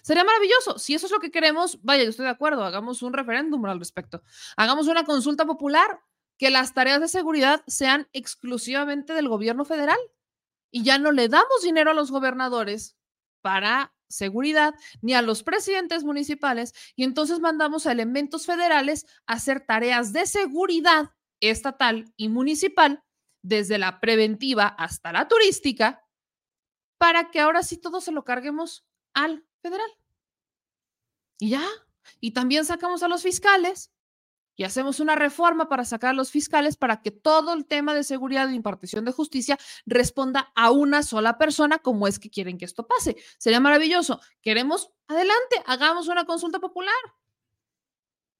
Sería maravilloso. Si eso es lo que queremos, vaya, yo estoy de acuerdo, hagamos un referéndum al respecto. Hagamos una consulta popular, que las tareas de seguridad sean exclusivamente del gobierno federal y ya no le damos dinero a los gobernadores para seguridad ni a los presidentes municipales y entonces mandamos a elementos federales a hacer tareas de seguridad estatal y municipal desde la preventiva hasta la turística para que ahora sí todo se lo carguemos al federal. Y ya, y también sacamos a los fiscales y hacemos una reforma para sacar a los fiscales para que todo el tema de seguridad e impartición de justicia responda a una sola persona como es que quieren que esto pase. Sería maravilloso. Queremos, adelante, hagamos una consulta popular.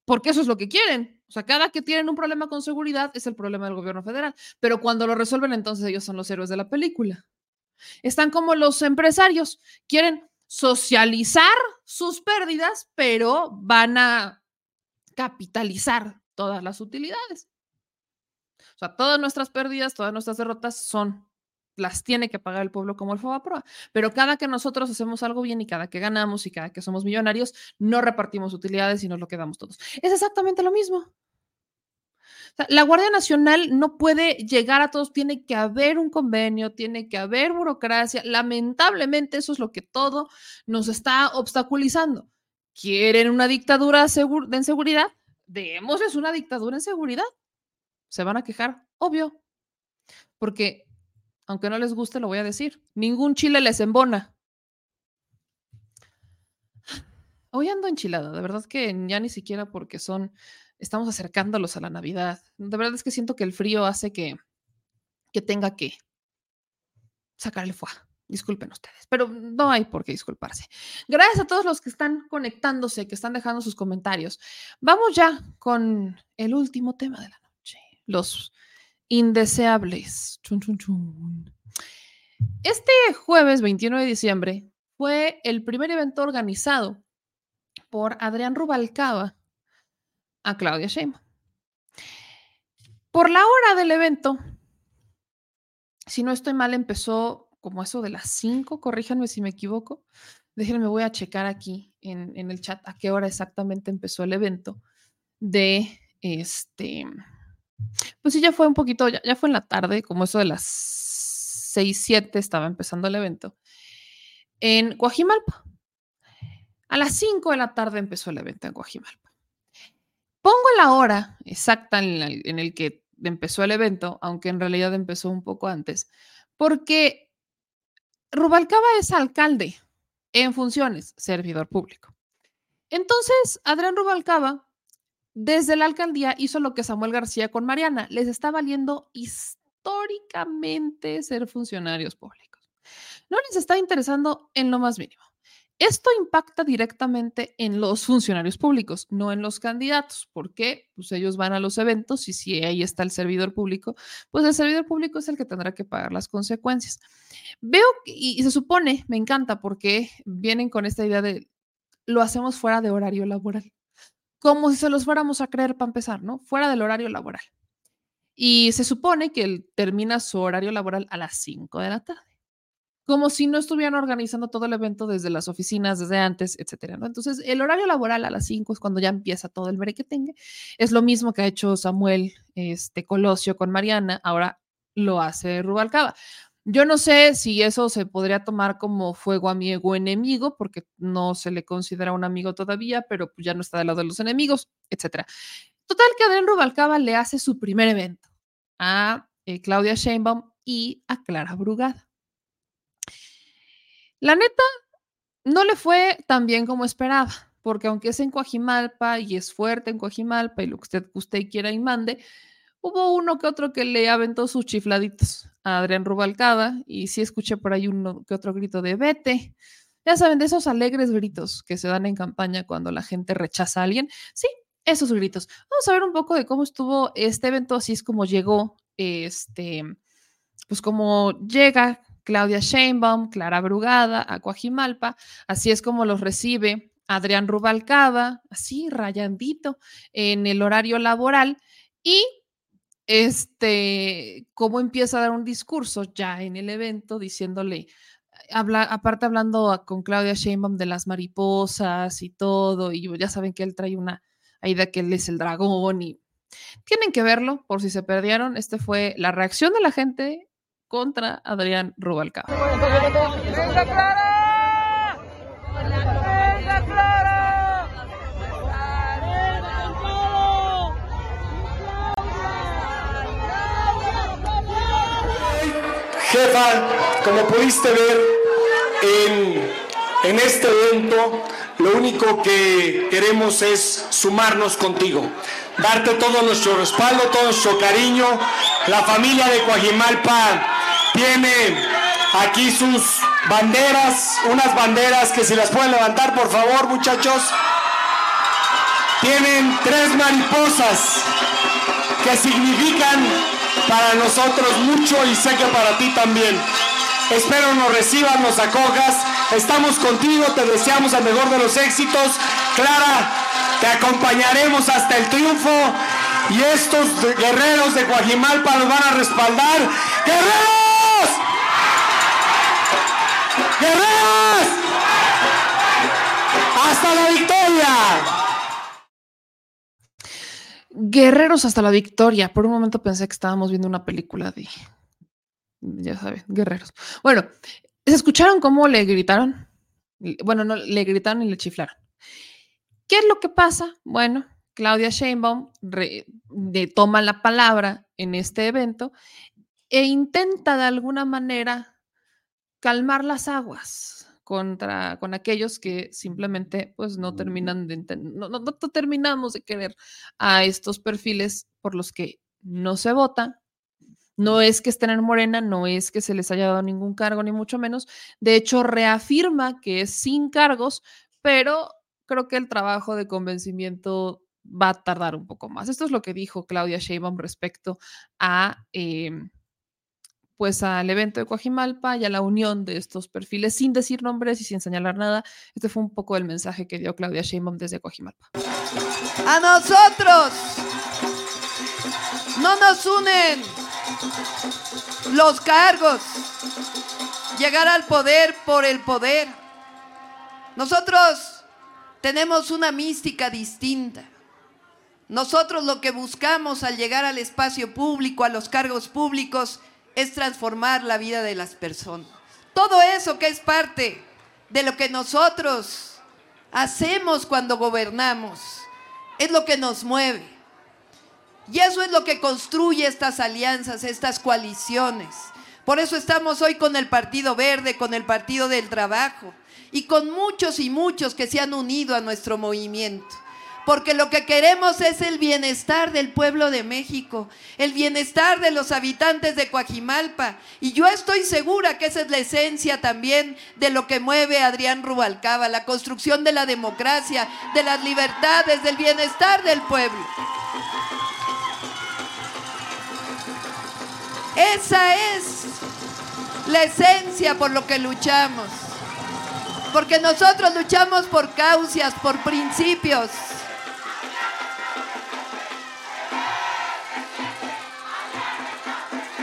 Porque eso es lo que quieren. O sea, cada que tienen un problema con seguridad es el problema del gobierno federal. Pero cuando lo resuelven, entonces ellos son los héroes de la película. Están como los empresarios. Quieren socializar sus pérdidas, pero van a capitalizar todas las utilidades. O sea, todas nuestras pérdidas, todas nuestras derrotas son las tiene que pagar el pueblo como el Fobaproa. Pero cada que nosotros hacemos algo bien y cada que ganamos y cada que somos millonarios, no repartimos utilidades y nos lo quedamos todos. Es exactamente lo mismo. la Guardia Nacional no puede llegar a todos, tiene que haber un convenio, tiene que haber burocracia. Lamentablemente eso es lo que todo nos está obstaculizando. ¿Quieren una dictadura de inseguridad? Démosles una dictadura en seguridad. Se van a quejar, obvio. Porque aunque no les guste, lo voy a decir. Ningún chile les embona. Hoy ando enchilada, de verdad que ya ni siquiera porque son, estamos acercándolos a la Navidad. De verdad es que siento que el frío hace que, que tenga que sacar el fuá. Disculpen ustedes, pero no hay por qué disculparse. Gracias a todos los que están conectándose, que están dejando sus comentarios. Vamos ya con el último tema de la noche, los indeseables. Este jueves 21 de diciembre fue el primer evento organizado por Adrián Rubalcaba a Claudia Sheinbaum. Por la hora del evento, si no estoy mal, empezó como eso de las 5, corríjanme si me equivoco. Déjenme, voy a checar aquí en, en el chat a qué hora exactamente empezó el evento de este pues sí, ya fue un poquito, ya, fue en la tarde, como eso de las 6, 7 estaba empezando el evento. En Guajimalpa. A las 5 de la tarde empezó el evento en Guajimalpa. Pongo la hora exacta en, en el que empezó el evento, aunque en realidad empezó un poco antes, porque Rubalcaba es alcalde en funciones, servidor público. Entonces, Adrián Rubalcaba desde la alcaldía hizo lo que Samuel García con Mariana. Les está valiendo históricamente ser funcionarios públicos. No les está interesando en lo más mínimo. Esto impacta directamente en los funcionarios públicos, no en los candidatos, porque pues, ellos van a los eventos y si ahí está el servidor público, pues el servidor público es el que tendrá que pagar las consecuencias. Veo y se supone, me encanta, porque vienen con esta idea de lo hacemos fuera de horario laboral como si se los fuéramos a creer para empezar, ¿no? Fuera del horario laboral. Y se supone que él termina su horario laboral a las 5 de la tarde, como si no estuvieran organizando todo el evento desde las oficinas, desde antes, etcétera, ¿no? Entonces, el horario laboral a las 5 es cuando ya empieza todo el tenga. Es lo mismo que ha hecho Samuel este, Colosio con Mariana, ahora lo hace Rubalcaba. Yo no sé si eso se podría tomar como fuego amigo enemigo, porque no se le considera un amigo todavía, pero pues ya no está del lado de los enemigos, etc. Total que Adrián Rubalcaba le hace su primer evento a eh, Claudia Sheinbaum y a Clara Brugada. La neta, no le fue tan bien como esperaba, porque aunque es en Coajimalpa y es fuerte en Coajimalpa y lo que usted quiera y mande, hubo uno que otro que le aventó sus chifladitos a Adrián Rubalcada y sí escuché por ahí uno que otro grito de vete. Ya saben, de esos alegres gritos que se dan en campaña cuando la gente rechaza a alguien. Sí, esos gritos. Vamos a ver un poco de cómo estuvo este evento, así es como llegó, este, pues como llega Claudia Sheinbaum, Clara Brugada a Coajimalpa, así es como los recibe Adrián Rubalcaba, así rayandito en el horario laboral y este, cómo empieza a dar un discurso ya en el evento diciéndole, habla, aparte hablando con Claudia Sheinbaum de las mariposas y todo, y ya saben que él trae una idea que él es el dragón y tienen que verlo por si se perdieron. Este fue la reacción de la gente contra Adrián Rubalcaba. Como pudiste ver en, este evento, lo único que queremos es sumarnos contigo, darte todo nuestro respaldo, todo nuestro cariño. La familia de Coajimalpa tiene aquí sus banderas, unas banderas que si las pueden levantar, por favor, muchachos. Tienen tres mariposas que significan para nosotros mucho y sé que para ti también. Espero nos recibas, nos acojas. Estamos contigo, te deseamos el mejor de los éxitos. Clara, te acompañaremos hasta el triunfo. Y estos guerreros de Guajimalpa nos van a respaldar. ¡Guerreros! ¡Guerreros! ¡Hasta la victoria! Guerreros hasta la victoria. Por un momento pensé que estábamos viendo una película de, ya saben, guerreros. Bueno, ¿se escucharon cómo le gritaron? Bueno, no, le gritaron y le chiflaron. ¿Qué es lo que pasa? Bueno, Claudia Sheinbaum toma la palabra en este evento e intenta de alguna manera calmar las aguas contra con aquellos que simplemente pues no terminan de no, no, terminamos de querer a estos perfiles por los que no se vota. No es que estén en Morena, no es que se les haya dado ningún cargo, ni mucho menos. De hecho, reafirma que es sin cargos, pero creo que el trabajo de convencimiento va a tardar un poco más. Esto es lo que dijo Claudia Sheinbaum respecto a, em, pues al evento de Coajimalpa y a la unión de estos perfiles, sin decir nombres y sin señalar nada. Este fue un poco el mensaje que dio Claudia Sheinbaum desde Coajimalpa. A nosotros no nos unen los cargos, llegar al poder por el poder. Nosotros tenemos una mística distinta. Nosotros lo que buscamos al llegar al espacio público, a los cargos públicos, es transformar la vida de las personas. Todo eso que es parte de lo que nosotros hacemos cuando gobernamos es lo que nos mueve. Y eso es lo que construye estas alianzas, estas coaliciones. Por eso estamos hoy con el Partido Verde, con el Partido del Trabajo y con muchos y muchos que se han unido a nuestro movimiento. Porque lo que queremos es el bienestar del pueblo de México, el bienestar de los habitantes de Coajimalpa. Y yo estoy segura que esa es la esencia también de lo que mueve a Adrián Rubalcaba, la construcción de la democracia, de las libertades, del bienestar del pueblo. Esa es la esencia por lo que luchamos. Porque nosotros luchamos por causas, por principios.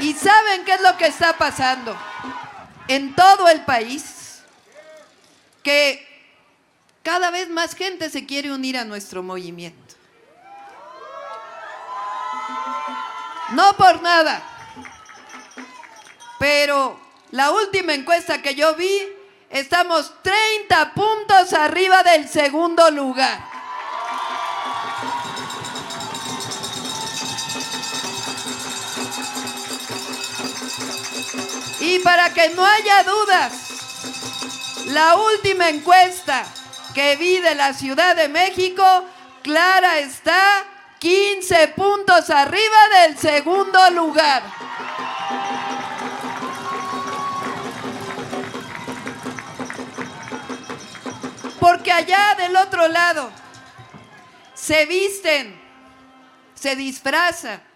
¿Y saben qué es lo que está pasando? En todo el país, que cada vez más gente se quiere unir a nuestro movimiento. No por nada, pero la última encuesta que yo vi, estamos 30 puntos arriba del segundo lugar. Y para que no haya dudas, la última encuesta que vi de la Ciudad de México, Clara está 15 puntos arriba del segundo lugar. Porque allá del otro lado se visten, se disfrazan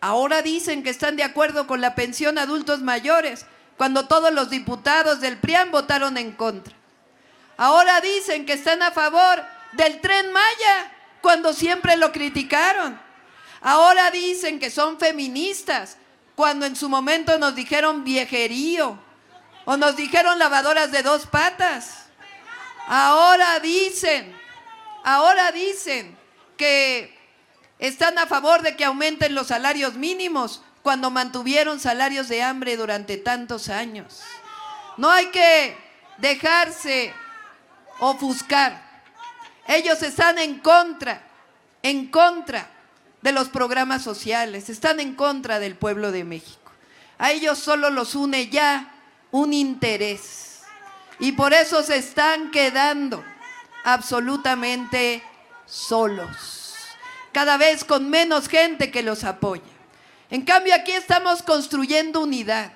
Ahora dicen que están de acuerdo con la pensión adultos mayores, cuando todos los diputados del PRIAN votaron en contra. Ahora dicen que están a favor del tren Maya, cuando siempre lo criticaron. Ahora dicen que son feministas, cuando en su momento nos dijeron viejerío o nos dijeron lavadoras de dos patas. Ahora dicen, ahora dicen que están a favor de que aumenten los salarios mínimos cuando mantuvieron salarios de hambre durante tantos años. No hay que dejarse ofuscar. Ellos están en contra, en contra de los programas sociales, están en contra del pueblo de México. A ellos solo los une ya un interés. Y por eso se están quedando absolutamente solos cada vez con menos gente que los apoya. En cambio, aquí estamos construyendo unidad.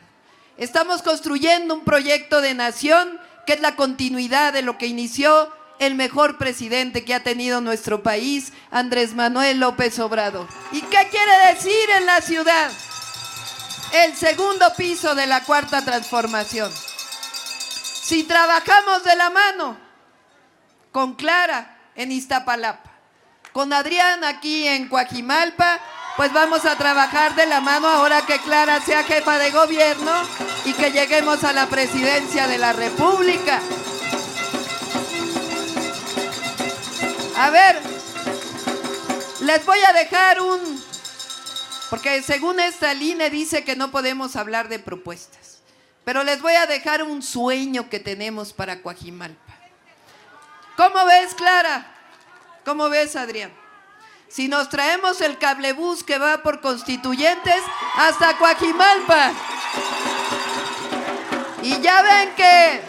Estamos construyendo un proyecto de nación que es la continuidad de lo que inició el mejor presidente que ha tenido nuestro país, Andrés Manuel López Obrador. ¿Y qué quiere decir en la ciudad? El segundo piso de la cuarta transformación. Si trabajamos de la mano con Clara en Iztapalapa, con Adrián aquí en Coajimalpa, pues vamos a trabajar de la mano ahora que Clara sea jefa de gobierno y que lleguemos a la presidencia de la República. A ver, les voy a dejar un... Porque según esta línea dice que no podemos hablar de propuestas. Pero les voy a dejar un sueño que tenemos para Coajimalpa. ¿Cómo ves, Clara? ¿Cómo ves, Adrián? Si nos traemos el cablebús que va por constituyentes hasta Coajimalpa. Y ya ven que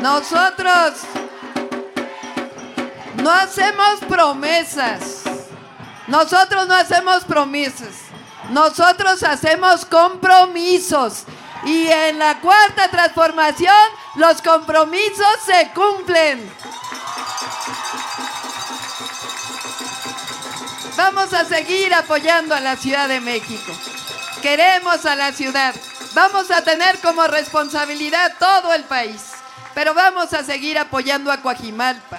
nosotros no hacemos promesas. Nosotros no hacemos promesas. Nosotros hacemos compromisos. Y en la cuarta transformación los compromisos se cumplen. Vamos a seguir apoyando a la Ciudad de México. Queremos a la ciudad. Vamos a tener como responsabilidad todo el país. Pero vamos a seguir apoyando a Coajimalpa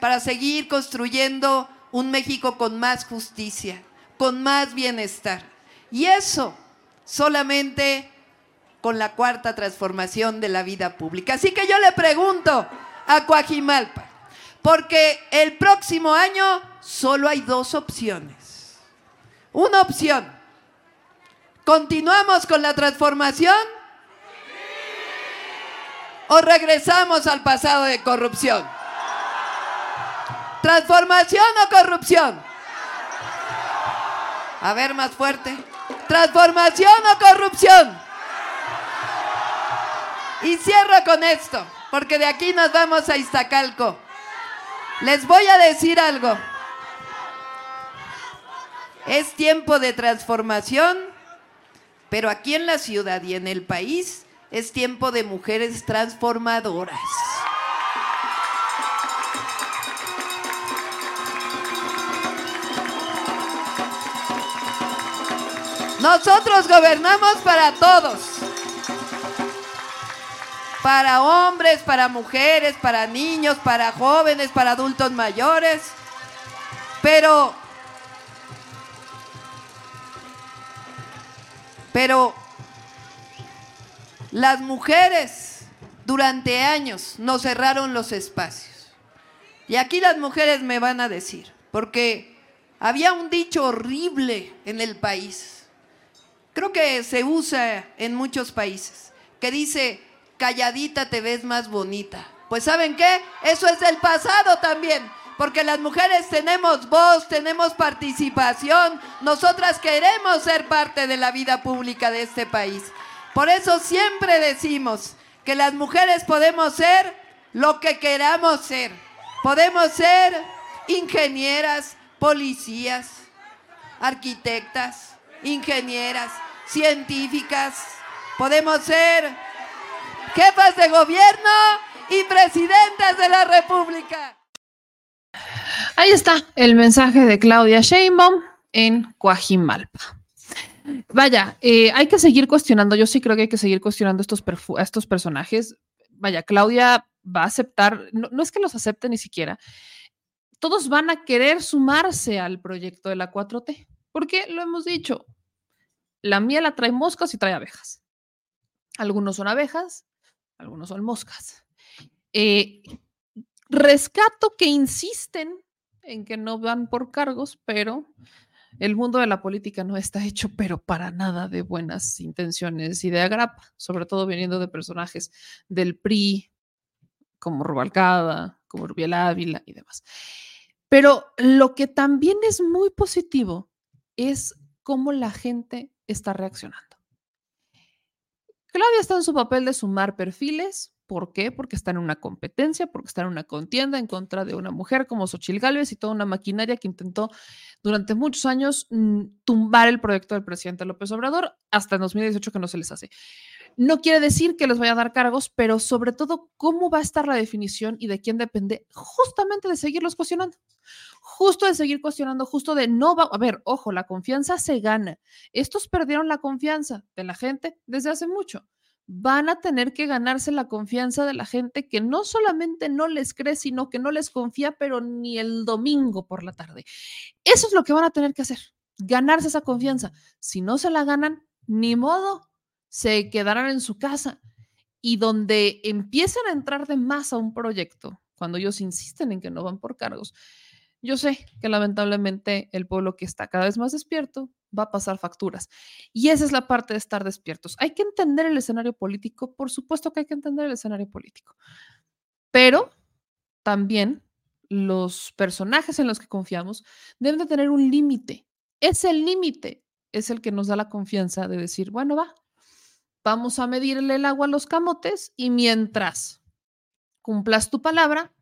para seguir construyendo un México con más justicia, con más bienestar. Y eso solamente con la cuarta transformación de la vida pública. Así que yo le pregunto a Coajimalpa, porque el próximo año solo hay dos opciones. Una opción, ¿continuamos con la transformación? ¿O regresamos al pasado de corrupción? ¿Transformación o corrupción? A ver, más fuerte. ¿Transformación o corrupción? Y cierro con esto, porque de aquí nos vamos a Iztacalco. Les voy a decir algo. Es tiempo de transformación, pero aquí en la ciudad y en el país es tiempo de mujeres transformadoras. Nosotros gobernamos para todos. Para hombres, para mujeres, para niños, para jóvenes, para adultos mayores. Pero, pero las mujeres durante años nos cerraron los espacios. Y aquí las mujeres me van a decir, porque había un dicho horrible en el país creo que se usa en muchos países, que dice, calladita te ves más bonita. Pues ¿saben qué? Eso es el pasado también, porque las mujeres tenemos voz, tenemos participación, nosotras queremos ser parte de la vida pública de este país. Por eso siempre decimos que las mujeres podemos ser lo que queramos ser. Podemos ser ingenieras, policías, arquitectas, ingenieras, científicas, podemos ser jefas de gobierno y presidentas de la República. Ahí está el mensaje de Claudia Sheinbaum en Coajimalpa. Vaya, eh, hay que seguir cuestionando, yo sí creo que hay que seguir cuestionando estos, a estos personajes. Vaya, Claudia va a aceptar, no, no es que los acepte ni siquiera, todos van a querer sumarse al proyecto de la 4T, porque lo hemos dicho, la miel la trae moscas y trae abejas. Algunos son abejas, algunos son moscas. Eh, rescato que insisten en que no van por cargos, pero el mundo de la política no está hecho, pero para nada de buenas intenciones y de agrapa, sobre todo viniendo de personajes del PRI, como Rubalcada, como Rubiel Ávila y demás. Pero lo que también es muy positivo es cómo la gente está reaccionando. Claudia está en su papel de sumar perfiles. ¿Por qué? Porque está en una competencia, porque está en una contienda en contra de una mujer como Xochil Gálvez y toda una maquinaria que intentó durante muchos años mm, tumbar el proyecto del presidente López Obrador hasta en 2018 que no se les hace. No quiere decir que les vaya a dar cargos, pero sobre todo cómo va a estar la definición y de quién depende justamente de seguirlos cuestionando. Justo de seguir cuestionando, justo de no va, a ver, ojo, la confianza se gana. Estos perdieron la confianza de la gente desde hace mucho. Van a tener que ganarse la confianza de la gente que no solamente no les cree, sino que no les confía, pero ni el domingo por la tarde. Eso es lo que van a tener que hacer, ganarse esa confianza. Si no se la ganan, ni modo, se quedarán en su casa. y donde empiezan a entrar de más a un proyecto, cuando ellos insisten en que no van por cargos, yo sé que lamentablemente el pueblo que está cada vez más despierto va a pasar facturas. Y esa es la parte de estar despiertos. Hay que entender el escenario político, por supuesto que hay que entender el escenario político, pero también los personajes en los que confiamos deben de tener un límite. Ese límite es el que nos da la confianza de decir, bueno, va, vamos a medirle el agua a los camotes y mientras cumplas tu palabra,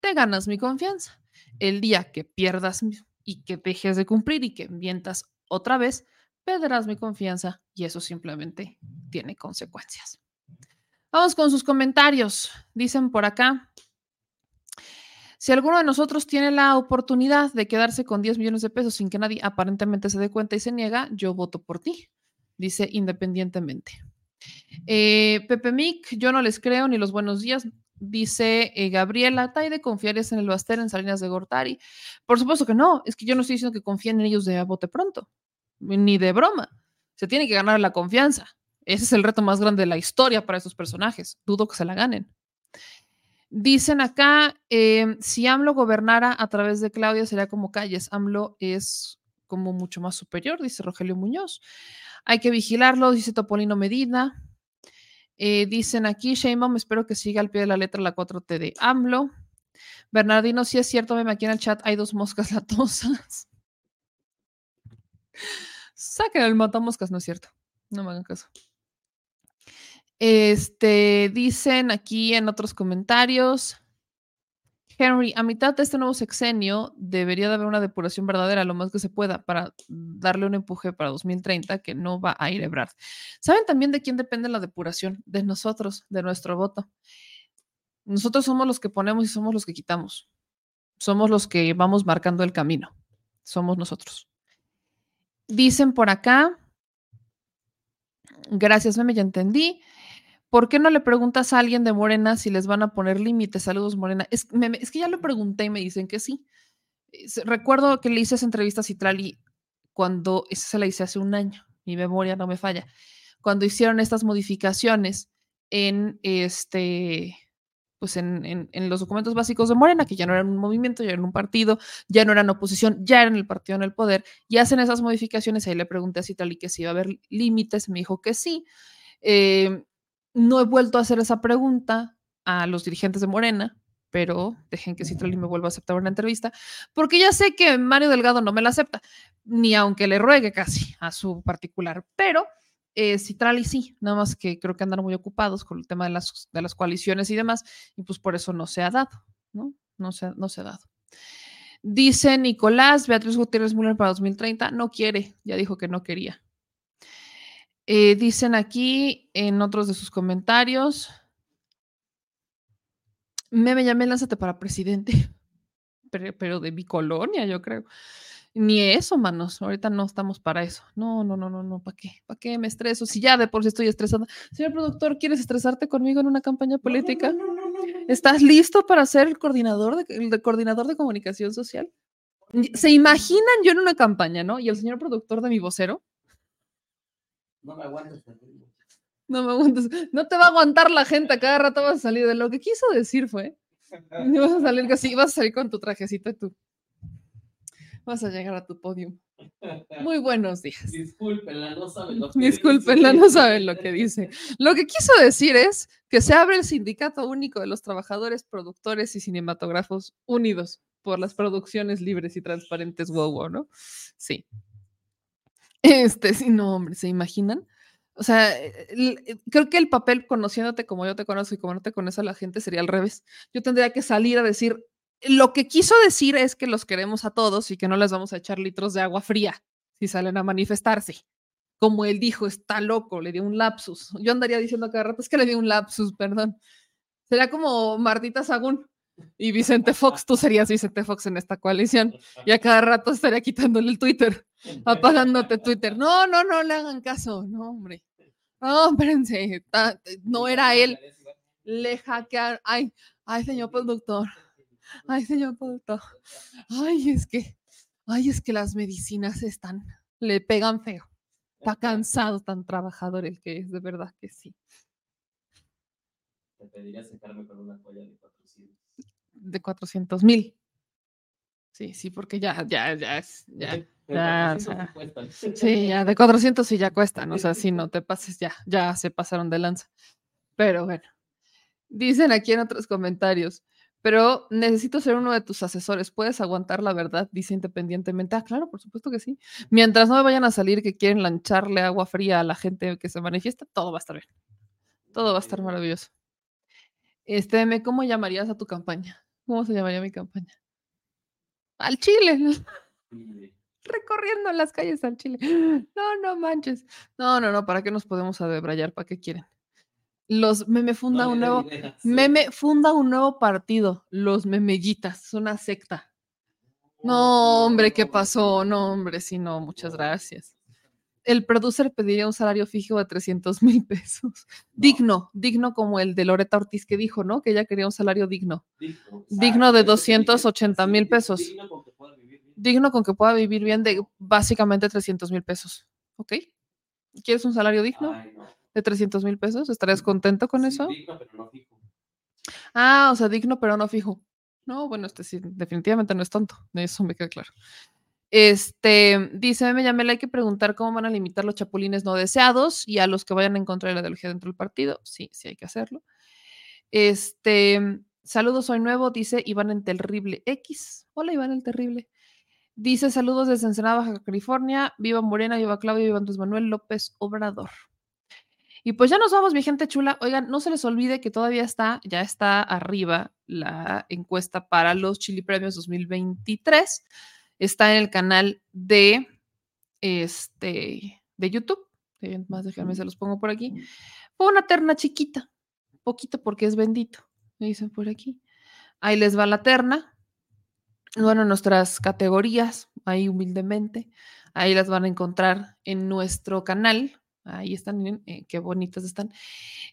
te ganas mi confianza. El día que pierdas y que dejes de cumplir y que mientas otra vez, perderás mi confianza y eso simplemente tiene consecuencias. Vamos con sus comentarios. Dicen por acá, si alguno de nosotros tiene la oportunidad de quedarse con 10 millones de pesos sin que nadie aparentemente se dé cuenta y se niega, yo voto por ti, dice independientemente. Eh, Pepe Mick, yo no les creo ni los buenos días, dice eh, Gabriela, ¿hay de confiar en el Baster en Salinas de Gortari? Por supuesto que no, es que yo no estoy diciendo que confíen en ellos de a bote pronto, ni de broma. Se tiene que ganar la confianza. Ese es el reto más grande de la historia para esos personajes. Dudo que se la ganen. Dicen acá, em, si AMLO gobernara a través de Claudia sería como Calles. AMLO es como mucho más superior, dice Rogelio Muñoz. Hay que vigilarlo, dice Topolino Medina. Eh, dicen aquí, Sheinbaum, espero que siga al pie de la letra la 4T de AMLO. Bernardino, si es cierto, veme aquí en el chat, hay dos moscas [LAUGHS] latosas. Saquen el matamoscas, no es cierto. No me hagan caso. Este, dicen aquí en otros comentarios. Henry, a mitad de este nuevo sexenio debería de haber una depuración verdadera lo más que se pueda para darle un empuje para 2030 que no va a ir Ebrard. ¿Saben también de quién depende la depuración? De nosotros, de nuestro voto. Nosotros somos los que ponemos y somos los que quitamos. Somos los que vamos marcando el camino. Somos nosotros. Dicen por acá, gracias, meme, ya entendí. ¿Por qué no le preguntas a alguien de Morena si les van a poner límites? Saludos, Morena. Es, que ya lo pregunté y me dicen que sí. Recuerdo que le hice esa entrevista a Citrali cuando, esa se la hice hace un año, mi memoria no me falla, cuando hicieron estas modificaciones en este, pues en, en, los documentos básicos de Morena, que ya no eran un movimiento, ya eran un partido, ya no eran oposición, ya eran el partido en el poder, y hacen esas modificaciones. Ahí le pregunté a Citrali que si iba a haber límites, me dijo que sí. Eh, no he vuelto a hacer esa pregunta a los dirigentes de Morena, pero dejen que Citrali me vuelva a aceptar una entrevista, porque ya sé que Mario Delgado no me la acepta, ni aunque le ruegue casi a su particular, pero eh, Citrali sí, nada más que creo que andan muy ocupados con el tema de las, de las coaliciones y demás, y pues por eso no se ha dado, ¿no? No se, no se ha dado. Dice Nicolás, Beatriz Gutiérrez Müller para 2030, no quiere, ya dijo que no quería. Eh, dicen aquí en otros de sus comentarios, me, me llamé, lánzate para presidente, [LAUGHS] pero, de mi colonia, yo creo. Ni eso, manos. Ahorita no estamos para eso. No, no, no, no, no. ¿Para qué? ¿Para qué me estreso? Si ya de por sí estoy estresada. Señor productor, ¿quieres estresarte conmigo en una campaña política? ¿Estás listo para ser el coordinador de, el coordinador de comunicación social? ¿Se imaginan yo en una campaña, no? Y el señor productor de mi vocero, no me aguantes. No me aguantes. No te va a aguantar la gente. Cada rato vas a salir de lo que quiso decir fue. [LAUGHS] Y vas a salir así, vas a salir con tu trajecito y tú. Vas a llegar a tu podio. Muy buenos días. Discúlpenla, no saben lo que Discúlpenla, no saben lo que dice. Lo que quiso decir es que se abre el Sindicato Único de los Trabajadores, Productores y Cinematógrafos Unidos por las producciones libres y transparentes, wow, wow, ¿no? Sí. Este, sí, no, hombre, ¿se imaginan? O sea, eh, eh, creo que el papel conociéndote como yo te conozco y como no te conoce a la gente sería al revés. Yo tendría que salir a decir, lo que quiso decir es que los queremos a todos y que no les vamos a echar litros de agua fría si salen a manifestarse. Como él dijo, está loco, le dio un lapsus. Yo andaría diciendo cada rato, es que le dio un lapsus, perdón. Sería como Martita Sagún. Y Vicente [LAUGHS] Fox, tú serías Vicente Fox en esta coalición. Y a cada rato estaría quitándole el Twitter, [LAUGHS] apagándote Twitter. No, no, no le hagan caso. No, hombre. No, espérense. No era él. Le hackearon. Ay, ay, señor productor. Ay, señor productor. Ay, es que, ay, es que las medicinas están, le pegan feo. Está cansado, tan trabajador el que es, de verdad que sí. Te pediría secarme con una toalla de 400. De 400 mil. Sí, sí, porque ya, ya, ya, es- ya, ya, o 400 sea, [LAUGHS] sí ya, de 400 sí ya cuestan, o sea, si no te pases, ya, ya se pasaron de lanza. Pero bueno, dicen aquí en otros comentarios, pero necesito ser uno de tus asesores, ¿puedes aguantar la verdad? Dice independientemente. Ah, claro, por supuesto que sí. Mientras no me vayan a salir que quieren lancharle agua fría a la gente que se manifiesta, todo va a estar bien. Todo va a estar maravilloso. Este, ¿cómo llamarías a tu campaña? ¿Cómo se llamaría mi campaña? Al Chile. Recorriendo las calles al Chile. [GASPS] No, no manches. No, no, no, ¿para qué nos podemos adebrayar? ¿Para qué quieren? Los meme funda No un nuevo ideas. meme funda un nuevo partido, los memellitas, es una secta. No, hombre, ¿qué pasó? No, hombre, sí, no, muchas gracias. El producer pediría un salario fijo de 300 mil pesos. Digno, digno como el de Loreta Ortiz que dijo, ¿no? Que ella quería un salario digno. Digno de 280 mil pesos. Digno con que pueda vivir bien. Digno con que pueda vivir bien de básicamente 300 mil pesos. ¿Ok? ¿Quieres un salario digno Ay, no. de 300 mil pesos? ¿Estarías contento con eso? Digno, pero no fijo. Ah, o sea, digno pero no fijo. No, bueno, este sí, definitivamente no es tonto. Eso me queda claro. Este, dice, me llamé, hay que preguntar cómo van a limitar los chapulines no deseados y a los que vayan en contra de la ideología dentro del partido. Sí, sí hay que hacerlo. Este, saludos, soy nuevo, dice Iván en Terrible X. Hola, Iván el Terrible. Dice, saludos desde Ensenada, Baja California. Viva Morena, viva Claudio, viva Andrés Manuel López Obrador. Y pues ya nos vamos, mi gente chula. Oigan, no se les olvide que todavía está, ya está arriba la encuesta para los Chili Premios 2023. Está en el canal de este de YouTube. Eh, Más déjenme, se los pongo por aquí. Fue una terna chiquita, poquito porque es bendito. Me dicen por aquí. Ahí les va la terna. Bueno, nuestras categorías, ahí humildemente. Ahí las van a encontrar en nuestro canal. Ahí están, miren, eh, qué bonitas están.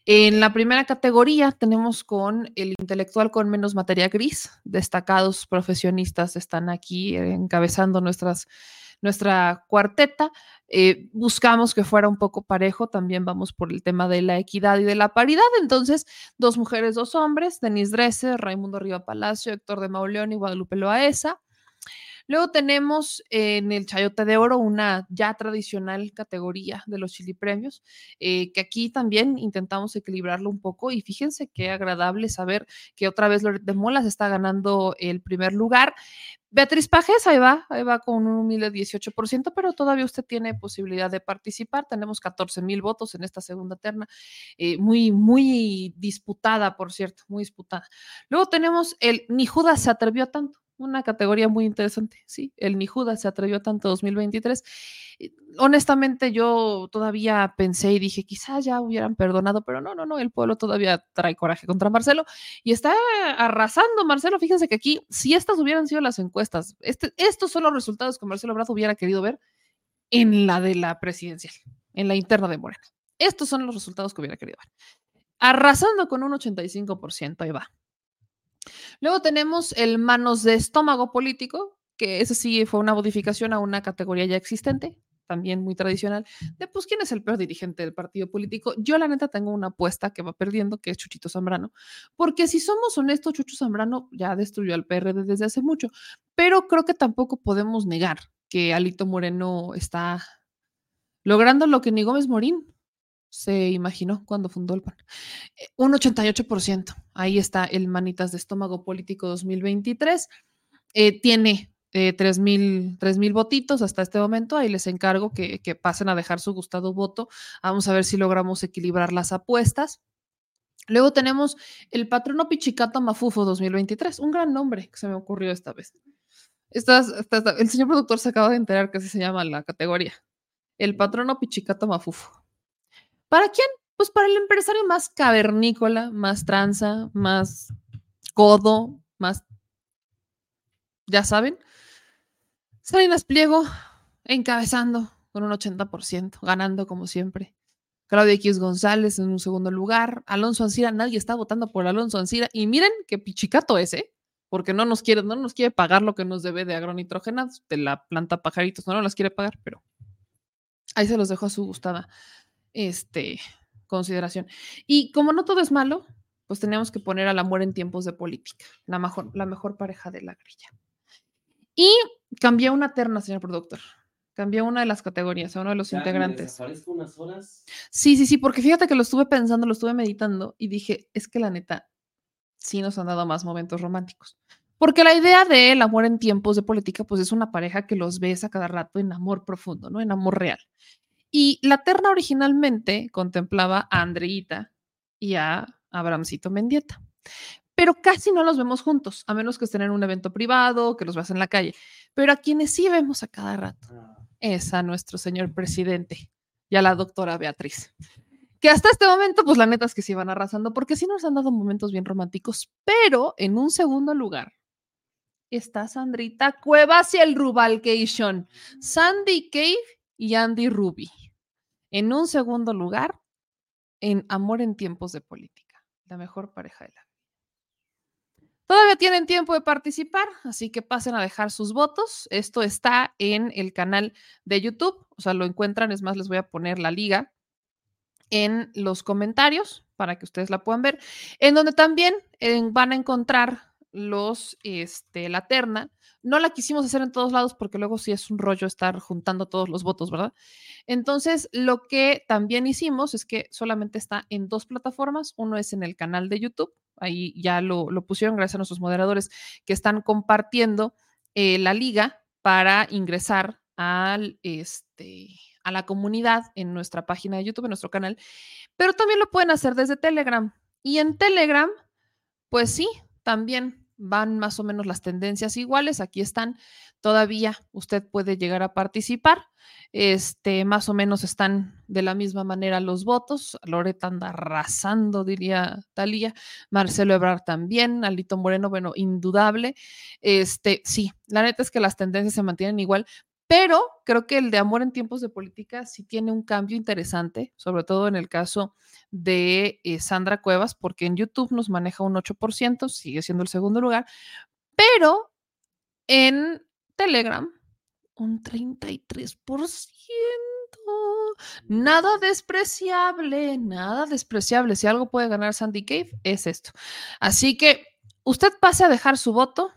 En la primera categoría tenemos con el intelectual con menos materia gris. Destacados profesionistas están aquí eh, encabezando nuestras, nuestra cuarteta. Eh, buscamos que fuera un poco parejo. También vamos por el tema de la equidad y de la paridad. Entonces, dos mujeres, dos hombres. Denis Dresser, Raimundo Riva Palacio, Héctor de Mauleón y Guadalupe Loaesa. Luego tenemos en el Chayote de Oro una ya tradicional categoría de los Chili Premios, eh, que aquí también intentamos equilibrarlo un poco y fíjense qué agradable saber que otra vez Loret de Molas está ganando el primer lugar. Beatriz Pajes, ahí va, ahí va con un humilde 18%, pero todavía usted tiene posibilidad de participar. Tenemos 14 mil votos en esta segunda terna, eh, muy, muy disputada, por cierto, muy disputada. Luego tenemos el Ni Judas se atrevió a tanto una categoría muy interesante, sí, el Ni Judas se atrevió tanto 2023. Eh, Honestamente, yo todavía pensé y dije, quizás ya hubieran perdonado, pero no, no, no, el pueblo todavía trae coraje contra Marcelo y está arrasando Marcelo. Fíjense que aquí, si estas hubieran sido las encuestas, este, estos son los resultados que Marcelo Brazo hubiera querido ver en la de la presidencial, en la interna de Morena. Estos son los resultados que hubiera querido ver. Arrasando con un 85%, ahí va. Luego tenemos el manos de estómago político, que ese sí fue una modificación a una categoría ya existente, también muy tradicional, de pues quién es el peor dirigente del partido político. Yo la neta tengo una apuesta que va perdiendo, que es Chuchito Zambrano, porque si somos honestos, Chucho Zambrano ya destruyó al PRD desde hace mucho, pero creo que tampoco podemos negar que Alito Moreno está logrando lo que ni Gómez Morín se imaginó cuando fundó el PAN. Eh, Un 88%. Ahí está el Manitas de Estómago Político 2023. Eh, tiene eh, 3 mil votitos hasta este momento. Ahí les encargo que, que pasen a dejar su gustado voto. Vamos a ver si logramos equilibrar las apuestas. Luego tenemos el patrono Pichicato Mafufo 2023, un gran nombre que se me ocurrió esta vez. Estas- el señor productor se acaba de enterar que así se llama la categoría. El patrono Pichicato Mafufo. ¿Para quién? Pues para el empresario más cavernícola, más tranza, más codo, más, ya saben. Salinas Pliego encabezando con un 80%, ganando como siempre. Claudia X González en un segundo lugar. Alonso Ancira, nadie está votando por Alonso Ancira. Y miren qué pichicato es, ¿eh? Porque no nos quiere, no nos quiere pagar lo que nos debe de agronitrogenados de la planta pajaritos. No nos las quiere pagar, pero ahí se los dejo a su gustada este, consideración. Y como no todo es malo, pues teníamos que poner al amor en tiempos de política, la mejor, la mejor pareja de la grilla. Y cambié una terna, señor productor. Cambié una de las categorías, a uno de los Ya, integrantes. unas horas. Sí, sí, sí, porque fíjate que lo estuve pensando, lo estuve meditando y dije, es que la neta, sí nos han dado más momentos románticos. Porque la idea del amor en tiempos de política, pues es una pareja que los ves a cada rato en amor profundo, ¿no? En amor real. Y la terna originalmente contemplaba a Andreita y a Abrahamcito Mendieta. Pero casi no los vemos juntos, a menos que estén en un evento privado, que los veas en la calle. Pero a quienes sí vemos a cada rato es a nuestro señor presidente y a la doctora Beatriz. Que hasta este momento, pues la neta es que se iban arrasando, porque sí nos han dado momentos bien románticos, pero en un segundo lugar está Sandrita Cuevas y el Rubalcation, Sandy Cave y Andy Ruby. En un segundo lugar, en Amor en tiempos de política, la mejor pareja de la vida. Todavía tienen tiempo de participar, así que pasen a dejar sus votos. Esto está en el canal de YouTube, o sea, lo encuentran, es más, les voy a poner la liga en los comentarios para que ustedes la puedan ver, en donde también eh, van a encontrar los, este, la terna. No la quisimos hacer en todos lados porque luego sí es un rollo estar juntando todos los votos, ¿verdad? Entonces, lo que también hicimos es que solamente está en dos plataformas. Uno es en el canal de YouTube, ahí ya lo, lo pusieron gracias a nuestros moderadores que están compartiendo eh, la liga para ingresar al, este, a la comunidad en nuestra página de YouTube, en nuestro canal, pero también lo pueden hacer desde Telegram. Y en Telegram, pues sí, también van más o menos las tendencias iguales. Aquí están, todavía usted puede llegar a participar. Este, más o menos están de la misma manera los votos. Loreta anda arrasando, diría Talía. Marcelo Ebrard también. Alito Moreno, bueno, indudable. Este, sí, la neta es que las tendencias se mantienen igual, pero creo que el de amor en tiempos de política sí tiene un cambio interesante, sobre todo en el caso de eh, Sandra Cuevas, porque en YouTube nos maneja un 8%, sigue siendo el segundo lugar, pero en Telegram un 33%. Nada despreciable, nada despreciable. Si algo puede ganar Sandy Cave, es esto. Así que usted pase a dejar su voto.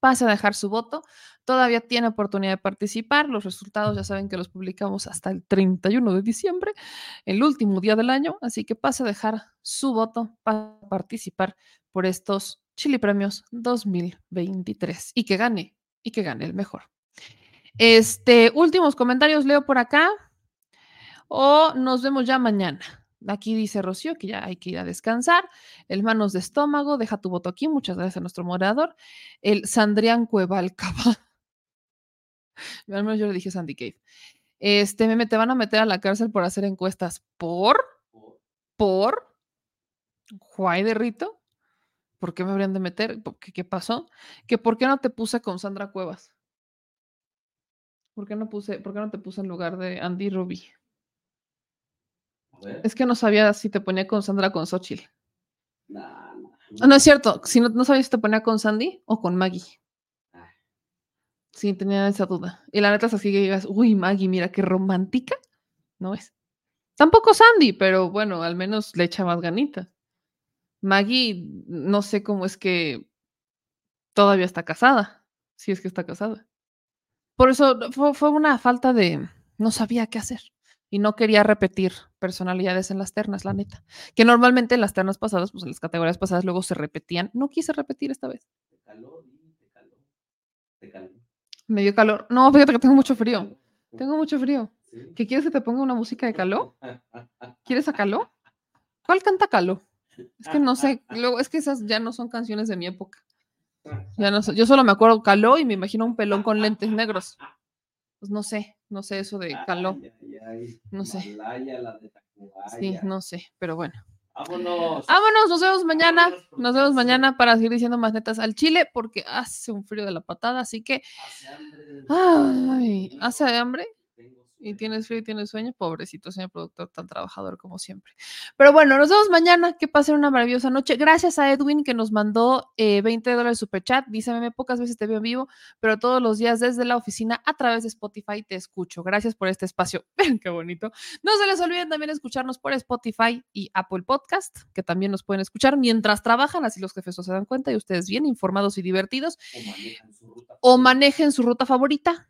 Pase a dejar su voto. Todavía tiene oportunidad de participar. Los resultados ya saben que los publicamos hasta el 31 de diciembre, el último día del año. Así que pase a dejar su voto para participar por estos Chili Premios 2023 y que gane, y que gane el mejor. Este, últimos comentarios leo por acá o nos vemos ya mañana. Aquí dice Rocío que ya hay que ir a descansar. El manos de estómago, deja tu voto aquí. Muchas gracias a nuestro moderador. El Sandrián Cuevalcaba. [LAUGHS] Al menos yo le dije Sandy Cave. Este, meme, te van a meter a la cárcel por hacer encuestas. ¿Por? ¿Por? ¿Juay de Rito? ¿Por qué me habrían de meter? ¿Por ¿Qué, qué pasó? ¿Que por qué no te puse con Sandra Cuevas? ¿Por qué no puse, por qué no te puse en lugar de Andy Ruby? Es que no sabía si te ponía con Sandra o con Xochitl. Ah, no es cierto. Si no, no sabía si te ponía con Sandy o con Maggie. Sí, tenía esa duda. Y la neta es así que digas, uy, Maggie, mira qué romántica. No es. Tampoco Sandy, pero bueno, al menos le echa más ganitas. Maggie, no sé cómo es que todavía está casada. Si es que está casada. Por eso fue, fue una falta de. No sabía qué hacer. Y no quería repetir personalidades en las ternas, la neta. Que normalmente en las ternas pasadas, pues en las categorías pasadas luego se repetían. No quise repetir esta vez. Me dio calor. No, fíjate que tengo mucho frío. Tengo mucho frío. ¿Qué quieres que te ponga una música de calor? [LAUGHS] ¿Quieres a calor? ¿Cuál canta calor? Es que no sé. Luego, es que esas ya no son canciones de mi época. Ya no sé. Yo solo me acuerdo calor y me imagino un pelón con lentes negros. Pues no sé, no sé eso de calor. No sé. Sí, no sé, pero bueno. Vámonos. Vámonos, nos vemos mañana. Nos vemos mañana para seguir diciendo más netas al chile porque hace un frío de la patada, así que. Ay, ¿hace hambre? Y tienes frío y tienes sueño, pobrecito señor productor tan trabajador como siempre. Pero bueno, nos vemos mañana, que pasen una maravillosa noche. Gracias a Edwin que nos mandó 20 eh, dólares super chat. Dice, meme, pocas veces te veo en vivo, pero todos los días desde la oficina a través de Spotify te escucho. Gracias por este espacio. [LAUGHS] Vean qué bonito. No se les olviden también escucharnos por Spotify y Apple Podcast, que también nos pueden escuchar mientras trabajan, así los jefes no se dan cuenta y ustedes bien informados y divertidos. O manejen su ruta favorita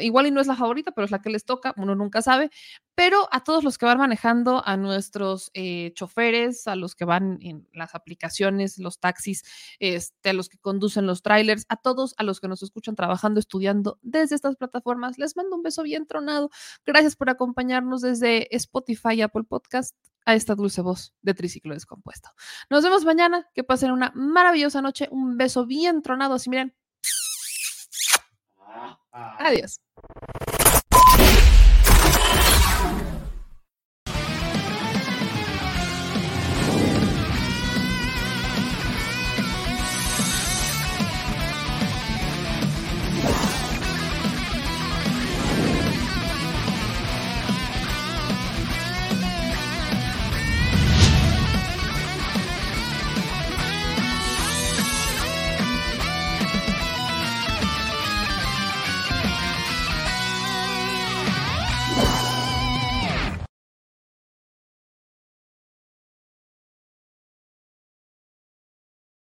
igual y no es la favorita, pero es la que les toca, uno nunca sabe, pero a todos los que van manejando, a nuestros eh, choferes, a los que van en las aplicaciones, los taxis, este, a los que conducen los trailers, a todos, a los que nos escuchan trabajando, estudiando desde estas plataformas, les mando un beso bien tronado. Gracias por acompañarnos desde Spotify Apple Podcast a esta dulce voz de triciclo descompuesto. Nos vemos mañana, que pasen una maravillosa noche, un beso bien tronado, así miren, Adiós.